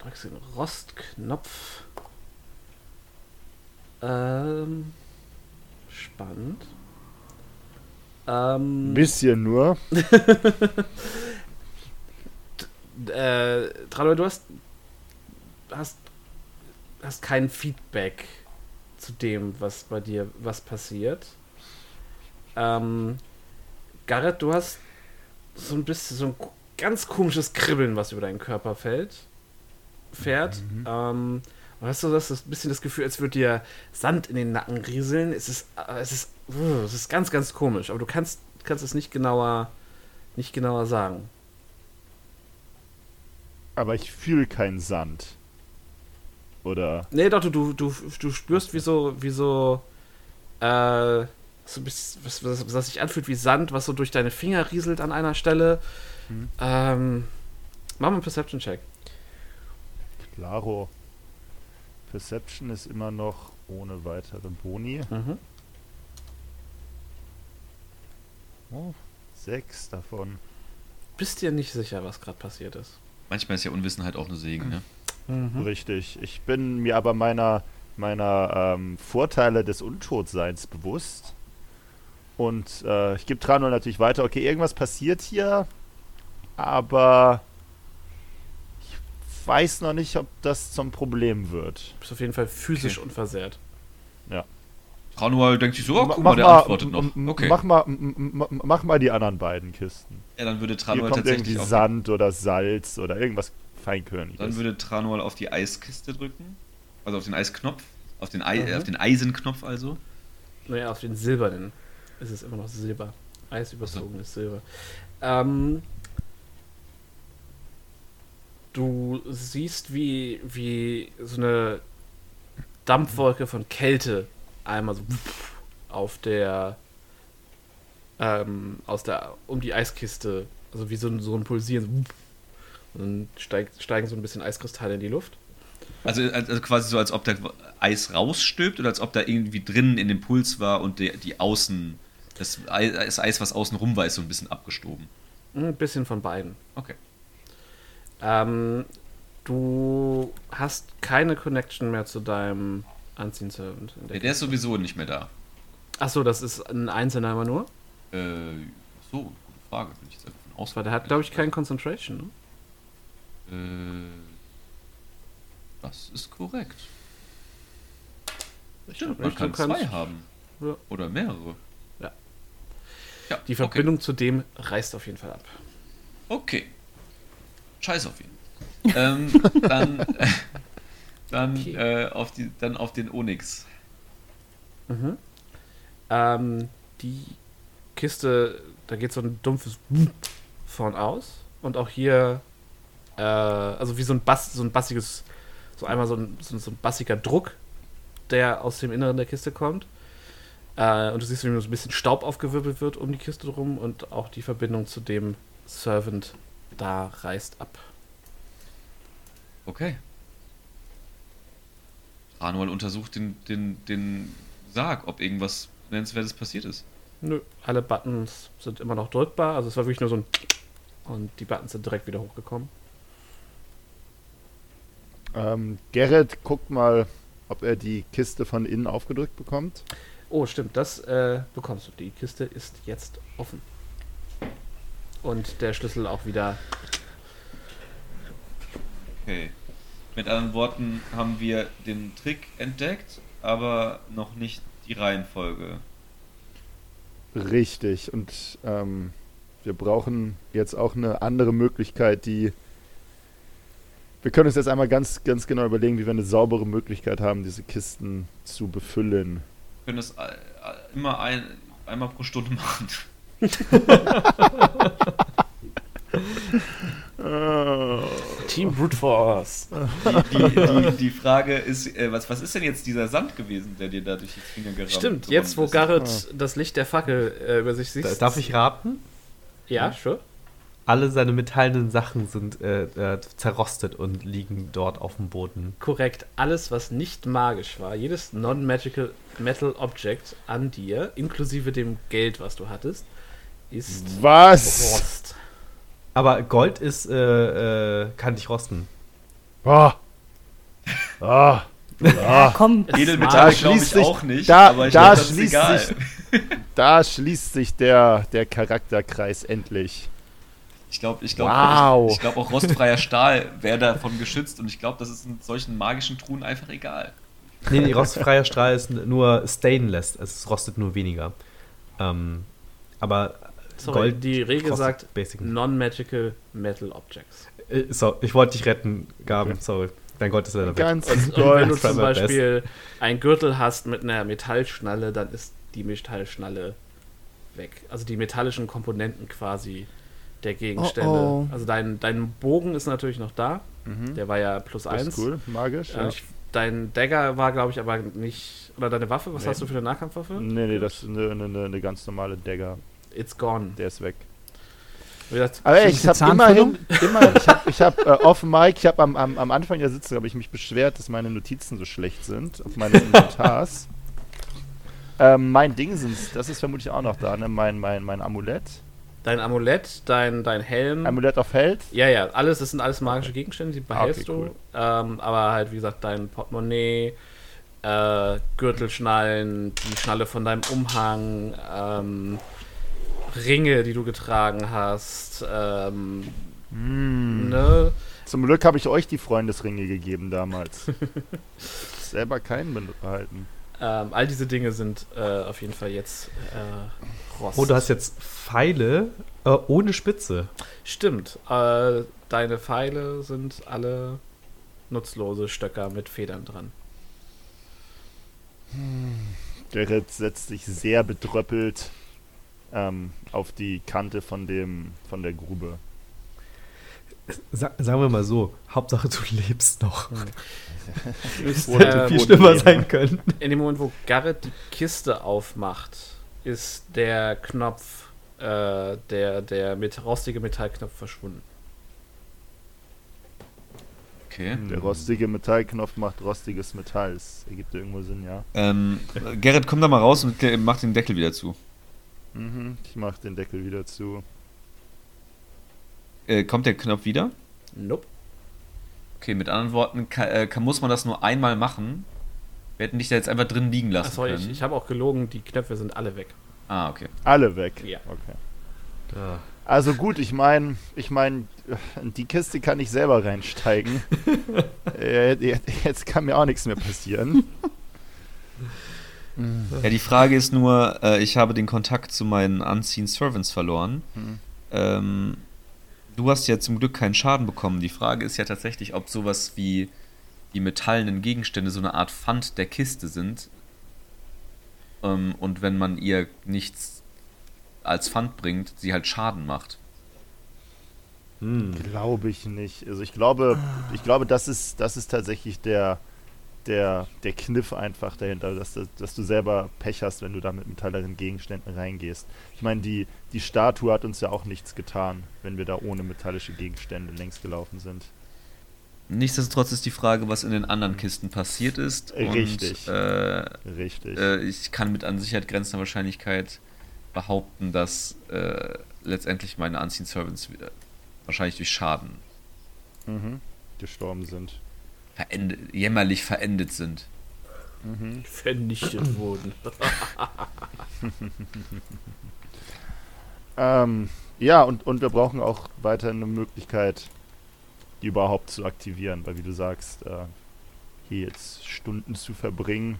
Drückst den Rostknopf. Ähm, spannend. Ähm, bisschen nur. äh, Tralor, du hast, hast, hast kein Feedback zu dem, was bei dir, was passiert. Ähm, Garrett, du hast so ein bisschen, so ein ganz komisches Kribbeln, was über deinen Körper fällt, fährt. Ähm, und hast du das, das bisschen das Gefühl, als würde dir Sand in den Nacken rieseln. Es ist, äh, es ist, uh, es ist ganz, ganz komisch, aber du kannst, kannst es nicht genauer, nicht genauer sagen. Aber ich fühle keinen Sand. Oder. Nee, doch, du, du, du, du spürst, wie so, wie so, äh, so ein bisschen, was, was, was sich anfühlt wie Sand, was so durch deine Finger rieselt an einer Stelle. Hm. Ähm, mach mal einen Perception-Check. Klaro. Perception ist immer noch ohne weitere Boni. Mhm. Oh, sechs davon. Bist dir nicht sicher, was gerade passiert ist. Manchmal ist ja Unwissenheit auch eine Segen, ne? Mhm. Richtig. Ich bin mir aber meiner, meiner ähm, Vorteile des Untotseins bewusst. Und äh, ich gebe Tranol natürlich weiter. Okay, irgendwas passiert hier, aber ich weiß noch nicht, ob das zum Problem wird. Bist auf jeden Fall physisch Okay. unversehrt. Tranual denkt sich so, oh, guck mal, der antwortet noch. Okay. Mach mal, mach mal die anderen beiden Kisten. Ja, dann würde kommt tatsächlich irgendwie Sand oder Salz oder irgendwas Feinkörniges. dann würde Tranual auf die Eiskiste drücken. Also auf den Eisknopf. Auf den, Ei, Mhm. äh, auf den Eisenknopf also. Naja, auf den silbernen ist es immer noch Silber. Eis überzogenes Silber. Ähm, du siehst, wie, wie so eine Dampfwolke von Kälte einmal so auf der ähm, aus der um die Eiskiste, also wie so ein, so ein Pulsieren so, und dann steigt, steigen so ein bisschen Eiskristalle in die Luft. Also, also quasi so, als ob da Eis rausstöbt oder als ob da irgendwie drinnen in dem Puls war und die, die Außen, das Eis, das Eis, was außen rum war, ist so ein bisschen abgestoben. Ein bisschen von beiden. Okay. Ähm, du hast keine Connection mehr zu deinem Unseen Servant. in Ja, der ist sowieso nicht mehr da. Achso, das ist ein einzelner immer nur. Äh, so, gute Frage. Bin ich jetzt einfach von aus. Weil der hat, glaube ich, keinen Concentration. Ne? Äh, das ist korrekt. Stimmt, glaub man kann zwei haben. Ja. Oder mehrere. Ja. Ja, Die Verbindung zu dem reißt auf jeden Fall ab. Okay. okay. Scheiß auf ihn. ähm, dann äh, dann, Okay. äh, auf die, dann auf den Onyx. Mhm. Ähm, die Kiste, da geht so ein dumpfes von aus. Und auch hier, äh, also wie so ein Bass, so ein bassiges, so einmal so ein, so, so ein bassiger Druck, der aus dem Inneren der Kiste kommt. Äh, und du siehst, wie so ein bisschen Staub aufgewirbelt wird um die Kiste drum und auch die Verbindung zu dem Servant da reißt ab. Okay. Ranual untersucht den, den, den Sarg, ob irgendwas Nennenswertes passiert ist. Nö, alle Buttons sind immer noch drückbar. Also es war wirklich nur so ein und die Buttons sind direkt wieder hochgekommen. Ähm, Gerrit guckt mal, ob er die Kiste von innen aufgedrückt bekommt. Oh, stimmt, das äh, bekommst du. Die Kiste ist jetzt offen. Und der Schlüssel auch wieder. Okay. Mit anderen Worten haben wir den Trick entdeckt, aber noch nicht die Reihenfolge. Richtig. Und ähm, wir brauchen jetzt auch eine andere Möglichkeit, die. Wir können uns jetzt einmal ganz, ganz genau überlegen, wie wir eine saubere Möglichkeit haben, diese Kisten zu befüllen. Wir können das äh, immer ein, einmal pro Stunde machen. Team Brute Force. Die, die, die, die Frage ist, äh, was, was ist denn jetzt dieser Sand gewesen, der dir da durch die Finger gerammt Stimmt, jetzt wo? Garrett das Licht der Fackel äh, über sich sieht. Da- Darf ich raten? Ja, sure. Alle seine metallenen Sachen sind äh, äh, zerrostet und liegen dort auf dem Boden. Korrekt. Alles, was nicht magisch war, jedes non-magical Metal Object an dir, inklusive dem Geld, was du hattest, ist Was? Rost. Aber Gold ist, äh, äh, kann nicht rosten. Ah. Ah. Ja, komm. Edelmetall schließt ich sich- auch nicht, da- aber ich da ist schließt egal. sich- Da schließt sich der, der Charakterkreis endlich. Ich glaube, ich glaube, Wow. ich, ich glaube auch rostfreier Stahl wäre davon geschützt und ich glaube, das ist in solchen magischen Truhen einfach egal. Nee, nee, rostfreier Strahl ist nur stainless. Es rostet nur weniger. Ähm, aber Sorry, Gold die Regel sagt non-magical Metal Objects. Äh, so, ich wollte dich retten, Gaben. Sorry. Dein Gold ist leider weg. Ganz Und, und wenn du zum. Beispiel einen Gürtel hast mit einer Metallschnalle, dann ist die Metallschnalle weg. Also die metallischen Komponenten quasi der Gegenstände. Oh, oh. Also dein, dein Bogen ist natürlich noch da. Mhm. Der war ja plus Das eins. ist cool, magisch. Äh, Ja. ich, dein Dagger war, glaube ich, aber nicht. Oder deine Waffe? Was Nee. hast du für eine Nahkampfwaffe? Nee, nee, das ist eine, eine, eine ganz normale Dagger. It's gone. Der ist weg. Gesagt, Aber ey, ich das habe immerhin, immerhin, ich habe ich hab, äh, off Mic, ich habe am, am, am Anfang der Sitzung habe ich mich beschwert, dass meine Notizen so schlecht sind auf meines Inventars. ähm, mein Ding sind, das ist vermutlich auch noch da, ne? Mein, mein, mein Amulett. Dein Amulett, dein, dein Helm. Amulett auf Held. Ja, ja, alles, das sind alles magische Gegenstände, die behältst okay, du. Ähm, aber halt, wie gesagt, dein Portemonnaie, äh, Gürtelschnallen, die Schnalle von deinem Umhang, ähm, Ringe, die du getragen hast, ähm, Hm. ne? Zum Glück habe ich euch die Freundesringe gegeben damals. Selber keinen behalten. Ähm, all diese Dinge sind äh, auf jeden Fall jetzt äh, Rost. Oh, du hast jetzt Pfeile äh, ohne Spitze. Stimmt. Äh, deine Pfeile sind alle nutzlose Stöcker mit Federn dran. Gerrit setzt sich sehr bedröppelt ähm, auf die Kante von, dem, von der Grube. Sa sagen wir mal so, Hauptsache du lebst noch. Ist, Wurde ähm, Viel schlimmer sein können. in dem Moment, wo Garrett die Kiste aufmacht, ist der Knopf, äh, der, der mit, rostige Metallknopf verschwunden. Okay. Der rostige Metallknopf macht rostiges Metall. Das ergibt irgendwo Sinn, ja. Ähm, Gerrit, komm da mal raus und äh, mach den Deckel wieder zu. Mhm, ich mach den Deckel wieder zu. Äh, kommt der Knopf wieder? Nope. Okay, mit anderen Worten, ka, äh, kann, muss man das nur einmal machen. Wir hätten dich da jetzt einfach drin liegen lassen Achso, ich, können. ich habe auch gelogen, die Knöpfe sind alle weg. ah, okay. Alle weg. Ja. Okay. Ja. Also gut, ich meine, ich meine, in die Kiste kann ich selber reinsteigen. jetzt- kann mir auch nichts mehr passieren. Ja, die Frage ist nur, äh, ich habe den Kontakt zu meinen Unseen Servants verloren. Hm. Ähm, du hast ja zum Glück keinen Schaden bekommen. Die Frage ist ja tatsächlich, ob sowas wie die metallenen Gegenstände so eine Art Pfand der Kiste sind. ähm, und wenn man ihr nichts als Pfand bringt, sie halt Schaden macht. Hm. Glaube ich nicht. Also ich glaube, ich glaube, das ist, das ist tatsächlich der, der, der Kniff einfach dahinter, dass, du- dass du selber Pech hast, wenn du da mit metalleren Gegenständen reingehst. Ich meine, die, die Statue hat uns ja auch nichts getan, wenn wir da ohne metallische Gegenstände längs gelaufen sind. Nichtsdestotrotz ist die Frage, was in den anderen Kisten passiert ist. Richtig. Und, äh, Richtig. äh, ich kann mit an Sicherheit grenzender Wahrscheinlichkeit behaupten, dass äh, letztendlich meine Unseen Servants wieder- wahrscheinlich durch Schaden mhm. Gestorben sind. Verendet, jämmerlich verendet sind. Mhm. Vernichtet wurden. Ähm, ja, und, und wir brauchen auch weiter eine Möglichkeit, die überhaupt zu aktivieren, weil wie du sagst, äh, hier jetzt Stunden zu verbringen,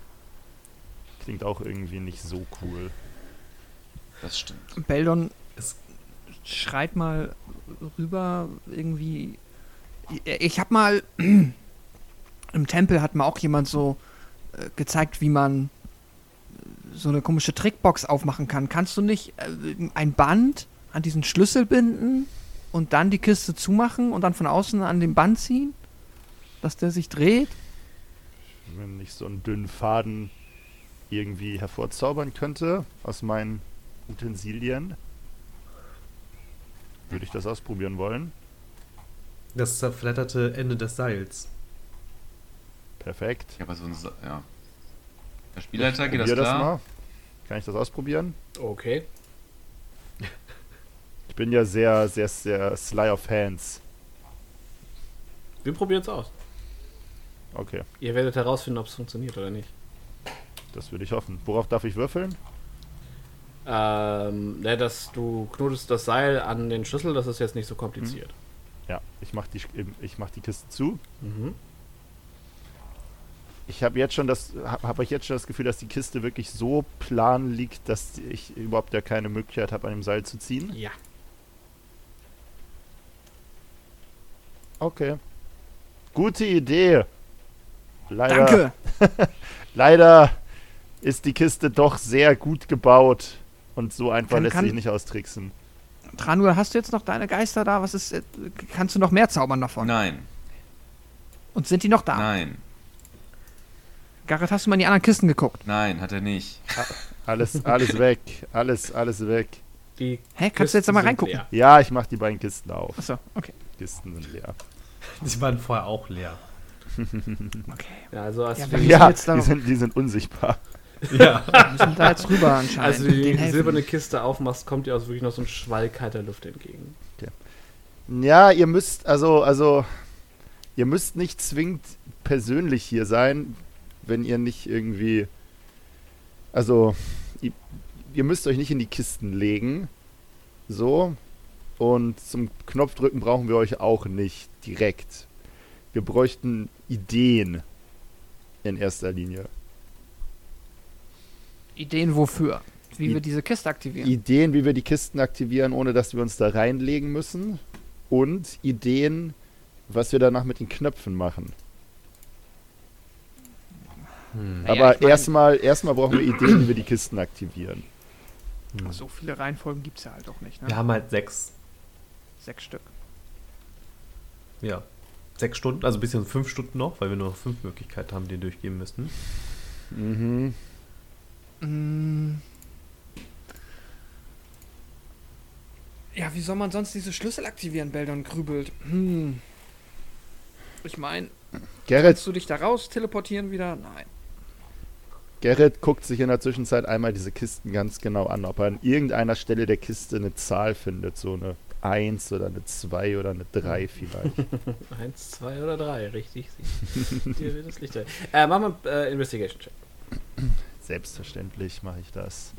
klingt auch irgendwie nicht so cool. Das stimmt. Beldon schreit mal rüber irgendwie. Ich hab mal im Tempel hat mir auch jemand so äh, gezeigt, wie man äh, so eine komische Trickbox aufmachen kann. Kannst du nicht äh, ein Band an diesen Schlüssel binden und dann die Kiste zumachen und dann von außen an den Band ziehen, dass der sich dreht? Wenn ich so einen dünnen Faden irgendwie hervorzaubern könnte aus meinen Utensilien, würde ich das ausprobieren wollen. Das zerfledderte Ende des Seils. Perfekt. Ja, aber so ein. Sa- Ja. Der Spielleiter, geht das klar? mal. Kann ich das ausprobieren? Okay. Ich bin ja sehr, sehr, sehr Sly of Hands. Wir probieren es aus. Okay, Ihr werdet herausfinden, ob es funktioniert oder nicht. das würde ich hoffen. Worauf darf ich würfeln? Ähm, ne, dass du knotest das Seil an den Schlüssel, das ist jetzt nicht so kompliziert. Ja, ich mach die, ich mach die Kiste zu. Mhm. Ich habe jetzt schon das, habe hab ich jetzt schon das Gefühl, dass die Kiste wirklich so plan liegt, dass ich überhaupt ja keine Möglichkeit habe, an dem Seil zu ziehen. Ja. Okay. Gute Idee. Leider, Danke! leider ist die Kiste doch sehr gut gebaut und so einfach Kann- lässt kann- sich nicht austricksen. Tranua, hast du jetzt noch deine Geister da? Was ist. äh, Kannst du noch mehr zaubern davon? Nein, Und sind die noch da? nein, Garrett, hast du mal in die anderen Kisten geguckt? nein, hat er nicht. Alles, alles weg. Alles, alles weg. Die Hä, kannst du jetzt Kisten mal reingucken? leer. Ja, ich mach die beiden Kisten auf. Achso, okay. Kisten sind leer. Die waren vorher auch leer. okay. Ja, also als Ja, wir Ja, jetzt da- die sind, die sind unsichtbar. Ja. Wir müssen da jetzt rüber anscheinend. Also und die denen helfen. silberne Kiste aufmachst, kommt dir aus wirklich noch so ein Schwall kalter Luft entgegen. Ja, ihr müsst, also, also, ihr müsst nicht zwingend persönlich hier sein, wenn ihr nicht irgendwie, also, ihr, ihr müsst euch nicht in die Kisten legen, so, und zum Knopfdrücken brauchen wir euch auch nicht direkt. Wir bräuchten Ideen in erster Linie. Ideen wofür? Wie I- wir diese Kiste aktivieren. Ideen, wie wir die Kisten aktivieren, ohne dass wir uns da reinlegen müssen. Und Ideen, was wir danach mit den Knöpfen machen. Hm. Naja, Aber ich mein- erstmal, erstmal brauchen wir Ideen, wie wir die Kisten aktivieren. so viele Reihenfolgen gibt es ja halt auch nicht, ne? Wir haben halt sechs, Sechs Stück. ja, sechs Stunden, also ein bisschen fünf Stunden noch, weil wir nur noch fünf Möglichkeiten haben, die durchgehen müssten. Mhm. Mm. Ja, wie soll man sonst diese Schlüssel aktivieren, Beldon grübelt. Hm. Ich meine, kannst du dich da raus teleportieren wieder? Nein. Gerrit guckt sich in der Zwischenzeit einmal diese Kisten ganz genau an, ob er an irgendeiner Stelle der Kiste eine Zahl findet. So eine 1 oder eine 2 oder eine 3 vielleicht. Eins, zwei oder drei, richtig. Dir wird das Licht. Äh, machen wir äh, Investigation-Check. Selbstverständlich mache ich das.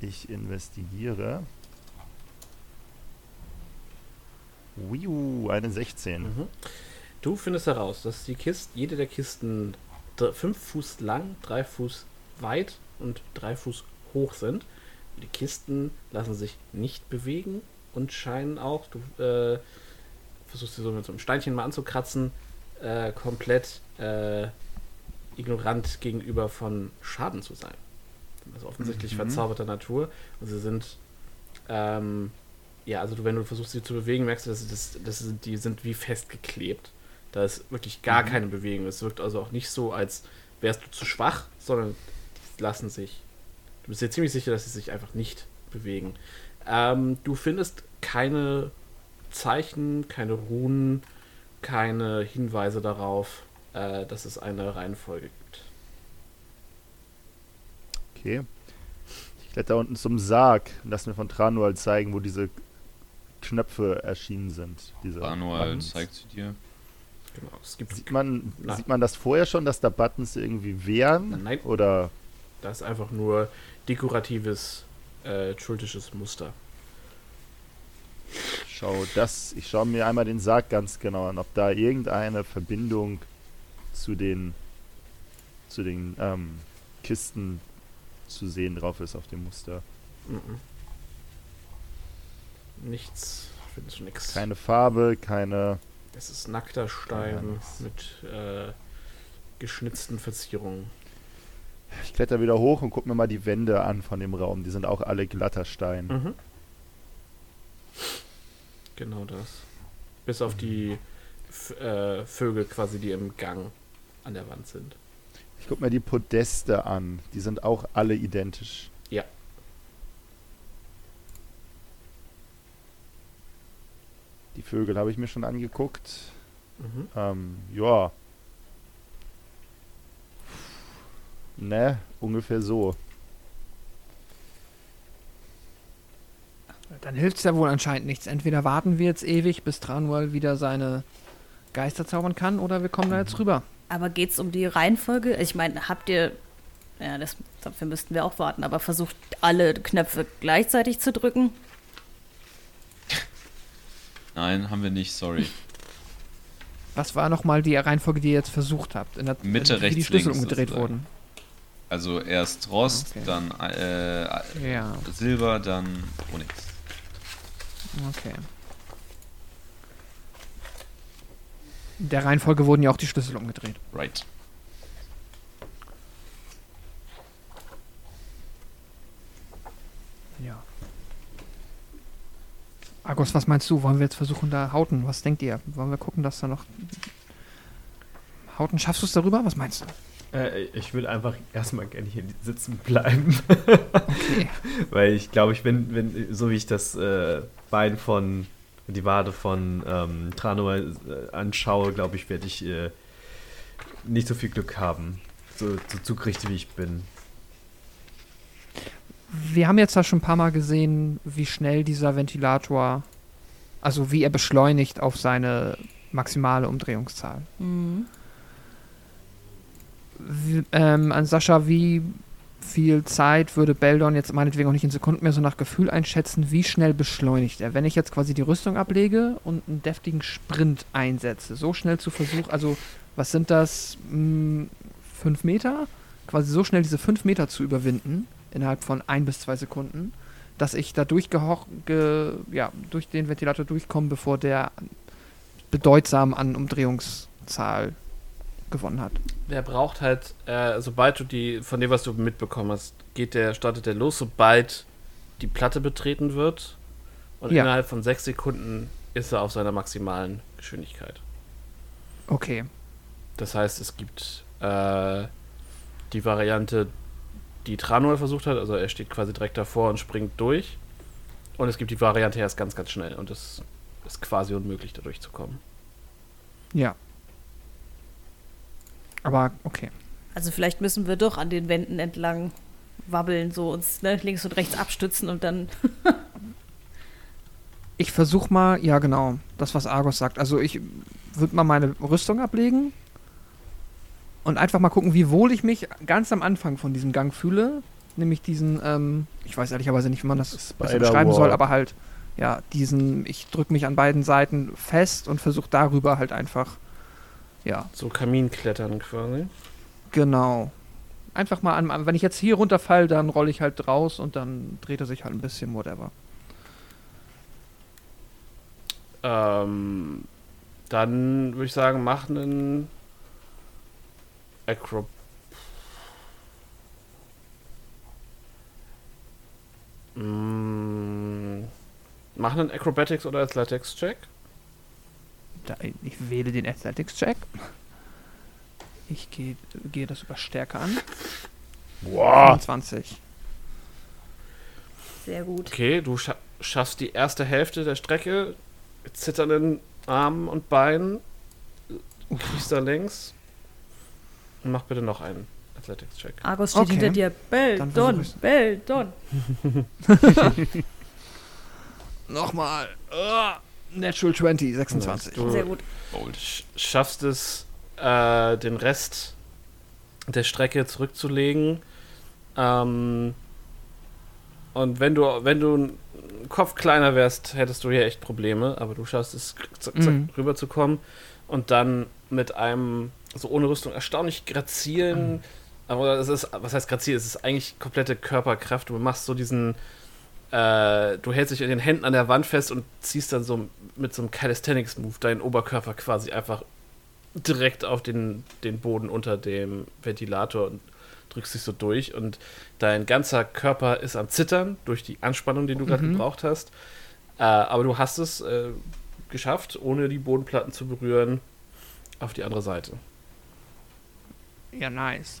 Ich investigiere. Wiu, eine 16. Mhm. Du findest heraus, dass die Kiste, jede der Kisten dr- fünf Fuß lang, drei Fuß weit und drei Fuß hoch sind. Die Kisten lassen sich nicht bewegen und scheinen auch, du äh, versuchst sie so mit so einem Steinchen mal anzukratzen, äh, komplett äh, ignorant gegenüber von Schaden zu sein. also offensichtlich Mhm. verzauberter Natur. Und sie sind, ähm, ja, also du, wenn du versuchst, sie zu bewegen, merkst du, dass, sie das, sie, die sind wie festgeklebt. Da ist wirklich gar Mhm. keine Bewegung. Es wirkt also auch nicht so, als wärst du zu schwach, sondern die lassen sich. Du bist dir ziemlich sicher, dass sie sich einfach nicht bewegen. Ähm, du findest keine Zeichen, keine Runen, keine Hinweise darauf, äh, dass es eine Reihenfolge gibt. Okay. Ich kletter unten zum Sarg und lass mir von Tranual zeigen, wo diese Knöpfe erschienen sind. Diese Buttons. zeigt sie dir. Genau. Es gibt Sieht man, Nein. sieht man das vorher schon, dass da Buttons irgendwie wären? Nein. Oder Das ist einfach nur dekoratives, äh, schultisches Muster. schau das, ich schaue mir einmal den Sarg ganz genau an, ob da irgendeine Verbindung zu den zu den ähm, Kisten zu sehen drauf ist auf dem Muster. Mhm. Nichts, findest du nichts. Keine Farbe, keine. Es ist nackter Stein mit äh, geschnitzten Verzierungen. Ich kletter wieder hoch und guck mir mal die Wände an von dem Raum. Die sind auch alle glatter Stein. Mhm. Genau das. Bis auf die äh, Vögel quasi, die im Gang an der Wand sind. Ich guck mir die Podeste an. Die sind auch alle identisch. Die Vögel habe ich mir schon angeguckt. Mhm. Ähm, ja. Ne, ungefähr so. Dann hilft es ja wohl anscheinend nichts. Entweder warten wir jetzt ewig, bis Tranual wieder seine Geister zaubern kann, oder wir kommen da jetzt rüber. Aber geht es um die Reihenfolge? Ich meine, habt ihr, ja, das, dafür müssten wir auch warten, aber versucht alle Knöpfe gleichzeitig zu drücken? Nein, haben wir nicht, sorry. Was war nochmal die Reihenfolge, die ihr jetzt versucht habt? In der, Mitte, wie die rechts, Schlüssel links umgedreht wurden. Also erst Rost, Okay. dann äh, Ja. Silber, dann Onyx. Okay. In der Reihenfolge wurden ja auch die Schlüssel umgedreht. Right. Ja. Argos, was meinst du? Wollen wir jetzt versuchen, da Hauten? Was denkt ihr? Wollen wir gucken, dass da noch. Hauten, schaffst du es darüber? Was meinst du? Äh, ich würde einfach erstmal gerne hier sitzen bleiben. Okay. Weil ich glaube, ich bin, wenn, so wie ich das äh, Bein von, die Wade von ähm, Trano äh, anschaue, glaube ich, werde ich äh, nicht so viel Glück haben. So, so zugerichtet wie ich bin. Wir haben jetzt da schon ein paar Mal gesehen, wie schnell dieser Ventilator, also wie er beschleunigt auf seine maximale Umdrehungszahl. Mhm. Wie, ähm, an Sascha, wie viel Zeit würde Beldon jetzt meinetwegen auch nicht in Sekunden mehr so nach Gefühl einschätzen, wie schnell beschleunigt er? Wenn ich jetzt quasi die Rüstung ablege und einen deftigen Sprint einsetze, so schnell zu versuchen, also was sind das, mh, fünf Meter? Quasi so schnell diese fünf Meter zu überwinden, innerhalb von ein bis zwei Sekunden, dass ich da ge, ja, durch den Ventilator durchkomme, bevor der bedeutsam an Umdrehungszahl gewonnen hat. Der braucht halt, äh, sobald du die, von dem, was du mitbekommen hast, geht der, startet der los, sobald die Platte betreten wird. Und Ja. innerhalb von sechs Sekunden ist er auf seiner maximalen Geschwindigkeit. Okay. Das heißt, es gibt äh, die Variante, die Tranuel versucht hat, also er steht quasi direkt davor und springt durch. Und es gibt die Variante, er ist ganz, ganz schnell und es ist quasi unmöglich, da durchzukommen. Ja. Aber okay. Also vielleicht müssen wir doch an den Wänden entlang wabbeln, so uns ne, links und rechts abstützen und dann. Ich versuche mal, ja genau, das, was Argos sagt. Also ich würde mal meine Rüstung ablegen und einfach mal gucken, wie wohl ich mich ganz am Anfang von diesem Gang fühle. Nämlich diesen, ähm, ich weiß ehrlicherweise nicht, wie man das beschreiben soll, aber halt, ja, diesen, ich drücke mich an beiden Seiten fest und versuche darüber halt einfach, ja, So Kaminklettern quasi. genau. Einfach mal an, wenn ich jetzt hier runterfall, dann rolle ich halt raus und dann dreht er sich halt ein bisschen, whatever. Ähm, dann würde ich sagen, mach einen Acro Mm, mach einen Acrobatics oder Athletics-Check. Da, ich wähle den Athletics-Check. Ich gehe gehe das über Stärke an. Boah. 25. Sehr gut. Okay, du scha schaffst die erste Hälfte der Strecke, mit zitternden Armen und Beinen, und kriegst da längs. Mach bitte noch einen Athletics-Check. Argos steht Okay. hinter dir. Dann Beldon, versuch Beldon. Nochmal. Ah, Natural 20, 26. Du Sehr gut. Bold. sch schaffst es, äh, den Rest der Strecke zurückzulegen. Ähm, und wenn du, wenn du einen Kopf kleiner wärst, hättest du hier echt Probleme, aber du schaffst es, zack, zack, Mhm. rüberzukommen und dann mit einem, so ohne Rüstung, erstaunlich grazilen, aber es ist, was heißt grazil? Es ist eigentlich komplette Körperkraft. Du machst so diesen, äh, du hältst dich in den Händen an der Wand fest und ziehst dann so mit so einem Calisthenics-Move deinen Oberkörper quasi einfach direkt auf den, den Boden unter dem Ventilator und drückst dich so durch und dein ganzer Körper ist am Zittern durch die Anspannung, die du gerade Mhm. gebraucht hast. Äh, aber du hast es äh, geschafft, ohne die Bodenplatten zu berühren, auf die andere Seite. Ja, nice.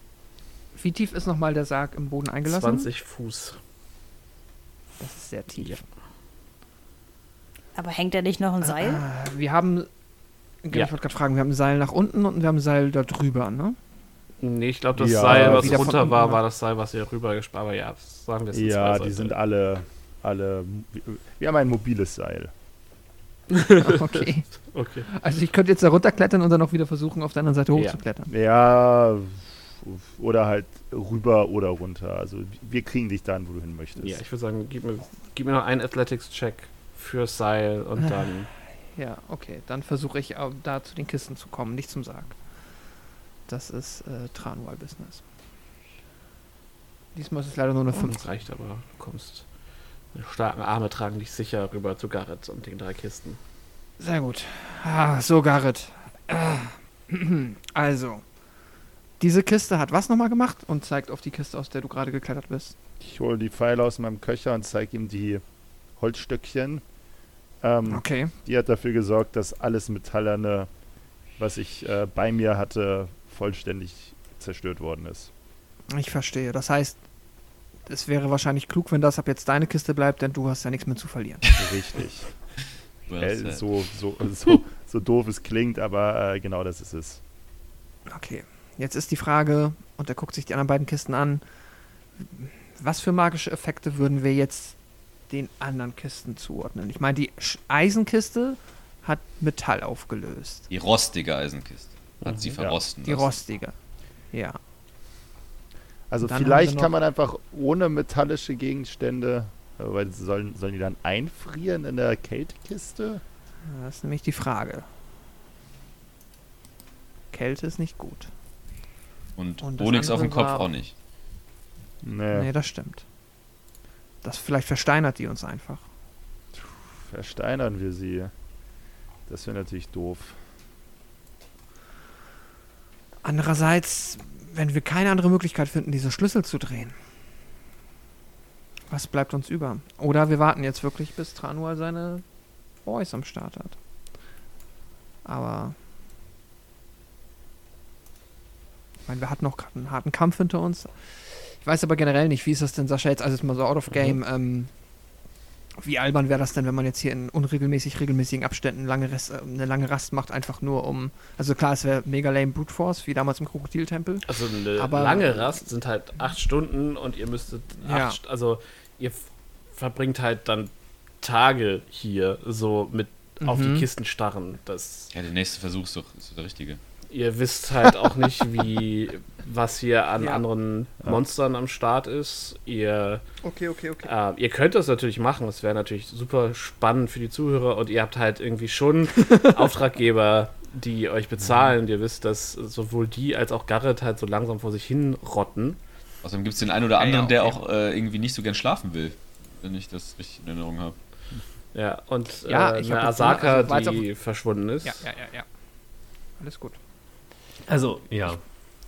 Wie tief ist nochmal der Sarg im Boden eingelassen? 20 Fuß. Das ist sehr tief. Ja. Aber hängt da nicht noch ein Seil? Ah, wir haben. Ja. Ich wollte gerade fragen, wir haben ein Seil nach unten und wir haben ein Seil da drüber, ne? Nee, ich glaube, das Ja, Seil, was runter war, oder? war das Seil, was ihr rüber gespart Aber ja, sagen wir es zwei Ja, die sind alle, alle. Wir haben ein mobiles Seil. Okay. Okay. Also ich könnte jetzt da runterklettern und dann auch wieder versuchen, auf der anderen Seite Ja. hochzuklettern. Ja, oder halt rüber oder runter. Also wir kriegen dich dann, wo du hin möchtest. Ja, ich würde sagen, gib mir, gib mir noch einen Athletics-Check fürs Seil und dann. Ja, okay. Dann versuche ich auch da zu den Kisten zu kommen, nicht zum Sarg. Das ist äh, Tranual-Business. Diesmal ist es leider nur eine 5. Das reicht aber. Du kommst. Starken Arme tragen dich sicher rüber zu Garrett und den drei Kisten. Sehr gut. Ah, so, Garrett. Ah. Also, diese Kiste hat was nochmal gemacht und zeigt auf die Kiste, aus der du gerade geklettert bist. Ich hole die Pfeile aus meinem Köcher und zeige ihm die Holzstöckchen. Ähm, Okay. Die hat dafür gesorgt, dass alles Metallerne, was ich äh, bei mir hatte, vollständig zerstört worden ist. Ich verstehe. Das heißt, es wäre wahrscheinlich klug, wenn das ab jetzt deine Kiste bleibt, denn du hast ja nichts mehr zu verlieren. Richtig. Äh, so, so, so, so doof es klingt, aber äh, genau das ist es. Okay. Jetzt ist die Frage, und er guckt sich die anderen beiden Kisten an, was für magische Effekte würden wir jetzt den anderen Kisten zuordnen? Ich meine, die Eisenkiste hat Metall aufgelöst. Die rostige Eisenkiste. Hat sie Mhm. verrosten Die lassen. rostige. Ja. Also Dann vielleicht kann man einfach ohne metallische Gegenstände, äh, weil sollen, sollen die dann einfrieren in der Kältekiste? Das ist nämlich die Frage. Kälte ist nicht gut. Und, Und Onyx auf dem Kopf war- auch nicht. Nee, Nee, das stimmt. Das vielleicht versteinert die uns einfach. versteinern wir sie. Das wäre natürlich doof. Andererseits, wenn wir keine andere Möglichkeit finden, diese Schlüssel zu drehen, was bleibt uns über? Oder wir warten jetzt wirklich, bis Tranual seine Boys am Start hat. Aber. Ich meine, wir hatten noch gerade einen harten Kampf hinter uns. Ich weiß aber generell nicht, wie ist das denn, Sascha, jetzt also jetzt mal so out of game, ähm, wie albern wäre das denn, wenn man jetzt hier in unregelmäßig regelmäßigen Abständen lange Rest, äh, eine lange Rast macht, einfach nur um. Also klar, es wäre mega lame Brute Force, wie damals im Krokodiltempel. Also eine Aber- lange Rast sind halt acht Stunden und ihr müsstet Ja. acht, St- also ihr verbringt halt dann Tage hier so mit auf Mhm. die Kisten starren. Das Ja, der nächste Versuch ist doch, ist doch der richtige. ihr wisst halt auch nicht, wie was hier an Ja. anderen Ja. Monstern am Start ist. Ihr Okay, okay, okay. Äh, ihr könnt das natürlich machen, das wäre natürlich super spannend für die Zuhörer und ihr habt halt irgendwie schon Auftraggeber, die euch bezahlen. Und ihr wisst, dass sowohl die als auch Garrett halt so langsam vor sich hin rotten. Außerdem gibt es den einen oder Ja, ja, anderen, der okay. auch äh, irgendwie nicht so gern schlafen will. Wenn ich das richtig in Erinnerung habe. Ja, und Ja, äh, ich eine Asaka, also, die verschwunden ist. Ja, ja, ja, ja. Alles gut. Also, ja.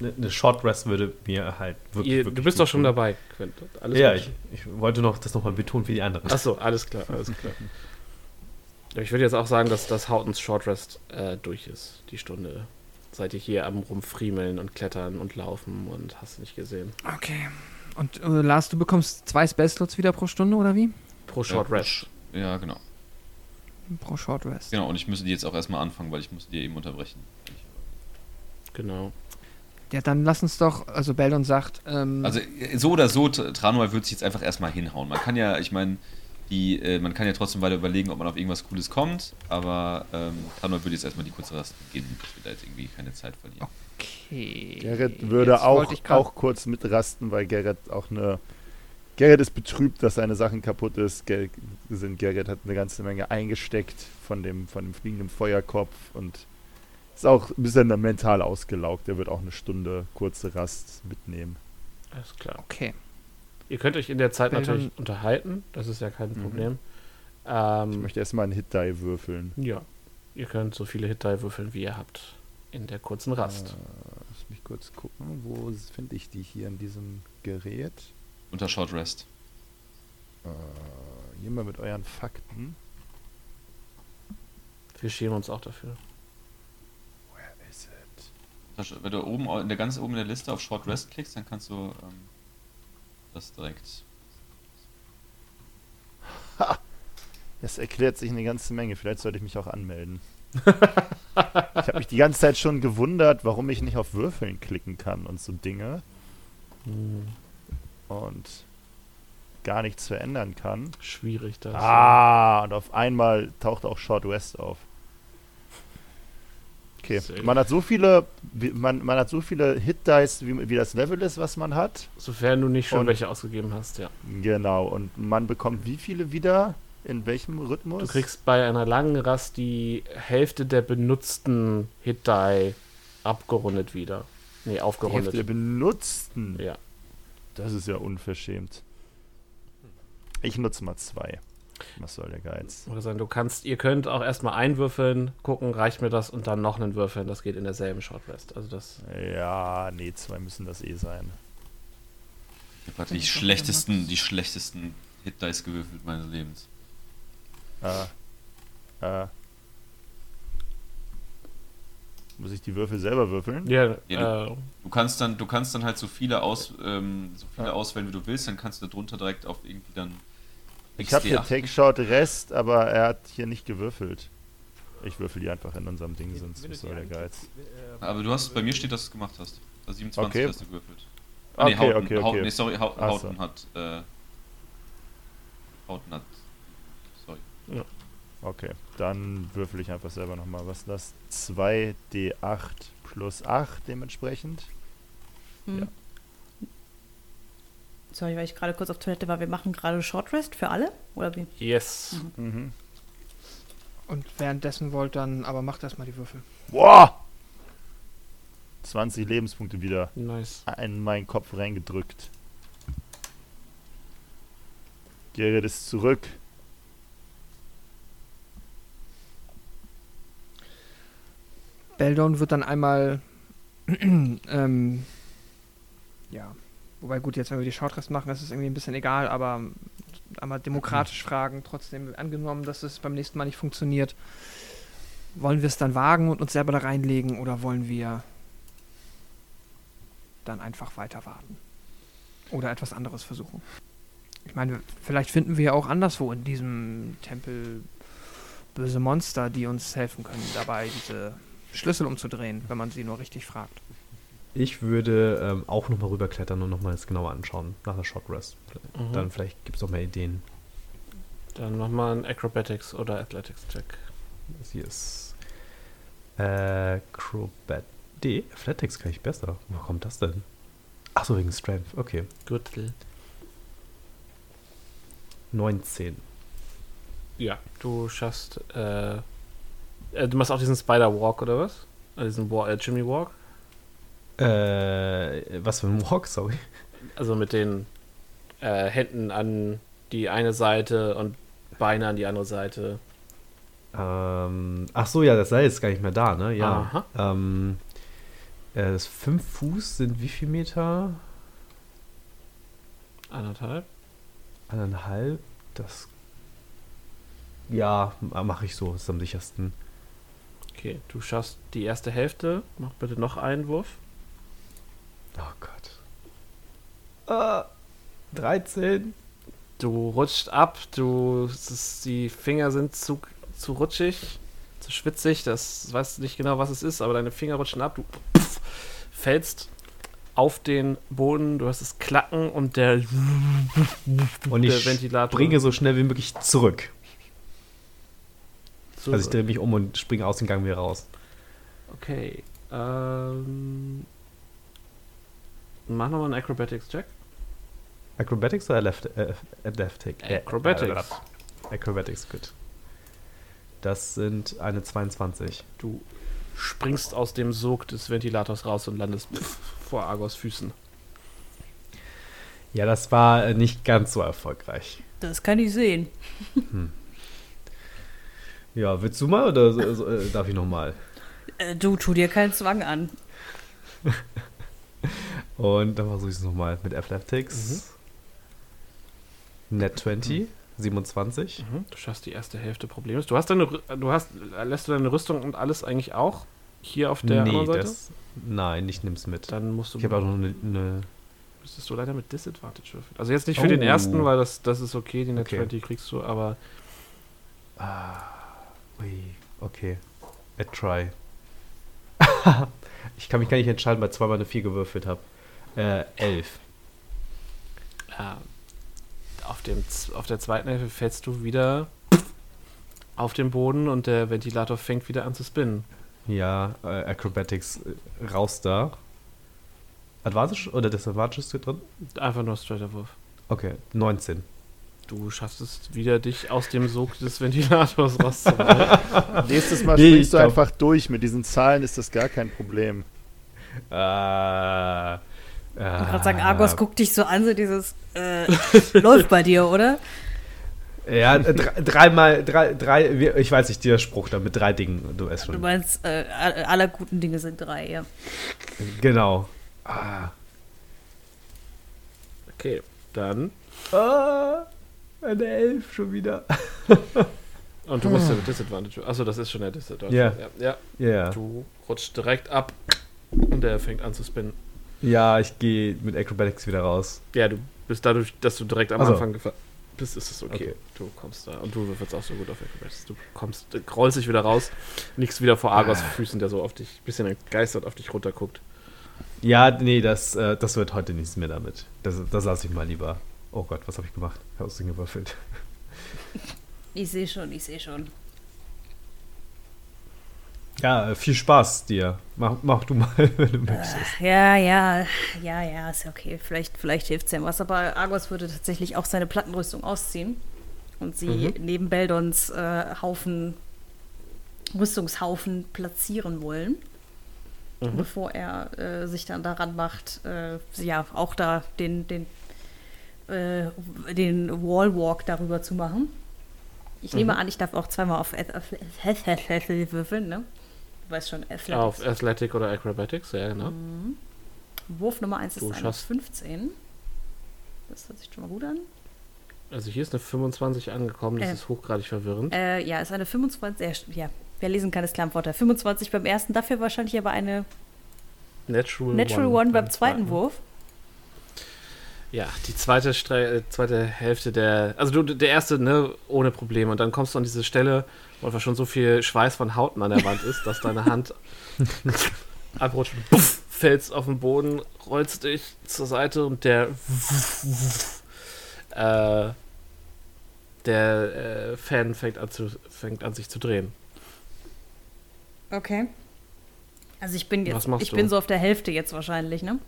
Eine ne Short Rest würde mir halt wirklich. Ihr, wirklich du bist doch schon tun. dabei, Quint. Alles ja, ich, ich wollte noch das nochmal betonen für die anderen. Achso, alles klar, alles klar. Ich würde jetzt auch sagen, dass das Hautens Short Rest äh, durch ist, die Stunde. Seid ihr hier am rumfriemeln und klettern und laufen und hast nicht gesehen. Okay. Und äh, Lars, du bekommst zwei Spellslots wieder pro Stunde oder wie? Pro Short ja, Rest. Ja, genau. Pro Short Rest. Genau, und ich müsste die jetzt auch erstmal anfangen, weil ich musste die eben unterbrechen. Genau. Ja, dann lass uns doch, also Beldon sagt, ähm, Also äh, so oder so, T- Tranual wird sich jetzt einfach erstmal hinhauen. Man kann ja, ich meine, die, äh, man kann ja trotzdem weiter überlegen, ob man auf irgendwas Cooles kommt, aber ähm, Tranual würde jetzt erstmal die kurze Rast beginnen, dass wir da jetzt irgendwie keine Zeit verlieren. okay. Gerrit würde Jetzt auch, auch kurz mitrasten, weil Gerrit auch eine. Gerrit ist betrübt, dass seine Sachen kaputt ist. Ger sind, Gerrit hat eine ganze Menge eingesteckt von dem, von dem fliegenden Feuerkopf und ist auch ein bisschen mental ausgelaugt. Er wird auch eine Stunde kurze Rast mitnehmen. Alles klar. Okay. Ihr könnt euch in der Zeit natürlich unterhalten, das ist ja kein Mhm. Problem. Ich Ähm, möchte erstmal einen Hit-Die würfeln. ja, ihr könnt so viele Hit-Die würfeln, wie ihr habt in der kurzen Rast. Äh, lass mich kurz gucken, wo finde ich die hier in diesem Gerät? Unter Short Rest. Äh, hier mal mit euren Fakten. Wir schämen uns auch dafür. Where is it? Unter Sh- Wenn du oben in der ganz oben in der Liste auf Short Rest klickst, dann kannst du ähm, das direkt. Das erklärt sich eine ganze Menge. Vielleicht sollte ich mich auch anmelden. ich habe mich die ganze Zeit schon gewundert, warum ich nicht auf Würfeln klicken kann und so Dinge Hm, und gar nichts verändern kann. schwierig das. Ah, und auf einmal taucht auch Short West auf. Okay, man hat so viele, man, man hat so viele Hit-Dice, wie, wie das Level ist, was man hat. Sofern du nicht schon Und- welche ausgegeben hast, ja. Genau, und man bekommt wie viele wieder? In welchem Rhythmus? Du kriegst bei einer langen Rast die Hälfte der benutzten Hit-Die abgerundet wieder. Nee, die Hälfte der aufgerundet. benutzten. Ja. Das ist ja unverschämt. Ich nutze mal zwei. Was soll der Geiz? Oder sagen, du kannst, ihr könnt auch erstmal einwürfeln, gucken, reicht mir das und dann noch einen würfeln. Das geht in derselben Short Rest. Also das. Ja, nee, zwei müssen das eh sein. Ich habe gerade die schlechtesten, die schlechtesten Hit Dice gewürfelt meines Lebens. Äh, äh. Muss ich die Würfel selber würfeln? Ja, Ja, äh, Du kannst dann, du kannst dann halt so viele aus, ähm, so viele Ja. auswählen, wie du willst, dann kannst du drunter direkt auf irgendwie dann. Ich habe hier XD8. Take Shot Rest, aber er hat hier nicht gewürfelt. Ich würfel die einfach in unserem Ding, sonst was soll der Geiz? Aber du hast, bei mir steht, dass du es gemacht hast. Also 27 Okay. hast du gewürfelt. Ah, nee, Okay, Hauten, okay, okay. Hauten, nee, sorry, Hau- Ach so. Hauten hat, äh, Hauten hat, sorry. Okay, dann würfel ich einfach selber nochmal. Was ist das? 2d8 plus 8 dementsprechend. Hm. Ja. Sorry, weil ich gerade kurz auf Toilette war. Wir machen gerade Short Rest für alle? Oder wie? yes. Mhm. Und währenddessen wollt dann, aber macht erstmal die Würfel. Boah! 20 Lebenspunkte wieder Nice. in meinen Kopf reingedrückt. Gerrit ist zurück. Beldon wird dann einmal, ähm, ja, wobei gut, jetzt wenn wir die Shortrest machen, ist es irgendwie ein bisschen egal, aber einmal demokratisch fragen, trotzdem angenommen, dass es beim nächsten Mal nicht funktioniert. Wollen wir es dann wagen und uns selber da reinlegen oder wollen wir dann einfach weiter warten? Oder etwas anderes versuchen? Ich meine, vielleicht finden wir ja auch anderswo in diesem Tempel böse Monster, die uns helfen können, dabei diese Schlüssel umzudrehen, wenn man sie nur richtig fragt. Ich würde ähm, auch nochmal rüberklettern und nochmal das genauer anschauen nach der Short Rest. Mhm. Dann vielleicht gibt es noch mehr Ideen. Dann mach mal einen Acrobatics oder Athletics-Check. Hier ist Acrobat. D. Athletics kann ich besser. Wo kommt das denn? Achso, wegen Strength. Okay. Gürtel. 19. Ja, du schaffst. Äh, äh, du machst auch diesen Spider-Walk oder was? Äh, diesen Wa- äh, Jimmy Walk? Äh, was für ein Walk, sorry. Also mit den äh, Händen an die eine Seite und Beine an die andere Seite. Ähm, ach so, ja, das sei jetzt gar nicht mehr da, ne? Ja. Ähm, Äh, das 5 Fuß sind wie viel Meter? Anderthalb. Eineinhalb. Das. Ja, mache ich so. Ist am sichersten. Okay, du schaffst die erste Hälfte. Mach bitte noch einen Wurf. Oh Gott. Ah, 13. Du rutscht ab, du, ist, die Finger sind zu, zu rutschig, zu schwitzig, das weißt du nicht genau, was es ist, aber deine Finger rutschen ab, du pff, fällst auf den Boden, du hast das Klacken und der, Und der ich Ventilator. springe so schnell wie möglich zurück. zurück. Also ich drehe mich um und springe aus dem Gang wieder raus. Okay, ähm, mach nochmal einen Acrobatics-Check. Acrobatics oder Left, äh, Athletic? Äh, Acrobatics. äh, Acrobatics, gut. Das sind eine 22. Du springst aus dem Sog des Ventilators raus und landest pff, vor Argos Füßen. Ja, das war äh, nicht ganz so erfolgreich. Das kann ich sehen. Ja, willst du mal oder so, so, äh, darf ich nochmal? Äh, du, tu dir keinen Zwang an. Und dann versuche ich es nochmal mit Athletics. Net 20, 27. Mhm, Du schaffst die erste Hälfte problemlos. Du hast deine, du hast, lässt du deine Rüstung und alles eigentlich auch hier auf der nee, anderen Seite? das. Nein, ich nehm's mit. Dann musst du, Ich habe auch noch eine. eine müsstest du leider mit Disadvantage würfeln. Also jetzt nicht für den Oh. ersten, weil das, das ist okay, die Net Okay. 20 kriegst du, aber ah, ui, okay. A try. ich kann mich gar nicht entscheiden, weil zweimal eine 4 gewürfelt habe. Äh, 11. äh, auf, dem, auf der zweiten Hälfte fällst du wieder auf den Boden und der Ventilator fängt wieder an zu spinnen. Ja, äh, Acrobatics äh, raus da. Advantage oder Disadvantage ist hier drin? Einfach nur straighter Wurf. Okay, 19. Du schaffst es wieder, dich aus dem Sog des Ventilators rauszuholen. Nächstes Mal Nee, springst du glaub- einfach durch. Mit diesen Zahlen ist das gar kein Problem. Äh, Ich wollte gerade sagen, Argos guckt dich so an, so dieses, äh, läuft bei dir, oder? Ja, äh, dr- dreimal, drei, drei, wir- ich weiß nicht, der Spruch da mit drei Dingen, du weißt Du schon. meinst, äh, all- aller guten Dinge sind drei, ja. Genau. Ah, Okay, dann. ah, eine Elf schon wieder. Und du musst ja mit Disadvantage. Achso, das ist schon der Disadvantage. Ja. ja. Ja, Ja. Du rutschst direkt ab und der fängt an zu spinnen. Ja, ich gehe mit Acrobatics wieder raus. Ja, du bist dadurch, dass du direkt am Ach so. Anfang gefallen bist, ist es okay. Okay. Du kommst da und du würfelst auch so gut auf Acrobatics. Du kommst, du rollst dich wieder raus, liegst wieder vor Argos Füßen, der so auf dich, bisschen entgeistert auf dich runterguckt. Ja, nee, das, äh, das wird heute nichts mehr damit. Das, das lasse ich mal lieber. Oh Gott, was habe ich gemacht? Ich habe dem gewürfelt. Ich sehe schon, ich sehe schon. Ja, äh, viel Spaß dir. Mach, mach du mal, wenn du möchtest. Ja, ja, ja, ja, ist ja okay. Vielleicht, vielleicht hilft es ja was. Aber Argos würde tatsächlich auch seine Plattenrüstung ausziehen und sie Mhm. neben Beldons äh, Haufen, Rüstungshaufen platzieren wollen. Mhm. Bevor er äh, sich dann daran macht, äh, ja, auch da den, den, äh, den Wallwalk darüber zu machen. Ich nehme Mhm. an, ich darf auch zweimal auf Ath- würfeln, ne? Du weißt schon, Athletics. Auf Athletic oder Acrobatics, ja, genau. Wurf Nummer 1 Du ist eine schaffst- 15. Das hört sich schon mal gut an. Also hier ist eine 25 angekommen, das Äh. ist hochgradig verwirrend. Äh, ja, ist eine 25. Äh, ja, wer lesen kann, ist klar im Vorteil. 25 beim ersten, dafür wahrscheinlich aber eine Natural, Natural One, beim zweiten Wurf. Ja, die zweite, Stre äh, zweite Hälfte der, also du, der erste, ne, ohne Probleme. Und dann kommst du an diese Stelle, wo einfach schon so viel Schweiß von Hauten an der Wand ist, dass deine Hand abrutscht, puff, fällst auf den Boden, rollst dich zur Seite und der äh, der äh, Fan fängt an, zu, fängt an sich zu drehen. Okay. Also ich bin Was jetzt, machst ich du? bin so auf der Hälfte jetzt wahrscheinlich, ne?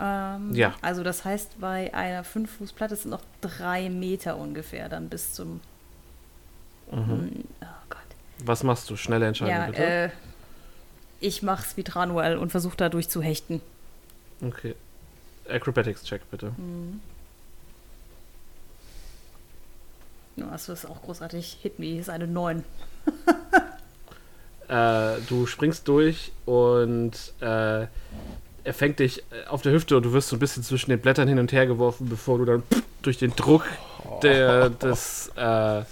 Ähm, Ja. Also das heißt, bei einer 5-Fuß-Platte sind noch drei Meter ungefähr dann bis zum. Mhm. Hm, Oh Gott. Was machst du? Schnelle Entscheidung, Ja, bitte. äh, ich mach's wie Tranuel und versuche da durchzuhechten. Okay. Acrobatics-Check, bitte. Hm. Ja, das ist auch großartig. Hit me ist eine 9. Äh, du springst durch und äh, er fängt dich äh, auf der Hüfte und du wirst so ein bisschen zwischen den Blättern hin und her geworfen, bevor du dann durch den Druck der, des äh,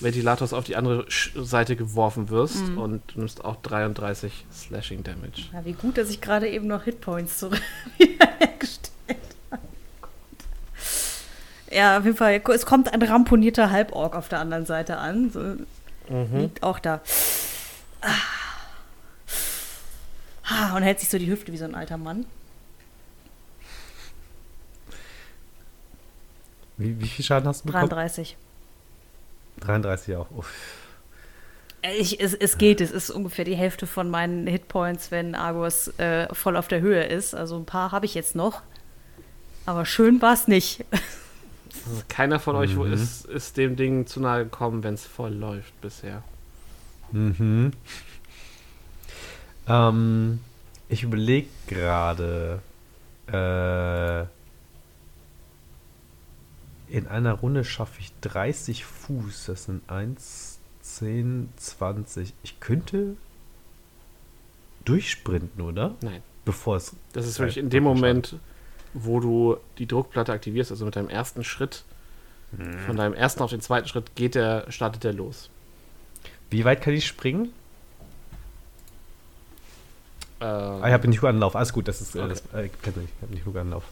Ventilators auf die andere Sch- Seite geworfen wirst Mhm. und du nimmst auch 33 Slashing Damage. Ja, wie gut, dass ich gerade eben noch Hitpoints zurück wiederhergestellt habe. Ja, auf jeden Fall. Es kommt ein ramponierter Halborg auf der anderen Seite an. So, Liegt auch da. Ah. Ah, Und hält sich so die Hüfte wie so ein alter Mann. Wie, wie viel Schaden hast du bekommen? 33. 33 auch. Uff. Äh, Ich, es, es geht, es ist ungefähr die Hälfte von meinen Hitpoints, wenn Argos äh, voll auf der Höhe ist. Also ein paar habe ich jetzt noch. Aber schön war es nicht. Also keiner von euch Mhm. ist, ist dem Ding zu nahe gekommen, wenn es voll läuft bisher. Mhm. Ähm, ich überlege gerade, äh, in einer Runde schaffe ich 30 Fuß. Das sind 1, 10, 20. Ich könnte durchsprinten, oder? Nein. Bevor es. Das ist Ja, wirklich in dem Moment, wo du die Druckplatte aktivierst, also mit deinem ersten Schritt, von deinem ersten auf den zweiten Schritt geht der, startet der los. Wie weit kann ich springen? Äh, Ah, ich habe nicht genug Anlauf. Alles gut, das ist. Äh, Okay. das, äh, ich habe nicht genug Anlauf.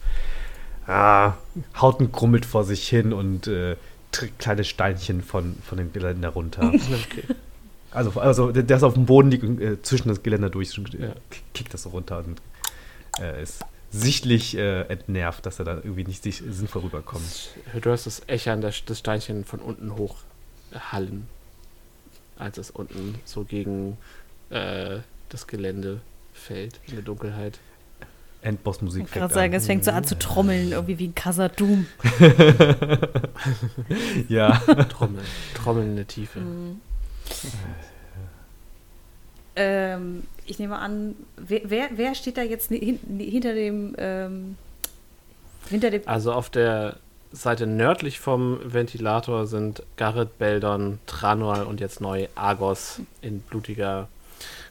Ah, Hauten krummelt vor sich hin und äh, tritt kleine Steinchen von, von dem Geländer runter. okay. also, also, der ist auf dem Boden liegt und äh, zwischen das Geländer durch, äh, Ja. kickt das so runter und äh, ist sichtlich äh, entnervt, dass er da irgendwie nicht sich, sinnvoll rüberkommt. Du hörst das Echern des, des Steinchen von unten hoch hallen, als es unten so gegen äh, das Gelände fällt in der Dunkelheit. Endbossmusik Ich kann gerade sagen, es fängt so an zu trommeln, irgendwie wie ein Kasadum. Ja. Trommeln, Trommeln in der Tiefe. Mhm. Ähm, ich nehme an, wer, wer, wer steht da jetzt hinter dem, ähm, hinter dem, Also auf der Seite nördlich vom Ventilator sind Garrett, Beldon, Tranual und jetzt neu Argos in blutiger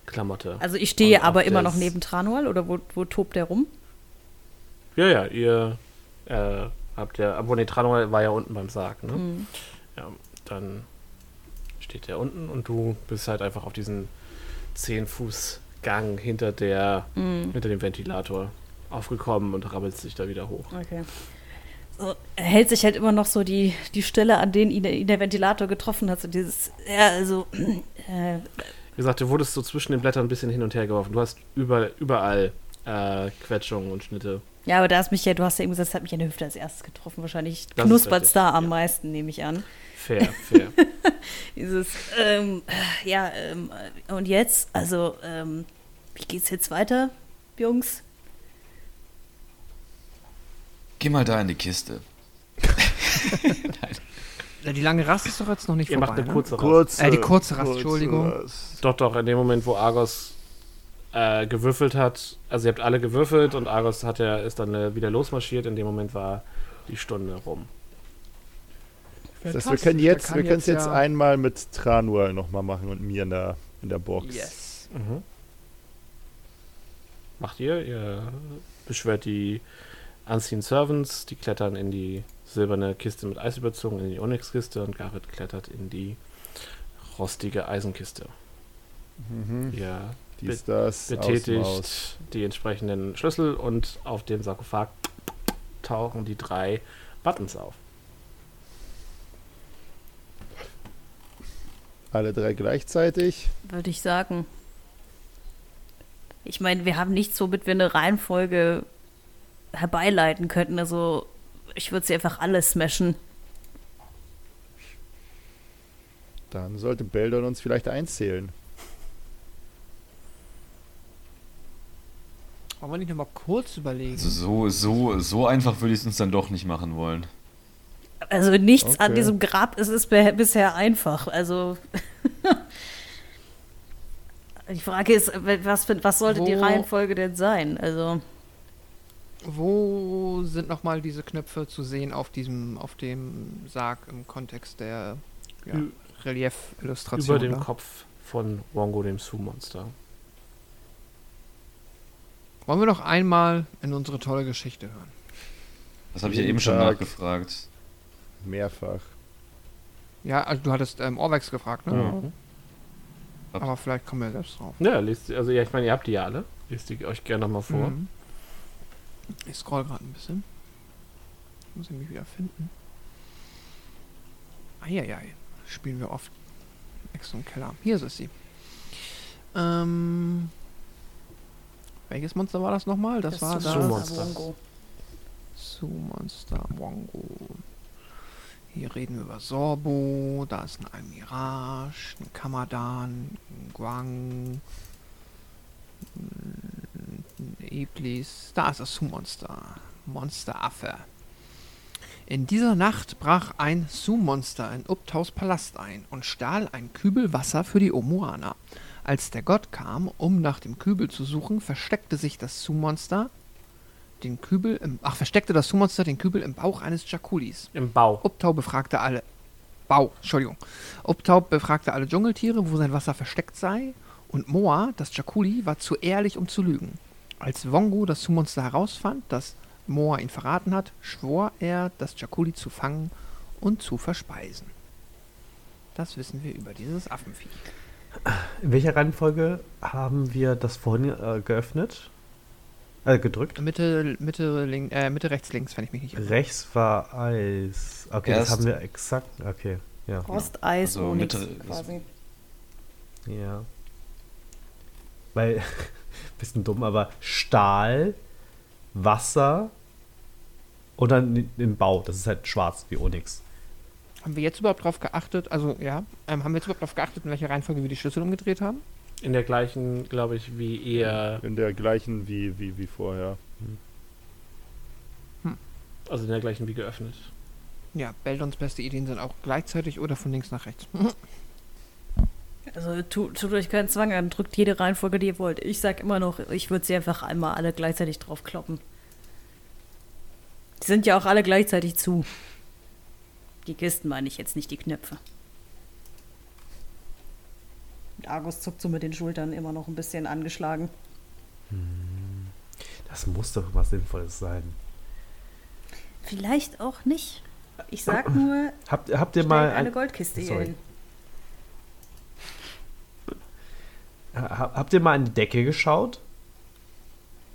Klamotte. also ich stehe aber immer noch neben Tranual oder wo, wo tobt der rum? Ja, ja, ihr äh, habt ja, obwohl nee, Tranual war ja unten beim Sarg, ne? Mhm. Ja, dann steht der unten und du bist halt einfach auf diesen 10 Fuß Gang hinter der, Mhm. hinter dem Ventilator aufgekommen und rabbelst dich da wieder hoch. Okay. So, er hält sich halt immer noch so die, die Stelle, an denen ihn, ihn der Ventilator getroffen hat. So dieses, ja, also, äh, Wie gesagt, du wurdest so zwischen den Blättern ein bisschen hin und her geworfen. Du hast über, überall äh, Quetschungen und Schnitte. ja, aber da ist mich ja, du hast ja eben gesagt, es hat mich an der Hüfte als erstes getroffen. Wahrscheinlich knuspert's richtig, da am ja. meisten, nehme ich an. Fair, fair. Dieses, ähm, ja, ähm, und jetzt, also, ähm, wie geht's jetzt weiter, Jungs? Geh mal da in die Kiste. Ja, die lange Rast ist doch jetzt noch nicht Ihr vorbei. macht eine ne? kurze Rast. Kurz, Äh, die kurze Rast, Entschuldigung. Rast. Doch, doch, in dem Moment, wo Argos äh, gewürfelt hat, also ihr habt alle gewürfelt und Argos hat ja, ist dann äh, wieder losmarschiert. In dem Moment war die Stunde rum. Das heißt, wir können jetzt, wir können es jetzt ja- einmal mit Tranual nochmal machen und mir in der, in der Box. Yes. Mhm. Macht ihr? Ihr beschwört die Unseen Servants, die klettern in die silberne Kiste mit Eis überzogen, in die Onyx-Kiste und Garrett klettert in die rostige Eisenkiste. Mhm. Ihr Dies, das, betätigt die entsprechenden Schlüssel und auf dem Sarkophag tauchen die drei Buttons auf. Alle drei gleichzeitig. Würde ich sagen. Ich meine, wir haben nichts, womit wir eine Reihenfolge herbeileiten könnten. Also, ich würde sie einfach alle smashen. Dann sollte Beldon uns vielleicht einzählen. Wollen wir nicht nochmal kurz überlegen? Also so, so, so einfach würde ich es uns dann doch nicht machen wollen. Also, nichts an Okay. diesem Grab ist, ist be- bisher einfach. Also. Die Frage ist, was, was sollte die Wo- Reihenfolge denn sein? Also, Wo sind nochmal diese Knöpfe zu sehen auf diesem, auf dem Sarg im Kontext der ja, Relief-Illustration? Über dem da? Kopf von Wongo, dem Su-Monster. Wollen wir noch einmal in unsere tolle Geschichte hören? Das habe ich ja eben schon nachgefragt. Mehrfach. Ja, also du hattest ähm, Orwex gefragt, ne? Mhm. Aber vielleicht kommen wir selbst drauf. Ja, lest, also ja, ich meine, ihr habt die ja alle. Lest die euch gerne nochmal vor. Mhm. Ich scroll gerade ein bisschen. Muss ich mich wieder finden. Eieiei. Spielen wir oft Exo und Keller. Hier ist sie. Ähm. Welches Monster war das nochmal? Das, war das. Su-Monster. Wongo. Su-Monster Wongo. Hier reden wir über Sorbo. Da ist ein Almirage, ein Kamadan, ein Guang, ein Iblis. Da ist das Su-Monster. Monsteraffe. In dieser Nacht brach ein Su-Monster in Uptaus Palast ein und stahl ein Kübel Wasser für die Omuaner. Als der Gott kam, um nach dem Kübel zu suchen, versteckte sich das Su-Monster den Kübel im, ach, versteckte das Su-Monster den Kübel im Bauch eines Jakulis. Im Bau. Uptau befragte alle. Bau, Entschuldigung. Uptau befragte alle Dschungeltiere, wo sein Wasser versteckt sei, und Moa, das Jakuli, war zu ehrlich, um zu lügen. Als Wongo das Su-Monster herausfand, dass Moa ihn verraten hat, schwor er, das Jakuli zu fangen und zu verspeisen. Das wissen wir über dieses Affenvieh. In welcher Reihenfolge haben wir das vorhin äh, geöffnet? Äh, gedrückt? Mitte, Mitte, link, äh, Mitte rechts, links, wenn ich mich nicht irre. Rechts war Eis. Okay, Erst- das haben wir exakt. Okay, ja. Rosteis, Also Mitte- quasi. Ja. Weil, bisschen dumm, aber Stahl, Wasser und dann im Bau. Das ist halt schwarz wie Onyx. Haben wir jetzt überhaupt drauf geachtet, also ja, ähm, haben wir jetzt überhaupt drauf geachtet, in welcher Reihenfolge wir die Schlüssel umgedreht haben? In der gleichen, glaube ich, wie ihr. In der gleichen wie, wie, wie vorher. Also in der gleichen wie geöffnet. Ja, Beldons beste Ideen sind auch gleichzeitig oder von links nach rechts. Also tu, tut euch keinen Zwang an, drückt jede Reihenfolge, die ihr wollt. Ich sag immer noch, ich würde sie einfach einmal alle gleichzeitig drauf kloppen. Die sind ja auch alle gleichzeitig zu. Die Kisten meine ich jetzt, nicht die Knöpfe. Und Argus zuckt so mit den Schultern immer noch ein bisschen angeschlagen. Das muss doch was Sinnvolles sein. Vielleicht auch nicht. Ich sag nur, Habt, habt ihr mal eine ein, Goldkiste hier Sorry. hin. Habt ihr mal an die Decke geschaut?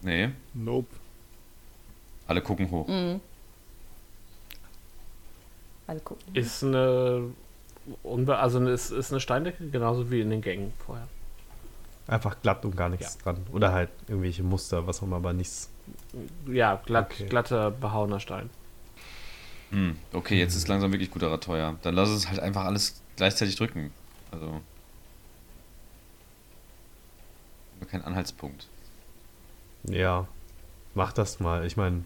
Nee, Nope. alle gucken hoch. Mhm. Alle gucken. Ist eine. Unbe also ist, ist eine Steindecke, genauso wie in den Gängen vorher. Einfach glatt und gar nichts dran. Oder halt irgendwelche Muster, was auch immer, aber nichts. Ja, glatt, Okay. glatter, behauener Stein. Hm, okay, jetzt ist langsam wirklich guter teuer. Dann lass es halt einfach alles gleichzeitig drücken. Also. Haben wir Kein Anhaltspunkt. Ja, mach das mal. Ich meine,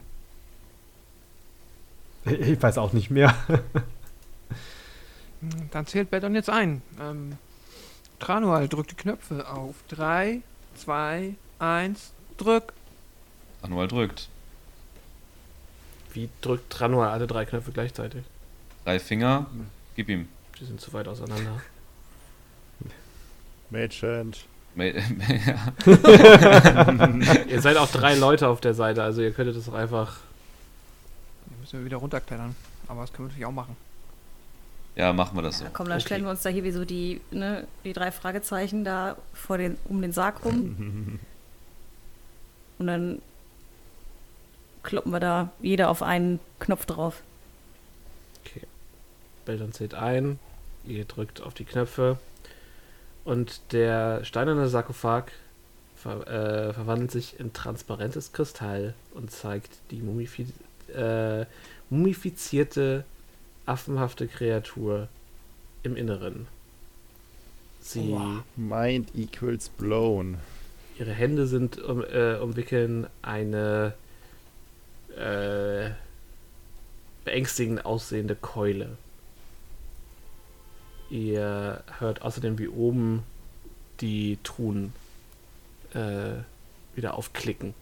ich weiß auch nicht mehr. Hm, Dann zählt Beldon jetzt ein. Ähm, Tranual drückt die Knöpfe auf. 3, 2, 1, drück. Anual drückt. Wie drückt Tranual alle drei Knöpfe gleichzeitig? Drei Finger, gib ihm. Die sind zu weit auseinander. Mage Hand. Ma- ja. ihr seid auch drei Leute auf der Seite, also ihr könntet es auch einfach. Dann müssen wir wieder runterklettern. Aber das können wir natürlich auch machen. ja, machen wir das so. Ja, komm, dann Okay. stellen wir uns da hier wie so die, ne, die drei Fragezeichen da vor den, um den Sarg rum. Und dann kloppen wir da jeder auf einen Knopf drauf. Beldon zählt ein, ihr drückt auf die Knöpfe und der steinerne Sarkophag ver äh, verwandelt sich in transparentes Kristall und zeigt die mumifi äh, mumifizierte, affenhafte Kreatur im Inneren. Sie, Mind equals blown. ihre Hände sind um, äh, umwickeln eine äh, beängstigend aussehende Keule. Ihr hört außerdem wie oben die Truhen äh, wieder aufklicken.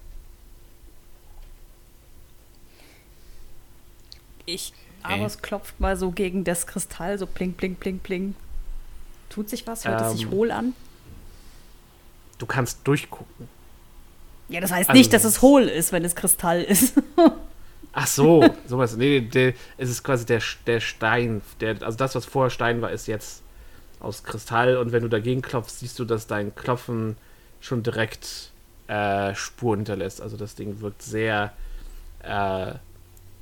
Ich, Okay. Aros klopft mal so gegen das Kristall, so pling, pling, pling, pling. Tut sich was? Hört es sich Ähm. hohl an? Du kannst durchgucken. Ja, das heißt also nicht, dass es- es hohl ist, wenn es Kristall ist. Ach so, sowas. Nee, der, es ist quasi der, der Stein. Der, also das, was vorher Stein war, ist jetzt aus Kristall. Und wenn du dagegen klopfst, siehst du, dass dein Klopfen schon direkt äh, Spuren hinterlässt. Also das Ding wirkt sehr, äh,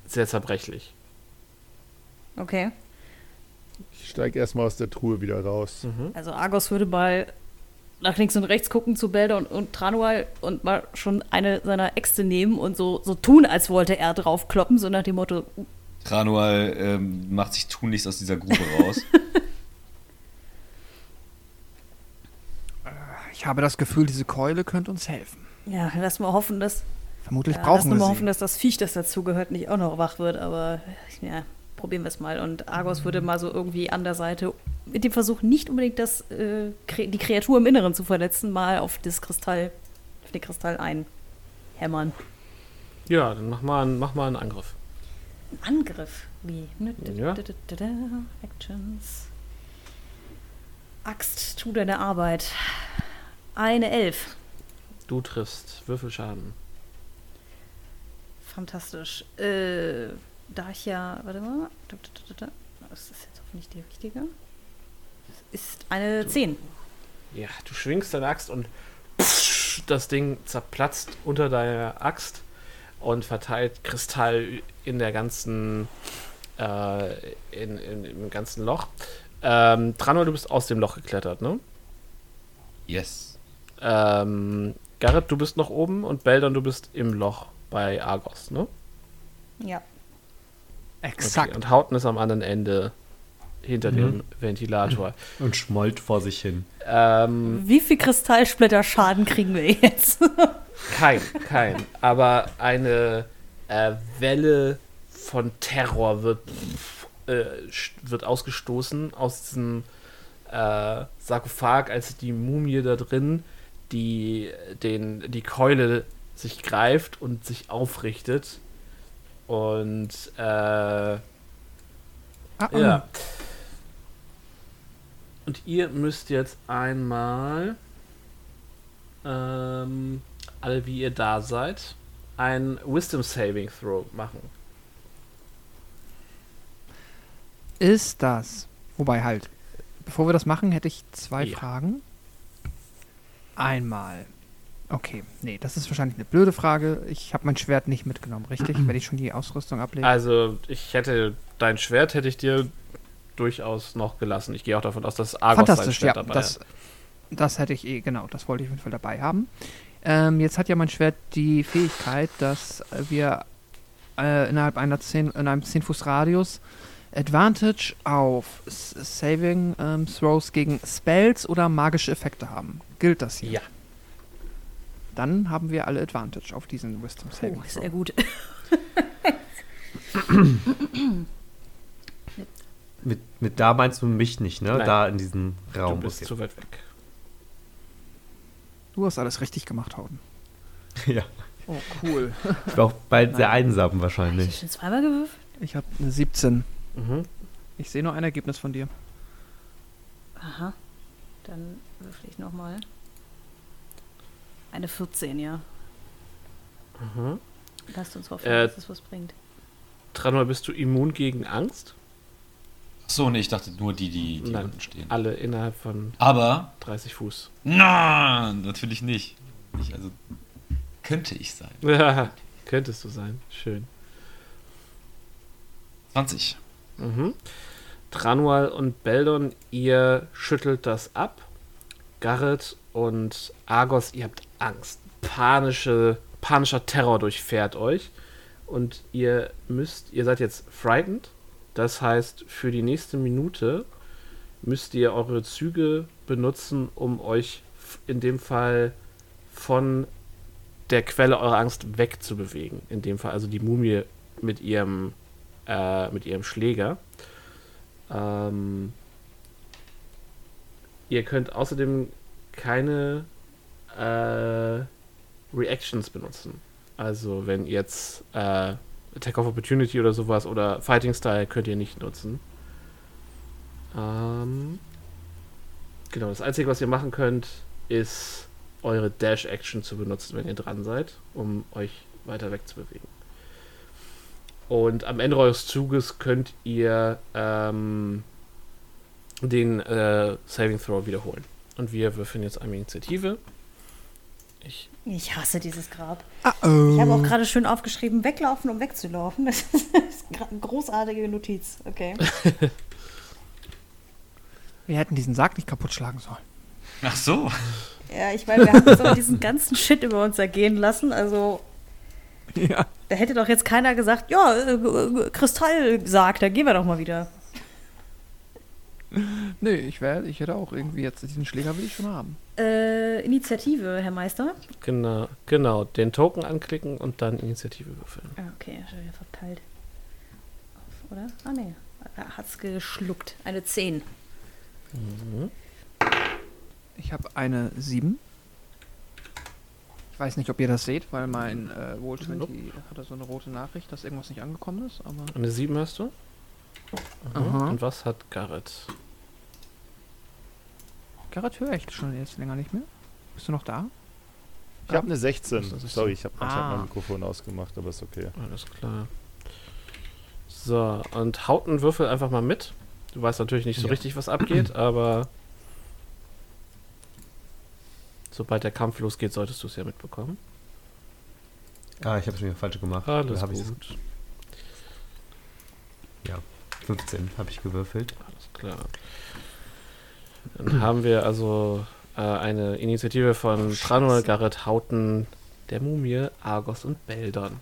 sehr zerbrechlich. Okay. Ich steige erstmal aus der Truhe wieder raus. Mhm. Also Argos würde mal nach links und rechts gucken zu Belder und, und Tranual und mal schon eine seiner Äxte nehmen und so, so tun, als wollte er drauf kloppen, so nach dem Motto, Tranual ähm, macht sich tunlichst aus dieser Grube raus. Ich habe das Gefühl, diese Keule könnte uns helfen. ja, lass mal hoffen, dass, Vermutlich ja, lass brauchen nur wir mal sie. hoffen, dass das Viech, das dazugehört, nicht auch noch wach wird, aber ja, probieren wir es mal. Und Argos würde mal so irgendwie an der Seite, mit dem Versuch, nicht unbedingt das, äh, die Kreatur im Inneren zu verletzen, mal auf das Kristall, auf den Kristall einhämmern. Ja, dann mach mal, einen- mach mal einen Angriff. Angriff. Wie? Ja. Actions. Axt, tu deine Arbeit. Eine Elf. Du triffst. Würfelschaden. Fantastisch. Äh, da ich ja. Warte mal. Da, da, da, da, da. Das ist jetzt hoffentlich die richtige. Das ist eine 10. Ja, du schwingst deine Axt und das Ding zerplatzt unter deiner Axt und verteilt Kristall in der ganzen, äh, in, in, im ganzen Loch. Ähm, Tranor, du bist aus dem Loch geklettert, ne? Yes. Ähm, Garrett, du bist noch oben und Beldon, du bist im Loch bei Argos, ne? Ja. Exakt. Okay, und Hauten ist am anderen Ende hinter Mhm. dem Ventilator. Und schmollt vor sich hin. Ähm, Wie viel Kristallsplitter-Schaden kriegen wir jetzt? Kein, kein. Aber eine äh, Welle von Terror wird, äh, wird ausgestoßen aus diesem äh, Sarkophag, als die Mumie da drin die, den, die Keule sich greift und sich aufrichtet. Und äh, Ah, ah. ja. Und ihr müsst jetzt einmal, ähm, alle wie ihr da seid, ein Wisdom Saving Throw machen. Ist das. Wobei halt, bevor wir das machen, hätte ich zwei Ja. Fragen. Einmal. Okay, nee, das ist wahrscheinlich eine blöde Frage. Ich habe mein Schwert nicht mitgenommen, richtig? Wenn ich schon die Ausrüstung ablege. Also, ich hätte dein Schwert hätte ich dir durchaus noch gelassen. Ich gehe auch davon aus, dass Argos sein Schwert ja. dabei Das, hat. das hätte ich eh, genau, das wollte ich auf jeden Fall dabei haben. Ähm, jetzt hat ja mein Schwert die Fähigkeit, dass wir äh, innerhalb einer 10, in einem 10 Fuß Radius Advantage auf S Saving ähm, Throws gegen Spells oder magische Effekte haben. Gilt das hier? Ja. Dann haben wir alle Advantage auf diesen Wisdom Saving Oh, sehr gut. Mit, mit da meinst du mich nicht, ne? Nein. Da in diesem Du Raum. bist okay. zu weit weg. Du hast alles richtig gemacht, Hauden. ja. Oh, cool. Ich war auch bald sehr Nein. einsam Hast du wahrscheinlich. schon zweimal gewürfelt? Ich habe eine 17. Mhm. Ich sehe nur ein Ergebnis von dir. Aha. Dann würfel ich nochmal. Eine 14, ja. Mhm. Lasst uns hoffen, Äh, dass es was bringt. Tranor, bist du immun gegen Angst? Achso, nee, ich dachte nur die, die, die Nein. unten stehen. Alle innerhalb von Aber, 30 Fuß. na, natürlich nicht. Ich, also, könnte ich sein. Ja, könntest du sein. Schön. 20. Mhm. Tranual und Beldon, ihr schüttelt das ab. Garrett und Argos, ihr habt Angst. Panische, panischer Terror durchfährt euch. Und ihr müsst, ihr seid jetzt frightened. Das heißt, für die nächste Minute müsst ihr eure Züge benutzen, um euch in dem Fall von der Quelle eurer Angst wegzubewegen. In dem Fall also die Mumie mit ihrem äh, mit ihrem Schläger. Ähm, ihr könnt außerdem keine äh, Reactions benutzen. Also wenn jetzt äh, Attack of Opportunity oder sowas oder Fighting Style könnt ihr nicht nutzen. Ähm, genau, das Einzige, was ihr machen könnt, ist eure Dash-Action zu benutzen, wenn ihr dran seid, um euch weiter wegzubewegen. Und am Ende eures Zuges könnt ihr ähm, den äh, Saving Throw wiederholen. Und wir würfeln jetzt einmal Initiative. Ich, Ich hasse dieses Grab. Ah, oh. Ich habe auch gerade schön aufgeschrieben, weglaufen, um wegzulaufen. Das ist eine großartige Notiz. Okay. Wir hätten diesen Sarg nicht kaputt schlagen sollen. Ach so. Ja, ich meine, wir haben jetzt auch diesen ganzen Shit über uns ergehen lassen. Also, Ja. da hätte doch jetzt keiner gesagt, ja, äh, äh, Kristallsarg, da gehen wir doch mal wieder. Nee, ich, wär, ich hätte auch irgendwie jetzt diesen Schläger will ich schon haben. Äh, Initiative, Herr Meister. genau, genau, den Token anklicken und dann Initiative würfeln. Ah, okay, schon wieder verteilt. Auf, oder? Ah, nee. Er hat's geschluckt. Eine 10. Ich habe eine 7. Ich weiß nicht, ob ihr das seht, weil mein äh, Roll20 Nope. hatte so eine rote Nachricht, dass irgendwas nicht angekommen ist, aber. Eine 7 hast du? Mhm. Aha. Und was hat Garrett? Garrett höre ich schon jetzt länger nicht mehr. Bist du noch da? Ich habe eine 16. Das ist Sorry, ich habe Ah. mein Mikrofon ausgemacht, aber ist okay. Alles klar. So, und haut einen Würfel einfach mal mit. Du weißt natürlich nicht so Ja. richtig, was abgeht, aber sobald der Kampf losgeht, solltest du es ja mitbekommen. Ah, ich habe es mir falsch gemacht. Alles hab gut. 15 habe ich gewürfelt. Alles klar. Dann haben wir also äh, eine Initiative von Tranual, Garrett, Hauten, der Mumie, Argos und Beldon.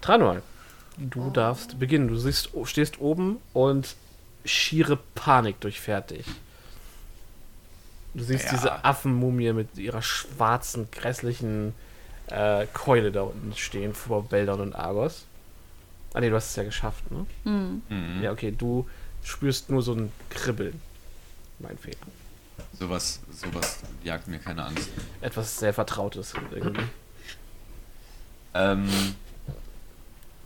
Tranual, du darfst beginnen. Du siehst, stehst oben und schiere Panik durchfährt dich. Du siehst Ja. diese Affenmumie mit ihrer schwarzen, grässlichen äh, Keule da unten stehen vor Beldon und Argos. Ah ne, du hast es ja geschafft, ne? Hm. Mhm. Ja, okay, du spürst nur so ein Kribbeln. Mein Fehler. Sowas, sowas jagt mir keine Angst. Etwas sehr Vertrautes irgendwie. Ähm,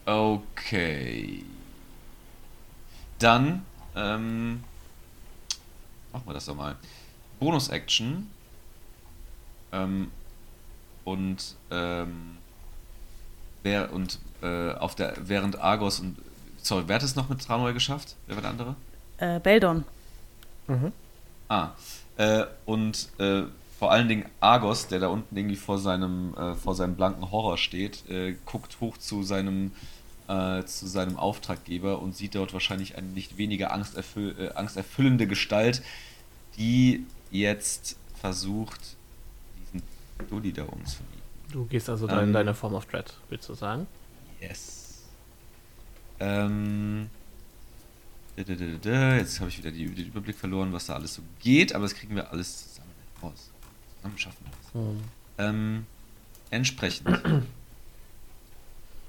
okay. Dann, ähm, machen wir das doch mal. Bonus-Action. Ähm, und, ähm, wer, und, äh, auf der, während Argos und, sorry, wer hat es noch mit Tranoi geschafft? Wer war der andere? Äh, Beldon. Ah, äh, und äh, vor allen Dingen Argos, der da unten irgendwie vor seinem, äh, vor seinem blanken Horror steht, äh, guckt hoch zu seinem, zu seinem Auftraggeber und sieht dort wahrscheinlich eine nicht weniger angsterfüll äh, angsterfüllende Gestalt, die jetzt versucht, diesen Dulli da umzunieten. Du gehst also dann in Ähm. deine Form of Dread, willst du sagen? Yes. Ähm. Jetzt habe ich wieder die, den Überblick verloren, was da alles so geht, aber das kriegen wir alles zusammen raus. Zusammen schaffen wir das. Ähm, entsprechend.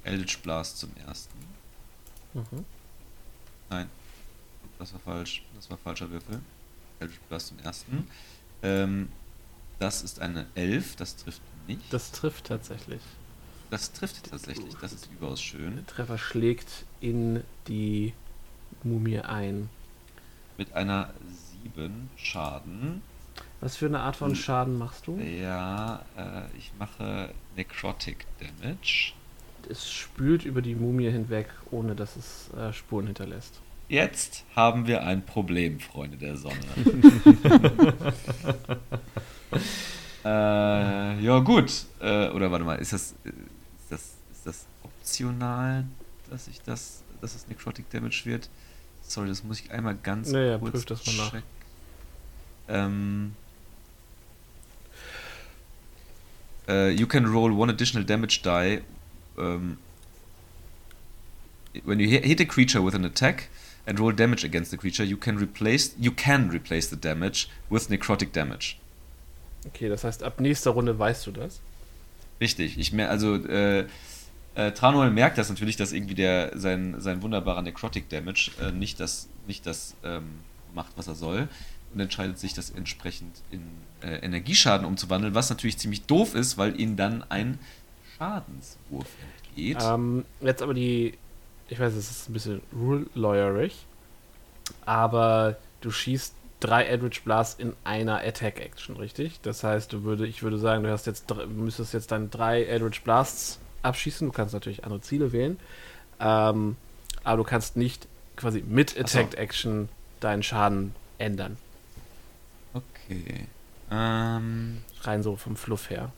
Eldritch Blast zum ersten. Mhm. Nein. Das war falsch. Das war falscher Würfel. Eldritch Blast zum ersten. Ähm, das ist eine 11, das trifft nicht. Das trifft tatsächlich. Das trifft tatsächlich, das ist überaus schön. Der Treffer schlägt in die Mumie ein. Mit einer 7 Schaden. Was für eine Art von Schaden machst du? Ja, äh, ich mache Necrotic Damage. Es spült über die Mumie hinweg, ohne dass es äh, Spuren hinterlässt. Jetzt haben wir ein Problem, Freunde der Sonne. äh, ja, gut. Äh, oder warte mal, ist das, äh, ist das, optional, dass ich das, dass es Necrotic Damage wird? Sorry, das muss ich einmal ganz Naja, kurz prüf das mal nach. checken. Ähm, äh, you can roll one additional damage die um, when you hit a creature with an attack and roll damage against the creature, you can replace you can replace the damage with necrotic damage. Okay, das heißt, ab nächster Runde weißt du das. Richtig. Ich mer also äh, äh, Tranuel merkt das natürlich, dass irgendwie der sein, sein wunderbarer Necrotic Damage äh, nicht das nicht das ähm, macht, was er soll und entscheidet sich, das entsprechend in äh, Energieschaden umzuwandeln, was natürlich ziemlich doof ist, weil ihnen dann ein Schadenswurf entgeht. Ähm, jetzt aber die, ich weiß, es ist ein bisschen rule-lawyerig, aber du schießt drei Eldritch Blasts in einer Attack Action, richtig? Das heißt, du würde, ich würde sagen, du hast jetzt, müsstest jetzt dann drei Eldritch Blasts abschießen. Du kannst natürlich andere Ziele wählen. Ähm, aber du kannst nicht quasi mit. Attack Action deinen Schaden ändern. Okay. Ähm, Rein so vom Fluff her.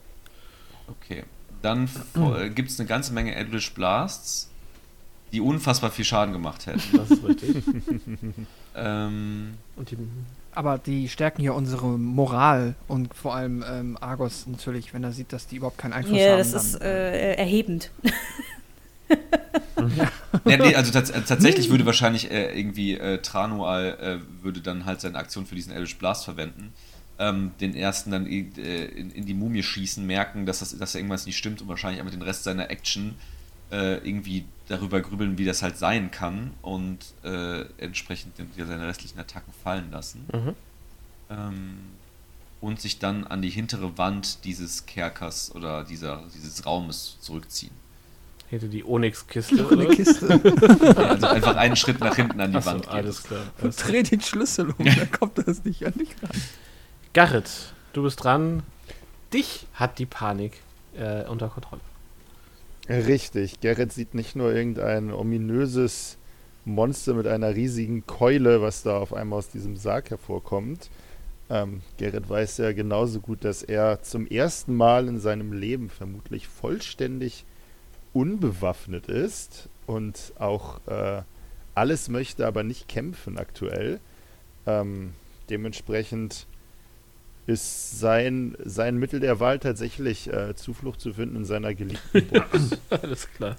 okay. Dann gibt es eine ganze Menge Eldritch Blasts, die unfassbar viel Schaden gemacht hätten. Das ist richtig. ähm, Und die, Aber die stärken ja unsere Moral und vor allem ähm, Argos natürlich, wenn er sieht, dass die überhaupt keinen Einfluss Ja, haben. das ist äh, erhebend. ja, nee, also tats äh, tatsächlich würde wahrscheinlich äh, irgendwie äh, Tranual äh, würde dann halt seine Aktion für diesen Eldritch Blast verwenden. Ähm, den ersten dann äh, in, in die Mumie schießen, merken, dass, das, dass da irgendwas nicht stimmt und wahrscheinlich einfach den Rest seiner Action äh, irgendwie darüber grübeln, wie das halt sein kann und äh, entsprechend den, ja, seine restlichen Attacken fallen lassen. mhm. Ähm, und sich dann an die hintere Wand dieses Kerkers oder dieser, dieses Raumes zurückziehen. Hinter die Onyx-Kiste. Oder? Kiste. Ja, also einfach einen Schritt nach hinten an die Achso, Wand geht. alles klar. Und dreh den Schlüssel um, dann kommt das nicht an dich ran. Garrett, du bist dran. Dich hat die Panik äh, unter Kontrolle. Richtig. Gerrit sieht nicht nur irgendein ominöses Monster mit einer riesigen Keule, was da auf einmal aus diesem Sarg hervorkommt. Ähm, Gerrit weiß ja genauso gut, dass er zum ersten Mal in seinem Leben vermutlich vollständig unbewaffnet ist und auch äh, alles möchte, aber nicht kämpfen aktuell. Ähm, dementsprechend ist sein, sein Mittel der Wahl tatsächlich äh, Zuflucht zu finden in seiner geliebten Box. alles klar.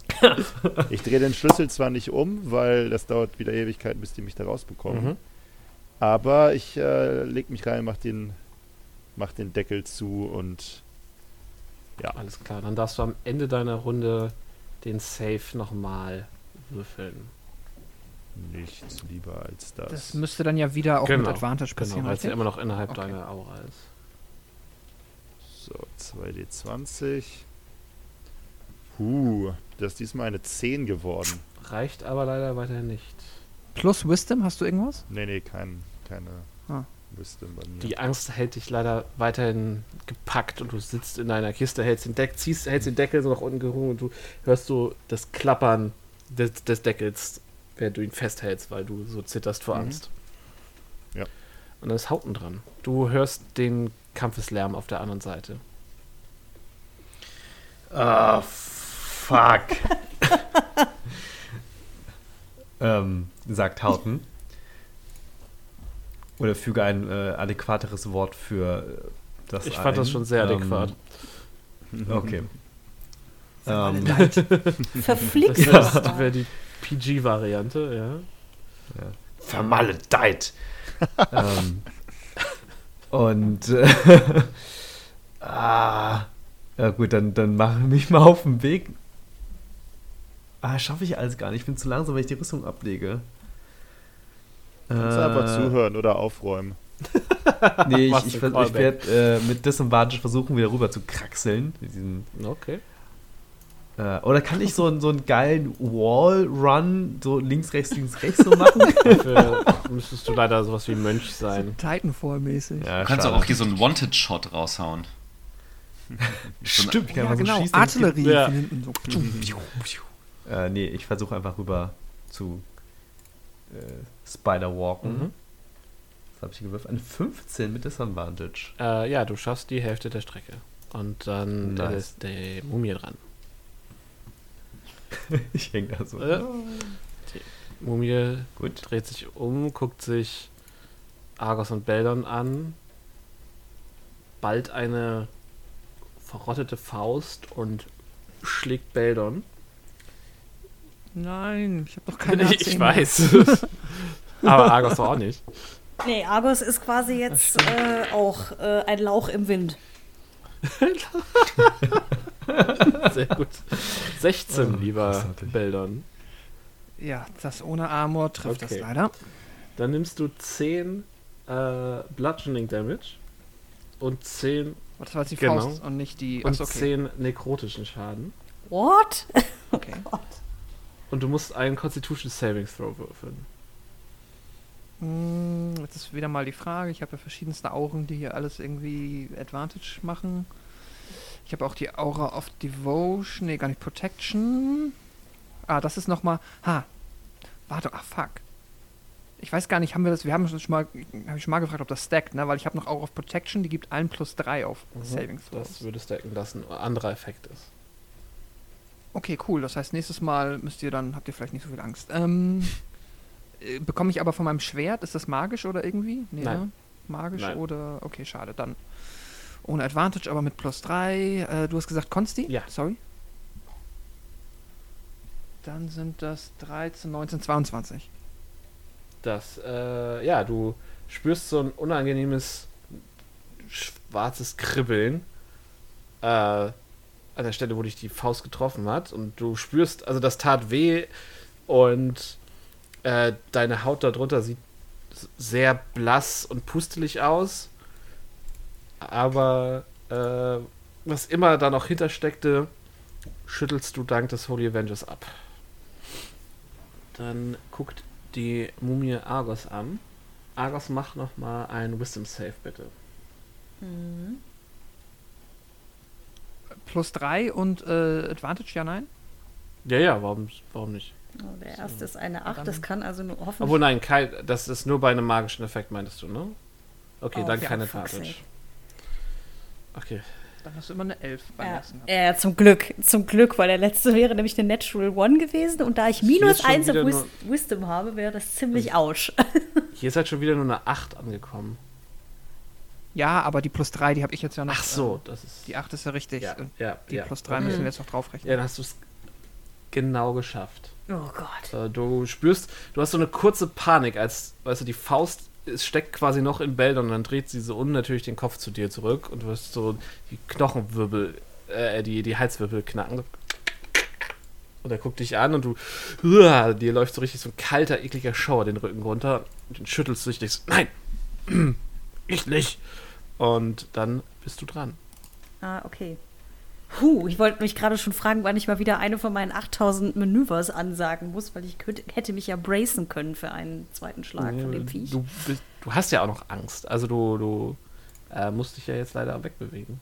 Ich drehe den Schlüssel zwar nicht um, weil das dauert wieder Ewigkeiten, bis die mich da rausbekommen. Mhm. Aber ich äh, leg mich rein, mach den, mach den Deckel zu und Alles klar. Dann darfst du am Ende deiner Runde den Save nochmal würfeln. Nichts lieber als das. Das müsste dann ja wieder auch Genau, mit Advantage Genau, passieren. weil es ja immer noch innerhalb Okay. deiner Aura ist. so, 2d20. Huh, das ist diesmal eine 10 geworden. Reicht aber leider weiterhin nicht. Plus Wisdom, hast du irgendwas? Nee, nee, kein, keine Ah. Wisdom bei mir. Die Angst hält dich leider weiterhin gepackt und du sitzt in deiner Kiste, hältst den, Deck, ziehst, hältst den Deckel so nach unten gerungen und du hörst so das Klappern des, des Deckels, während du ihn festhältst, weil du so zitterst vor Mhm. Angst. Ja. Und dann ist Hauten dran. Du hörst den Kampfeslärm auf der anderen Seite. Ah, fuck. ähm, sagt Hauten. Oder füge ein äh, adäquateres Wort für äh, das Ich fand das ein. schon sehr Ähm, adäquat. Okay. Ähm, Verflixt. Das ist wäre die PG-Variante, ja. ja. Vermaledeit. ähm, und äh, ah, ja gut, dann, dann mache ich mich mal auf den Weg. Ah, schaffe ich alles gar nicht. Ich bin zu langsam, wenn ich die Rüstung ablege. Kannst du einfach zuhören oder aufräumen. Nee, ich, ich, ich Callback. werde äh, mit Disadvantage versuchen, wieder rüber zu kraxeln. Okay. Äh, oder kann ich so, einen- so einen geilen Wall-Run, so links, rechts, links, rechts so machen? Dafür müsstest du leider sowas wie Mönch sein. Titanfall-mäßig. ja, Du kannst schade. auch hier so einen Wanted-Shot raushauen. Stimmt, ich kann Ja, so genau. schießen. Artillerie Ja. von hinten so. Äh, nee, ich versuche einfach rüber zu äh, Spider-Walken. Mhm. Was habe ich gewürfelt? Eine 15 mit Disadvantage. Äh, ja, du schaffst die Hälfte der Strecke. Und dann, dann Nice. ist der Mumie dran. ich hänge da so. Äh, die Mumie Gut. dreht sich um, guckt sich Argos und Beldon an, ballt eine verrottete Faust und schlägt Beldon. Nein, ich habe doch keine ich, ich weiß. Aber Argos doch auch nicht. Nee, Argos ist quasi jetzt äh, auch äh, ein Lauch im Wind. Sehr gut. 16, Oh, lieber großartig. Beldon. Ja, das ohne Armor trifft Okay. das leider. Dann nimmst du 10 äh, Bludgeoning Damage und 10 Das war jetzt die Genau. Faust und nicht die. und okay. 10 nekrotischen Schaden. What? okay. Und du musst einen Constitution Saving Throw würfeln. Hm, jetzt ist wieder mal die Frage. Ich habe ja verschiedenste Auren, die hier alles irgendwie Advantage machen. Ich habe auch die Aura of Devotion, nee, gar nicht Protection. Ah, das ist nochmal. Ha. Warte, ach fuck. Ich weiß gar nicht, haben wir das, wir haben schon mal, habe ich schon mal gefragt, ob das stackt, ne? Weil ich habe noch Aura of Protection, die gibt allen plus 3 auf Saving Throws. Das würde stacken lassen. Ein anderer Effekt ist. Okay, cool. Das heißt, nächstes Mal müsst ihr dann, habt ihr vielleicht nicht so viel Angst. Ähm, äh, bekomme ich aber von meinem Schwert, ist das magisch oder irgendwie? Nee, Nein. Ne? Magisch Nein. oder, okay, schade, dann ohne Advantage, aber mit plus 3. Äh, du hast gesagt Consti? Ja. Sorry. Dann sind das 13, 19, 22. Das, äh, ja, du spürst so ein unangenehmes schwarzes Kribbeln äh, an der Stelle, wo dich die Faust getroffen hat. Und du spürst, also das tat weh und äh, deine Haut darunter sieht sehr blass und pustelig aus. Aber äh, was immer da noch hintersteckte, schüttelst du dank des Holy Avengers ab. Dann guckt die Mumie Argos an. Argos, mach noch mal ein Wisdom Save, bitte. Mhm. Plus 3 und äh, Advantage, ja, nein? Ja, ja, warum, warum nicht? Oh, der erste ist eine 8, dann- das kann also nur hoffentlich. Obwohl, nein, kein, das ist nur bei einem magischen Effekt, meintest du, ne? Okay, Oh, dann keine Advantage. sake. Okay. Dann hast du immer eine 11 beim Ja, ersten. ja, zum Glück, zum Glück, weil der letzte wäre nämlich eine Natural One gewesen und da ich minus schon 1 auf Wis Wisdom habe, wäre das ziemlich ouch. Hier ist halt schon wieder nur eine 8 angekommen. Ja, aber die plus 3, die habe ich jetzt ja noch. Ach so, äh, das ist. die 8 ist ja richtig. ja, Und ja, die ja. plus 3 Mhm. müssen wir jetzt noch draufrechnen. Ja, dann hast du es genau geschafft. Oh Gott. Du spürst, du hast so eine kurze Panik, als, weißt du, die Faust es steckt quasi noch in Bäldern und dann dreht sie so unnatürlich den Kopf zu dir zurück und du wirst so die Knochenwirbel, äh, die, die Halswirbel knacken. Und er guckt dich an und du, uah, dir läuft so richtig so ein kalter, ekliger Schauer den Rücken runter und dann schüttelst du dich, denkst, nein, ich nicht. Und dann bist du dran. Ah, okay. Puh, ich wollte mich gerade schon fragen, wann ich mal wieder eine von meinen 8000 Manövers ansagen muss, weil ich könnte, hätte mich ja bracen können für einen zweiten Schlag von dem Viech. Du, bist, du hast ja auch noch Angst. Also du, du äh, musst dich ja jetzt leider wegbewegen.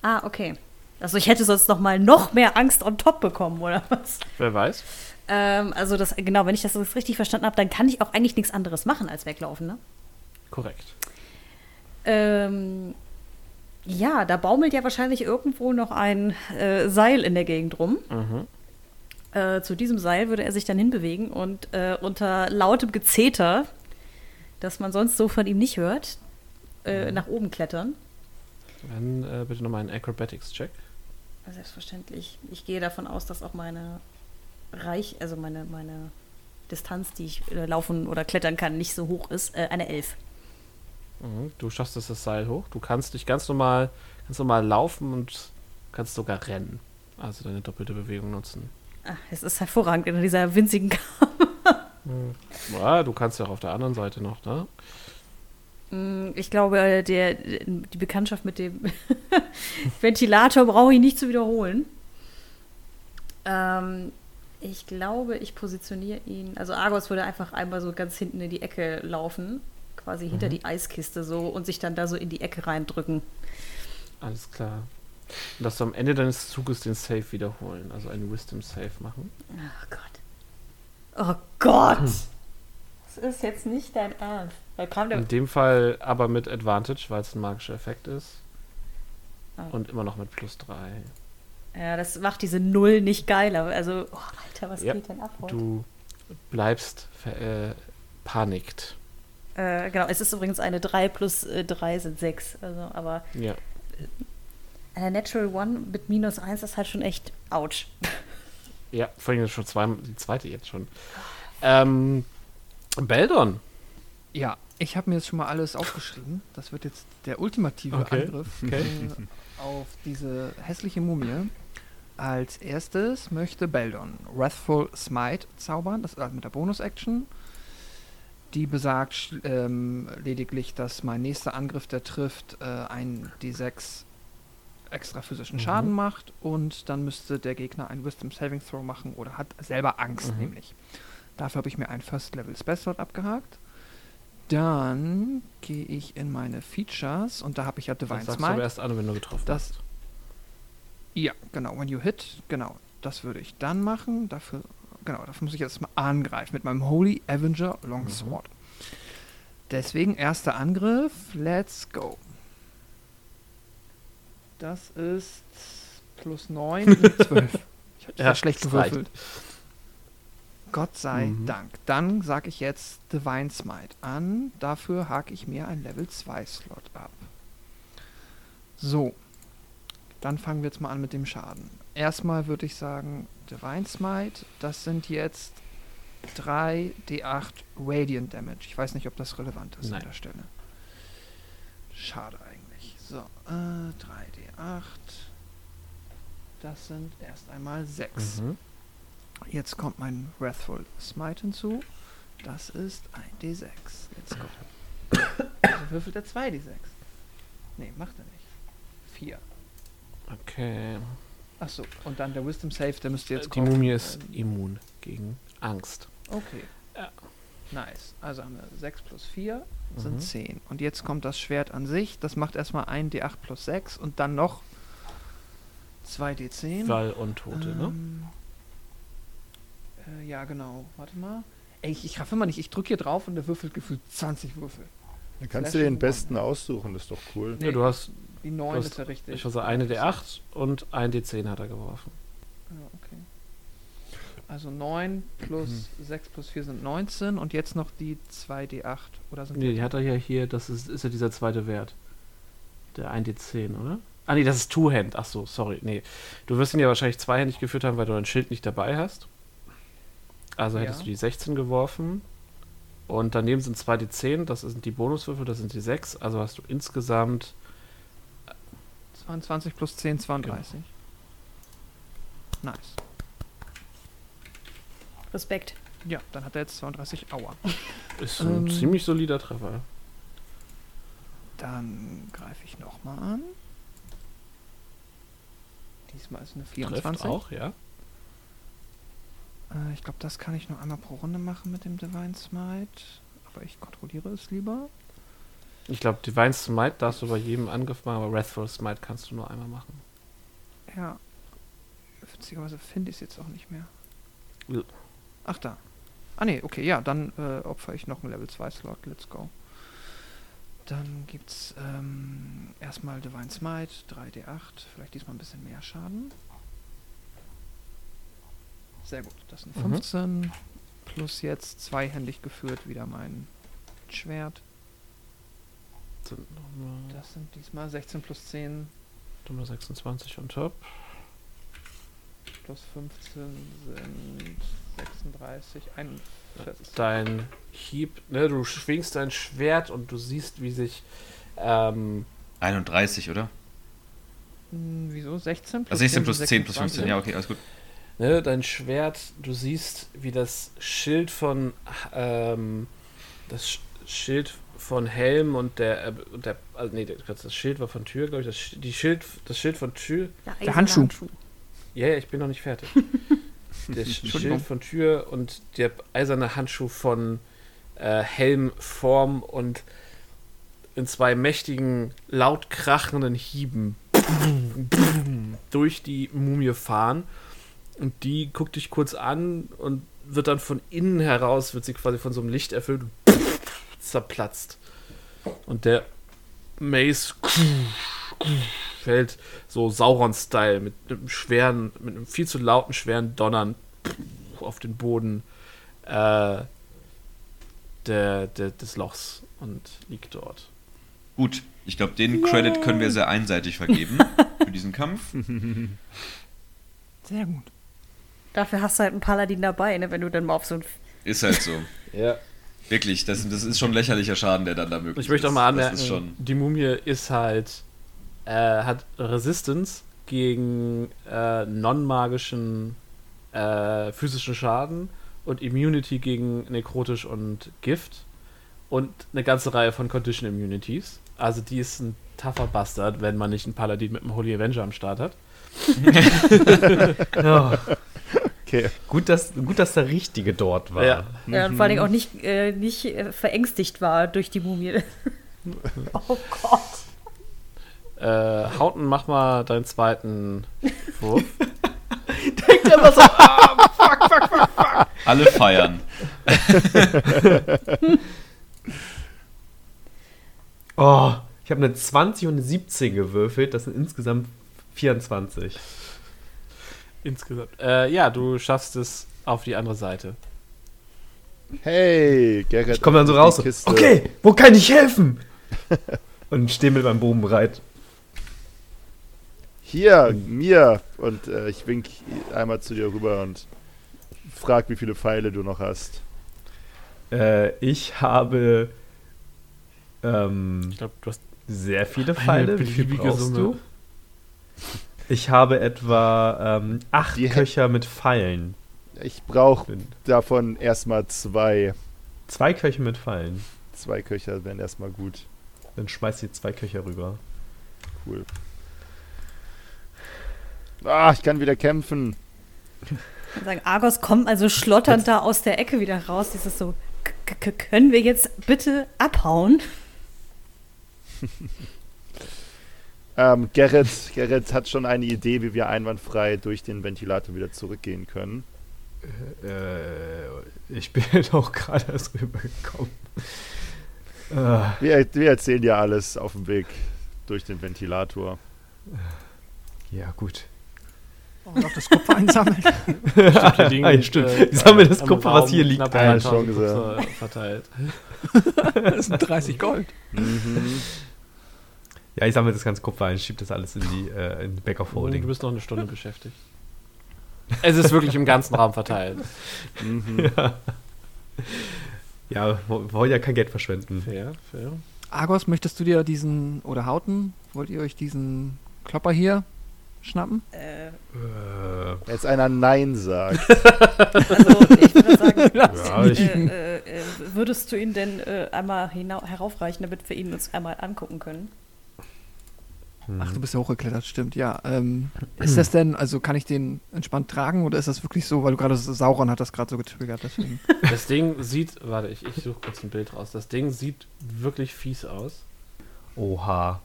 Ah, okay. Also ich hätte sonst noch mal noch mehr Angst on top bekommen, oder was? Wer weiß? Ähm, also das, genau, wenn ich das richtig verstanden habe, dann kann ich auch eigentlich nichts anderes machen als weglaufen, ne? Korrekt. Ähm, ja, da baumelt ja wahrscheinlich irgendwo noch ein äh, Seil in der Gegend rum. Mhm. Äh, zu diesem Seil würde er sich dann hinbewegen und äh, unter lautem Gezeter, das man sonst so von ihm nicht hört, äh, nach oben klettern. Dann äh, bitte nochmal einen Acrobatics-Check. Selbstverständlich. Ich gehe davon aus, dass auch meine Reich, also meine, meine Distanz, die ich äh, laufen oder klettern kann, nicht so hoch ist. Äh, eine Elf. Mhm. Du schaffst es das Seil hoch. Du kannst dich ganz normal, ganz normal laufen und kannst sogar rennen. Also deine doppelte Bewegung nutzen. Ah, es ist hervorragend in dieser winzigen Ja, du kannst ja auch auf der anderen Seite noch, ne? Mm, Ich glaube, der, die Bekanntschaft mit dem Ventilator brauche ich nicht zu wiederholen. Ähm, ich glaube, ich positioniere ihn. Also Argos würde einfach einmal so ganz hinten in die Ecke laufen, quasi hinter die Eiskiste so und sich dann da so in die Ecke reindrücken. Alles klar. Und dass du am Ende deines Zuges den Save wiederholen, also einen Wisdom Save machen. Ach Gott. Oh Gott! Das ist jetzt nicht dein Ernst. Da kam der. In dem Fall aber mit Advantage, weil es ein magischer Effekt ist. Ah. Und immer noch mit plus 3. Ja, das macht diese Null nicht geiler. Also, oh, Alter, was Ja, geht denn ab heute? Du bleibst äh, panikt. Äh, genau, es ist übrigens eine 3 plus äh, 3 sind 6. Also, aber Ja. eine Natural One mit minus 1 ist halt schon echt ouch. Ja, vor allem schon zwei, die zweite jetzt schon. Ähm, Beldon. Ja, ich habe mir jetzt schon mal alles aufgeschrieben. Das wird jetzt der ultimative Okay, Angriff okay. äh, auf diese hässliche Mumie. Als erstes möchte Beldon Wrathful Smite zaubern, das ist halt mit der Bonus-Action. Die besagt ähm, lediglich, dass mein nächster Angriff, der trifft, äh, ein D6 extra physischen Mhm. Schaden macht und dann müsste der Gegner ein Wisdom Saving Throw machen oder hat selber Angst Mhm. nämlich. Dafür habe ich mir einen First Level Spell Slot abgehakt. Dann gehe ich in meine Features und da habe ich ja Das Divine sagst du aber Smite. erst an, wenn du getroffen Das- hast. Ja, genau. When you hit, genau. Das würde ich dann machen. Dafür, genau, dafür muss ich jetzt mal angreifen mit meinem Holy Avenger Longsword. Deswegen erster Angriff. Let's go. Das ist plus 9, 12. Ich habe Ja, schlecht das gewürfelt. Gott sei Mhm. Dank. Dann sage ich jetzt Divine Smite an. Dafür hake ich mir ein Level 2 Slot ab. So. Dann fangen wir jetzt mal an mit dem Schaden. Erstmal würde ich sagen, Divine Smite, das sind jetzt 3 D8 Radiant Damage. Ich weiß nicht, ob das relevant ist Nein. an der Stelle. Schade eigentlich. So, äh, 3 D8. Das sind erst einmal 6. Mhm. Jetzt kommt mein Wrathful Smite hinzu. Das ist ein D6. Let's go. Also würfelt er 2 D6. Nee, macht er nicht. 4. Okay. Achso, und dann der Wisdom Save, der müsste jetzt Die kommen. Mumie ist Ähm, immun gegen Angst. Okay. Ja. Nice. Also haben wir 6 plus 4 sind Mhm. 10. Und jetzt kommt das Schwert an sich. Das macht erstmal ein D8 plus 6 und dann noch 2 D10. Weil Untote, ne? Ähm, äh, ja, genau. Warte mal. Ey, ich, ich raff immer nicht. Ich drücke hier drauf und der würfelt gefühlt 20 Würfel. Dann kannst Flash du den besten aussuchen, das ist doch cool. Nee. Ja, du hast, Die 9 hast- ist ja richtig. ich nicht, eine D8 und ein D10 hat er geworfen. Ja, okay. Also 9 plus 6 plus 4 sind 19 und jetzt noch die 2d8. Oder sind Nee, die hat er ja hier, das ist, ist ja dieser zweite Wert. Der 1D10, oder? Ah, nee, das ist Two-Hand. Ach so, sorry. Nee. Du wirst ihn ja wahrscheinlich zweihändig geführt haben, weil du dein Schild nicht dabei hast. Also hättest Ja. du die 16 geworfen. Und daneben sind 2D10, das sind die Bonuswürfel, das sind die 6. Also hast du insgesamt 22 plus 10, 32. Nice. Respekt. Ja, dann hat er jetzt 32 Aua. ist ein Ähm. ziemlich solider Treffer. Dann greife ich nochmal an. Diesmal ist eine Trifft 24. auch, ja. Äh, ich glaube, das kann ich nur einmal pro Runde machen mit dem Divine Smite. Aber ich kontrolliere es lieber. Ich glaube, Divine Smite darfst du bei jedem Angriff machen, aber Wrathful Smite kannst du nur einmal machen. Ja. Witzigerweise finde ich es jetzt auch nicht mehr. Ja. Ach da. Ah ne, okay, ja, dann äh, opfer ich noch einen Level 2 Slot. Let's go. Dann gibt's ähm, erstmal Divine Smite, 3d8, vielleicht diesmal ein bisschen mehr Schaden. Sehr gut, das sind Mhm. 15. Plus jetzt zweihändig geführt wieder mein Schwert. Sind nochmal Das sind diesmal 16 plus 10 Nummer 26 on top. plus 15 sind 36, 41. Dein Hieb, ne, du schwingst dein Schwert und du siehst, wie sich ähm, 31, oder? Hm, wieso? 16 plus Also 16 10 plus sind 10 plus 15. 26. Ja, okay, alles gut. ne, dein Schwert, du siehst, wie das Schild von ähm, das Sch Schild von Helm und der, äh, und der also nee, das Schild war von Tür, glaube ich, das, die Schild, das Schild von Tür, eiserne Handschuh. ja, ja, ich bin noch nicht fertig. der. Schild von Tür und der eiserne Handschuh von äh, Helmform und in zwei mächtigen, laut krachenden Hieben durch die Mumie fahren. Und die guckt dich kurz an und wird dann von innen heraus, wird sie quasi von so einem Licht erfüllt und zerplatzt. Und der Mace fällt so Sauron-Style mit einem schweren, mit einem viel zu lauten, schweren Donnern auf den Boden äh, der, der, des Lochs und liegt dort. Gut, ich glaube, den Credit können wir sehr einseitig vergeben für diesen Kampf. Sehr gut. Dafür hast du halt einen Paladin dabei, ne, wenn du dann mal auf so ein. Ist halt so. Ja. Wirklich, das, das ist schon lächerlicher Schaden, der dann da möglich ist. Ich möchte auch mal anmerken, Das ist schon. die Mumie ist halt, äh, hat Resistance gegen äh, non-magischen äh, physischen Schaden und Immunity gegen nekrotisch und Gift und eine ganze Reihe von Condition Immunities. Also die ist ein tougher Bastard, wenn man nicht einen Paladin mit einem Holy Avenger am Start hat. Ja. Okay. Gut, dass, gut, dass der Richtige dort war. Ja. Ja, und vor Dingen auch nicht, äh, nicht äh, verängstigt war durch die Mumie. oh Gott. Äh, Hauten, mach mal deinen zweiten Wurf. Alle feiern. Oh, ich habe eine 20 und eine 17 gewürfelt. Das sind insgesamt 24. Insgesamt. Äh, ja, du schaffst es auf die andere Seite. Hey, Gerrit. Ich komme dann so raus. Kiste. Okay, wo kann ich helfen? und stehe mit meinem Bogen bereit. Hier, mir. Und äh, ich wink einmal zu dir rüber und frag, wie viele Pfeile du noch hast. Äh, ich habe ähm, Ich glaube, du hast sehr viele Pfeile. Wie viel beliebige brauchst Summe. du? Ich habe etwa ähm, acht Die Köcher mit Pfeilen. Ich brauche davon erstmal zwei. Zwei Köche mit Pfeilen. Zwei Köcher wären erstmal gut. Dann schmeiß ich zwei Köcher rüber. Cool. Ah, ich kann wieder kämpfen. Und sagen, Argos kommt also schlotternd da aus der Ecke wieder raus. Dieses so, "K- k- können wir jetzt bitte abhauen? Ähm, Gerrit, Gerrit hat schon eine Idee, wie wir einwandfrei durch den Ventilator wieder zurückgehen können. Äh, ich bin auch gerade erst rübergekommen. Äh, Wir, wir erzählen dir alles auf dem Weg durch den Ventilator. ja, gut. Oh, noch das Kupfer einsammeln. Die liegen, ja, stimmt. äh, Ich sammle das Kupfer, was Raum hier liegt, knapp ein. 1000 Chance. Kupfer verteilt. Das sind 30 Gold. Mhm. Ja, ich sammle das ganze Kupfer ein, schieb das alles in die äh, in Back of Du bist noch eine Stunde beschäftigt. Es ist wirklich im ganzen Raum verteilt. Mhm. Ja, wir wollen ja kein Geld verschwenden. Fair, fair. Argos, möchtest du dir diesen, oder Hauten, wollt ihr euch diesen Klopper hier schnappen? Äh, Äh, Als einer Nein sagt. also, ich würde sagen, ja, ich, äh, äh, würdest du ihn denn äh, einmal heraufreichen, damit wir ihn uns einmal angucken können? Ach, du bist ja hochgeklettert, stimmt, ja. Ähm, ist das denn, also kann ich den entspannt tragen oder ist das wirklich so, weil du gerade Sauron hat das gerade so getriggert, deswegen. Das Ding sieht, warte, ich, ich suche kurz ein Bild raus. Das Ding sieht wirklich fies aus. Oha.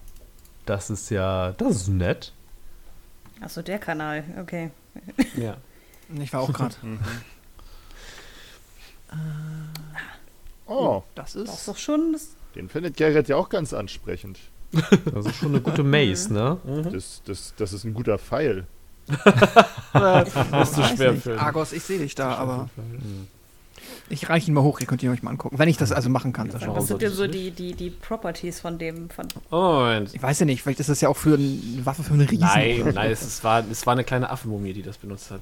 Das ist ja. Das ist nett. Achso, der Kanal, okay. Ja. Ich war auch gerade. Mhm. Oh, Das Das ist ist. doch schon. Das, den findet Gerrit ja auch ganz ansprechend. Das ist schon eine gute Maze, ne? Mhm. Das, das, das ist ein guter Pfeil. Das ist zu schwer für ihn. Argos, ich sehe dich da, aber ich reiche ihn mal hoch, ihr könnt ihn euch mal angucken. Wenn ich das also machen kann. Warum was sind denn so die, die, die Properties von dem, von Oh, Moment. Ich weiß ja nicht, vielleicht ist das ja auch für eine Waffe für einen Riesen. Nein, nein, es, ist, war, es war eine kleine Affenmumie, die das benutzt hat.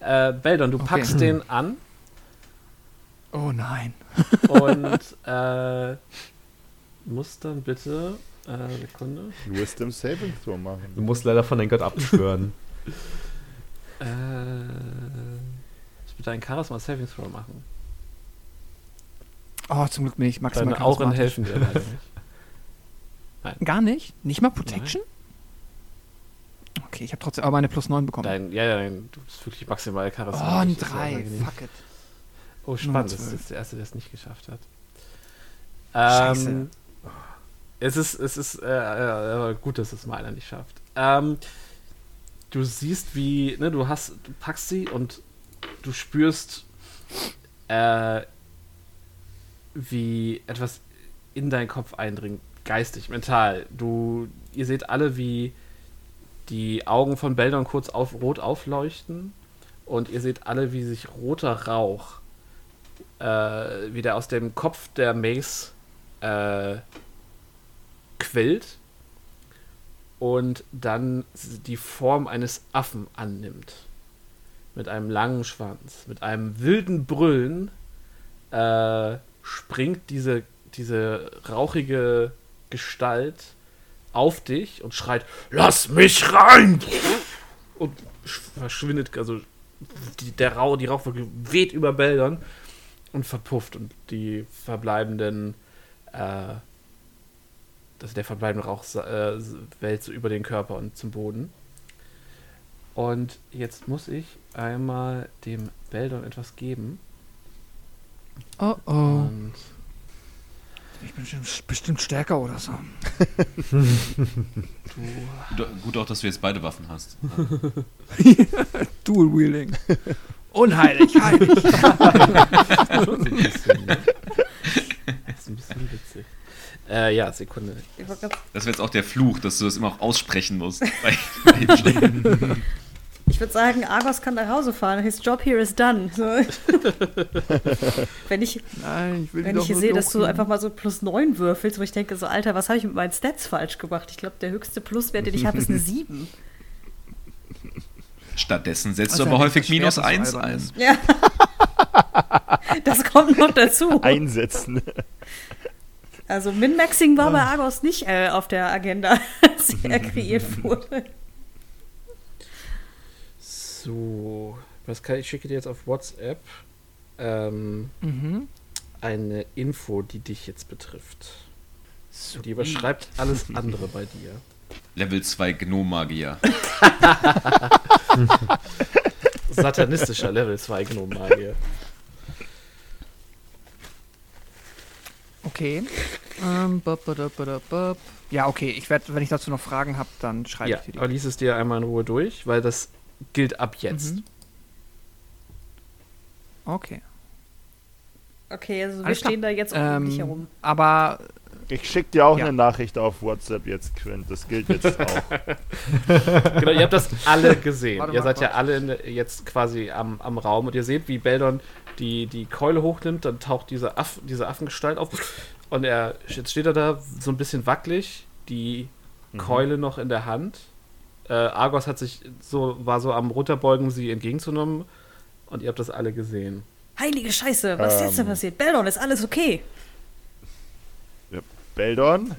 Äh, Beldon, du Okay. packst den an Oh nein. und äh, musst dann bitte. Äh, Sekunde. Wisdom Saving Throw Du machen. musst leider von deinem Gott abschwören. Äh, ich bitte einen Charisma Saving Throw machen. Oh, zum Glück bin ich maximal Deine Auren charismatisch. helfen dir leider nicht. Gar nicht? Nicht mal Protection? Okay, ich habe trotzdem aber meine plus 9 bekommen. Dein, ja, ja, dein, du bist wirklich maximal oh, Charisma. ein Das ist 3. unangenehm. Fuck it. Oh, spannend. Das ist der Erste, der es nicht geschafft hat. Scheiße. Es ist, es ist äh, äh, gut, dass es mal einer nicht schafft. Ähm, du siehst, wie, ne, du hast, du packst sie und du spürst, äh, wie etwas in deinen Kopf eindringt, geistig, mental. Du, ihr seht alle, wie die Augen von Beldon kurz auf rot aufleuchten und ihr seht alle, wie sich roter Rauch äh, wieder aus dem Kopf der Mace äh, quillt und dann die Form eines Affen annimmt. Mit einem langen Schwanz, mit einem wilden Brüllen äh, springt diese, diese rauchige Gestalt auf dich und schreit: Lass mich rein! Und sch- verschwindet, also die, der Rauch, die Rauchwolke weht über Bäldern und verpufft und die verbleibenden, äh, also der verbleibende Rauch äh, wälzt so über den Körper und zum Boden. Und jetzt muss ich einmal dem Beldon etwas geben. Oh oh. Und Ich bin bestimmt, bestimmt stärker oder so. Gut, gut auch, dass du jetzt beide Waffen hast. Dual Wheeling. Unheilig, heilig. das ist ein bisschen witzig. Äh, ja, Sekunde. Das wäre jetzt auch der Fluch, dass du das immer auch aussprechen musst. Ich würde sagen, Argos kann nach Hause fahren. His job here is done. So. wenn ich, Nein, ich will wenn ich hier sehe, dass du einfach mal so plus 9 würfelst, wo ich denke, so, Alter, was habe ich mit meinen Stats falsch gemacht? Ich glaube, der höchste Pluswert, den ich habe, ist eine 7. Stattdessen setzt Also du aber häufig minus Schwert ist 1 albern ein. Ja. das kommt noch dazu. Einsetzen. Also Min-Maxing war bei Argos nicht äh, auf der Agenda, als er kreiert wurde. So, Pascal, ich schicke dir jetzt auf WhatsApp ähm, Mhm. eine Info, die dich jetzt betrifft. Die überschreibt alles andere bei dir. Level 2 Gnom-Magier. Satanistischer Level 2 Gnomenmagier. Okay. Ähm. Ja, okay. Ich werde, wenn ich dazu noch Fragen habe, dann schreibe Ja, ich dir die. aber lies es dir einmal in Ruhe durch, weil das gilt ab jetzt. Mhm. Okay. Okay, also wir Alles klar. stehen da jetzt um Ähm, dich herum. Aber Ich schicke dir auch Ja. eine Nachricht auf WhatsApp jetzt, Quint. Das gilt jetzt auch. Genau, ihr habt das alle gesehen. Warte ihr mal seid ja kurz. alle in jetzt quasi am, am Raum und ihr seht, wie Beldon die, die Keule hochnimmt, dann taucht diese, Aff, diese Affengestalt auf und er jetzt steht er da so ein bisschen wackelig, die Keule noch in der Hand. Äh, Argos hat sich so, war so am runterbeugen, sie entgegenzunehmen und ihr habt das alle gesehen. Heilige Scheiße, was ist jetzt denn Ähm. passiert? Beldon, ist alles okay? Beldon.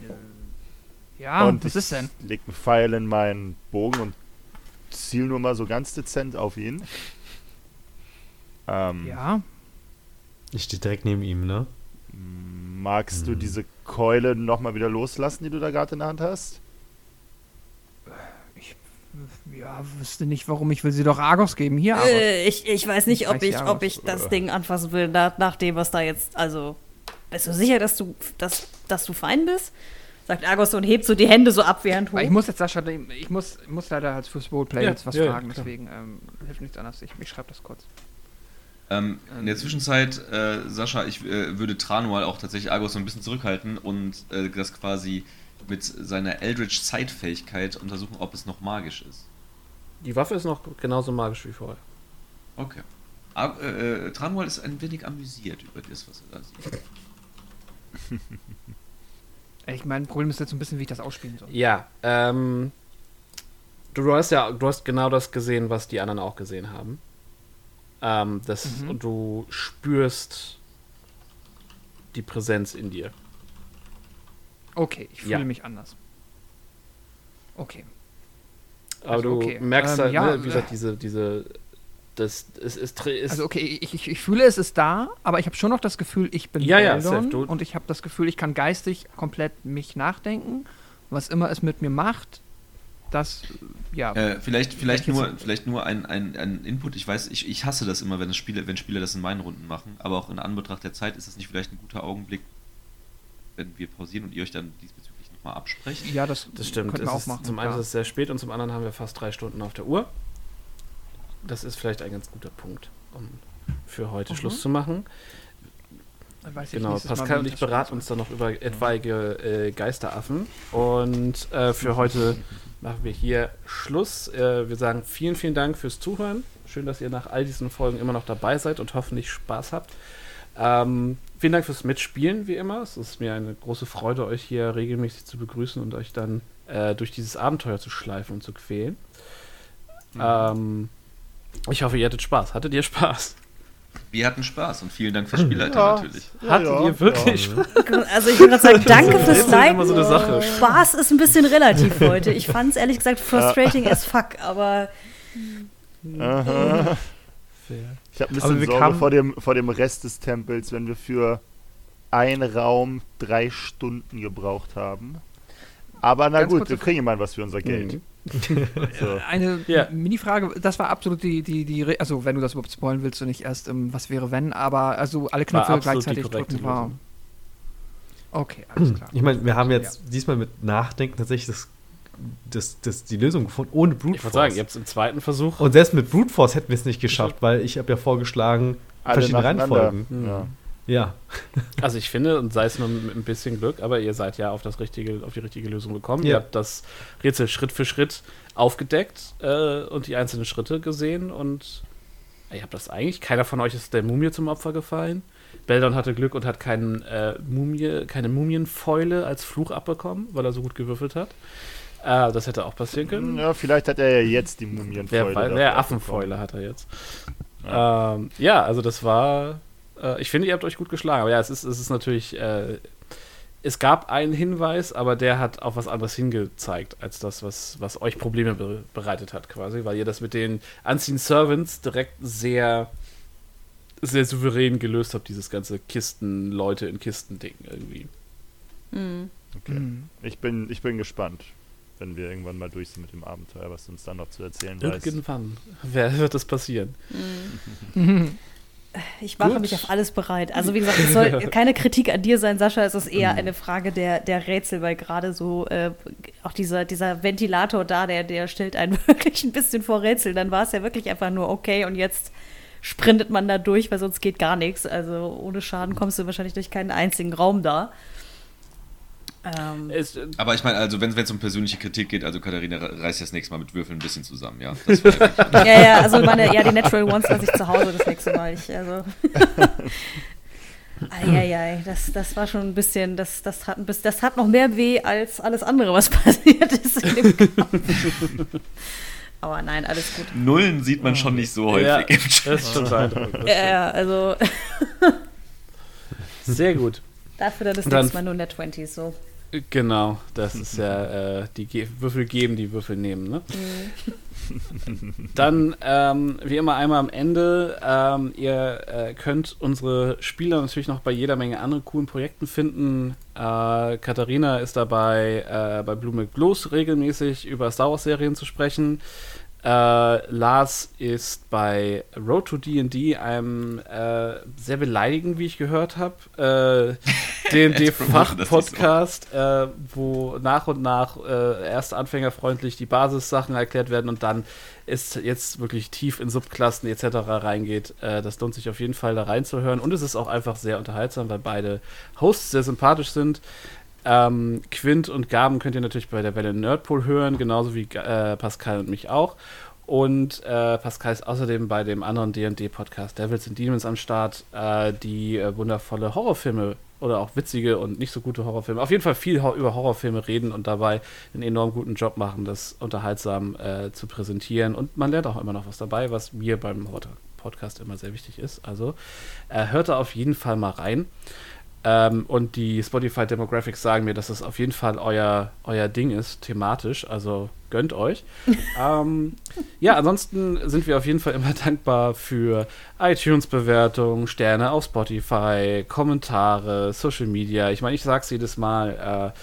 ja, und was ich ist denn? leg einen Pfeil in meinen Bogen und ziel nur mal so ganz dezent auf ihn. Ähm, Ja. Ich stehe direkt neben ihm, ne? Magst du Hm. diese Keule nochmal wieder loslassen, die du da gerade in der Hand hast? Ja, wüsste nicht, warum. Ich will sie doch Argos geben. Hier, Argos. Äh, ich, ich weiß nicht, ob ich, ja ob ich das. Ding anfassen will, nach, nach dem, was da jetzt, also, bist du sicher, dass du, dass, dass du fein bist? Sagt Argos und hebt so die Hände so abwehrend hoch. Ich muss jetzt, Sascha, ich muss, ich muss leider als fürs Roleplay Ja, jetzt was ja, ja, fragen, klar. deswegen ähm, hilft nichts anderes. Ich, ich schreibe das kurz. Ähm, in der Zwischenzeit, äh, Sascha, ich äh, würde Tranual auch tatsächlich Argos so ein bisschen zurückhalten und äh, das quasi mit seiner Eldritch-Zeitfähigkeit untersuchen, ob es noch magisch ist. Die Waffe ist noch genauso magisch wie vorher. Okay. Ar äh, äh, Tranual ist ein wenig amüsiert über das, was er da sieht. Ich mein Problem ist jetzt so ein bisschen, wie ich das ausspielen soll. Ja, ähm, du hast ja, du hast genau das gesehen, was die anderen auch gesehen haben. Ähm, das, Mhm. Und du spürst die Präsenz in dir. Okay, ich fühle Ja. mich anders. Okay. Aber Also, du okay. merkst Ähm, halt, ja, ne, wie gesagt, äh, diese, diese, das, es ist, ist Also okay, ich, ich, ich fühle, es ist da, aber ich habe schon noch das Gefühl, ich bin Ja, ja, safe, du- und ich habe das Gefühl, ich kann geistig komplett mich nachdenken. Was immer es mit mir macht, das, ja. Äh, vielleicht vielleicht nur, vielleicht nur ein, ein, ein Input. Ich weiß, ich, ich hasse das immer, wenn, es Spiele, wenn Spieler das in meinen Runden machen, aber auch in Anbetracht der Zeit ist es nicht vielleicht ein guter Augenblick, wenn wir pausieren und ihr euch dann diesbezüglich nochmal absprecht. ja, das, Das stimmt. Könnten Es wir auch ist, machen. zum einen ist es sehr spät und zum anderen haben wir fast drei Stunden auf der Uhr. Das ist vielleicht ein ganz guter Punkt, um für heute Mhm. Schluss zu machen. Dann weiß ich Genau, Pascal und ich das beraten uns dann noch über etwaige äh, Geisteraffen. Und äh, für heute machen wir hier Schluss. Äh, wir sagen vielen, vielen Dank fürs Zuhören. Schön, dass ihr nach all diesen Folgen immer noch dabei seid und hoffentlich Spaß habt. Ähm, vielen Dank fürs Mitspielen, wie immer. Es ist mir eine große Freude, euch hier regelmäßig zu begrüßen und euch dann äh, durch dieses Abenteuer zu schleifen und zu quälen. Ähm, ich hoffe, ihr hattet Spaß. Hattet ihr Spaß? Wir hatten Spaß und vielen Dank fürs Spielleiter Ja. natürlich. Hattet ja, ihr wirklich ja. Spaß? Also ich würde gerade sagen, danke Das fürs Leiten. so. Spaß ist ein bisschen relativ heute. Ich fand es ehrlich gesagt frustrating as fuck, aber Aha. Ich habe ein bisschen wir Sorge kamen- vor dem, vor dem Rest des Tempels, wenn wir für einen Raum drei Stunden gebraucht haben. Aber na Ganz gut, wir kriegen immerhin was für unser Geld. Mhm. So. Eine Ja. Mini-Frage, das war absolut die, die, die, also wenn du das überhaupt spoilen willst und nicht erst, ähm, was wäre wenn, aber also alle Knöpfe gleichzeitig drücken war. Lösung. Okay, alles klar. Ich meine, wir haben jetzt diesmal mit Nachdenken tatsächlich das, das, das, die Lösung gefunden, ohne Brute Ich würde Force. sagen, ihr habt es im zweiten Versuch. Und selbst mit Brute Force hätten wir es nicht geschafft, weil ich habe ja vorgeschlagen, Alle verschiedene. Reihenfolgen. Ja. Ja. Also ich finde, und sei es nur mit ein bisschen Glück, aber ihr seid ja auf das richtige, auf die richtige Lösung gekommen. Ihr Ja. habt das Rätsel Schritt für Schritt aufgedeckt äh, und die einzelnen Schritte gesehen und ihr habt das eigentlich. Keiner von euch ist der Mumie zum Opfer gefallen. Beldon hatte Glück und hat keinen, äh, Mumie, keine Mumienfäule als Fluch abbekommen, weil er so gut gewürfelt hat. Äh, das hätte auch passieren können. ja, vielleicht hat er ja jetzt die Mumienfäule. wer abbekommen. Affenfäule hat er jetzt. Ja, ähm, ja also das war. Äh, ich finde, ihr habt euch gut geschlagen. Aber ja, es ist, es ist natürlich. Äh, es gab einen Hinweis, aber der hat auf was anderes hingezeigt, als das, was, was euch Probleme be bereitet hat, quasi, weil ihr das mit den Unseen Servants direkt sehr, sehr souverän gelöst habt, dieses ganze Kisten, Leute in Kisten-Ding irgendwie. Hm. Okay. Mhm. Ich, bin, ich bin gespannt, wenn wir irgendwann mal durch sind mit dem Abenteuer, was du uns dann noch zu erzählen. Irgendwann wer, wird das passieren. Mhm. Ich mache Gut. mich auf alles bereit. Also wie gesagt, es soll keine Kritik an dir sein, Sascha. Es ist eher eine Frage der, der Rätsel, weil gerade so äh, auch dieser, dieser Ventilator da, der, der stellt einen wirklich ein bisschen vor Rätsel. Dann war es ja wirklich einfach nur okay und jetzt sprintet man da durch, weil sonst geht gar nichts. Also ohne Schaden kommst du wahrscheinlich durch keinen einzigen Raum da. Ähm, Es, äh, Aber ich meine, also wenn es um persönliche Kritik geht, also Katharina reißt das nächste Mal mit Würfeln ein bisschen zusammen, ja. Das ja ja, also meine, ja, die Natural Ones lasse ich zu Hause das nächste Mal. Ich, also. Eieiei, das, das war schon ein bisschen, das, das, hat ein bisschen, das hat noch mehr weh als alles andere, was passiert ist in dem Kampf. Aber nein, alles gut. Nullen sieht man schon nicht so häufig ja, im Chat. das ist schon beeindruckend. Ja, ja, also Sehr gut. dafür dann das Dann- nächste Mal nur Net 20 so. Genau, das ist ja äh, die Ge Würfel geben, die Würfel nehmen. Ne? Dann, ähm, wie immer, einmal am Ende. Ähm, ihr äh, könnt unsere Spieler natürlich noch bei jeder Menge anderen coolen Projekten finden. Äh, Katharina ist dabei, äh, bei Blue Blues regelmäßig über Star Wars-Serien zu sprechen. Äh, Lars ist bei Road to D&D, einem äh, sehr beleidigend, wie ich gehört habe, äh, D&D-Fachpodcast, äh, wo nach und nach äh, erst anfängerfreundlich die Basissachen erklärt werden und dann ist jetzt wirklich tief in Subklassen etc. reingeht. Äh, das lohnt sich auf jeden Fall da reinzuhören und es ist auch einfach sehr unterhaltsam, weil beide Hosts sehr sympathisch sind. Ähm, Quint und Gaben könnt ihr natürlich bei der Welle Nerdpool hören, genauso wie äh, Pascal und mich auch. Und äh, Pascal ist außerdem bei dem anderen D&D-Podcast Devils and Demons am Start, äh, die äh, wundervolle Horrorfilme oder auch witzige und nicht so gute Horrorfilme, auf jeden Fall viel ho über Horrorfilme reden und dabei einen enorm guten Job machen, das unterhaltsam äh, zu präsentieren. Und man lernt auch immer noch was dabei, was mir beim Horror- Podcast immer sehr wichtig ist. Also äh, hört da auf jeden Fall mal rein. Ähm, und die Spotify Demographics sagen mir, dass das auf jeden Fall euer, euer Ding ist, thematisch. Also gönnt euch. ähm, ja, ansonsten sind wir auf jeden Fall immer dankbar für iTunes-Bewertungen, Sterne auf Spotify, Kommentare, Social Media. Ich meine, ich sag's jedes Mal. Äh,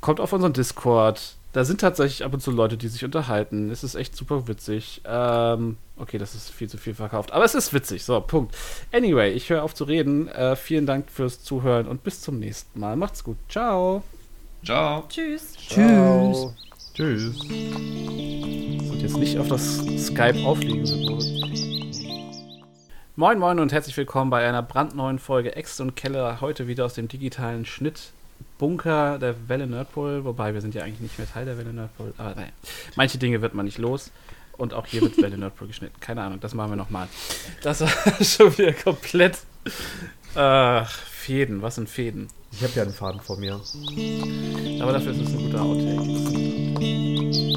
kommt auf unseren Discord. Da sind tatsächlich ab und zu Leute, die sich unterhalten. Es ist echt super witzig. Ähm, okay, das ist viel zu viel verkauft. Aber es ist witzig. So, Punkt. Anyway, ich höre auf zu reden. Äh, vielen Dank fürs Zuhören und bis zum nächsten Mal. Macht's gut. Ciao. Ciao. Tschüss. Ciao. Tschüss. Und jetzt nicht auf das Skype aufliegen Symbol. Moin Moin und herzlich willkommen bei einer brandneuen Folge Ex und Keller. Heute wieder aus dem digitalen Schnittbunker der Welle Nerdpol. Wobei wir sind ja eigentlich nicht mehr Teil der Welle Nerdpol. Aber naja, manche Dinge wird man nicht los. Und auch hier wird Welle Nerdpol geschnitten. Keine Ahnung, das machen wir nochmal. Das war schon wieder komplett. Ach, Fäden, was sind Fäden? Ich habe ja einen Faden vor mir. Aber dafür ist es ein guter Outtake.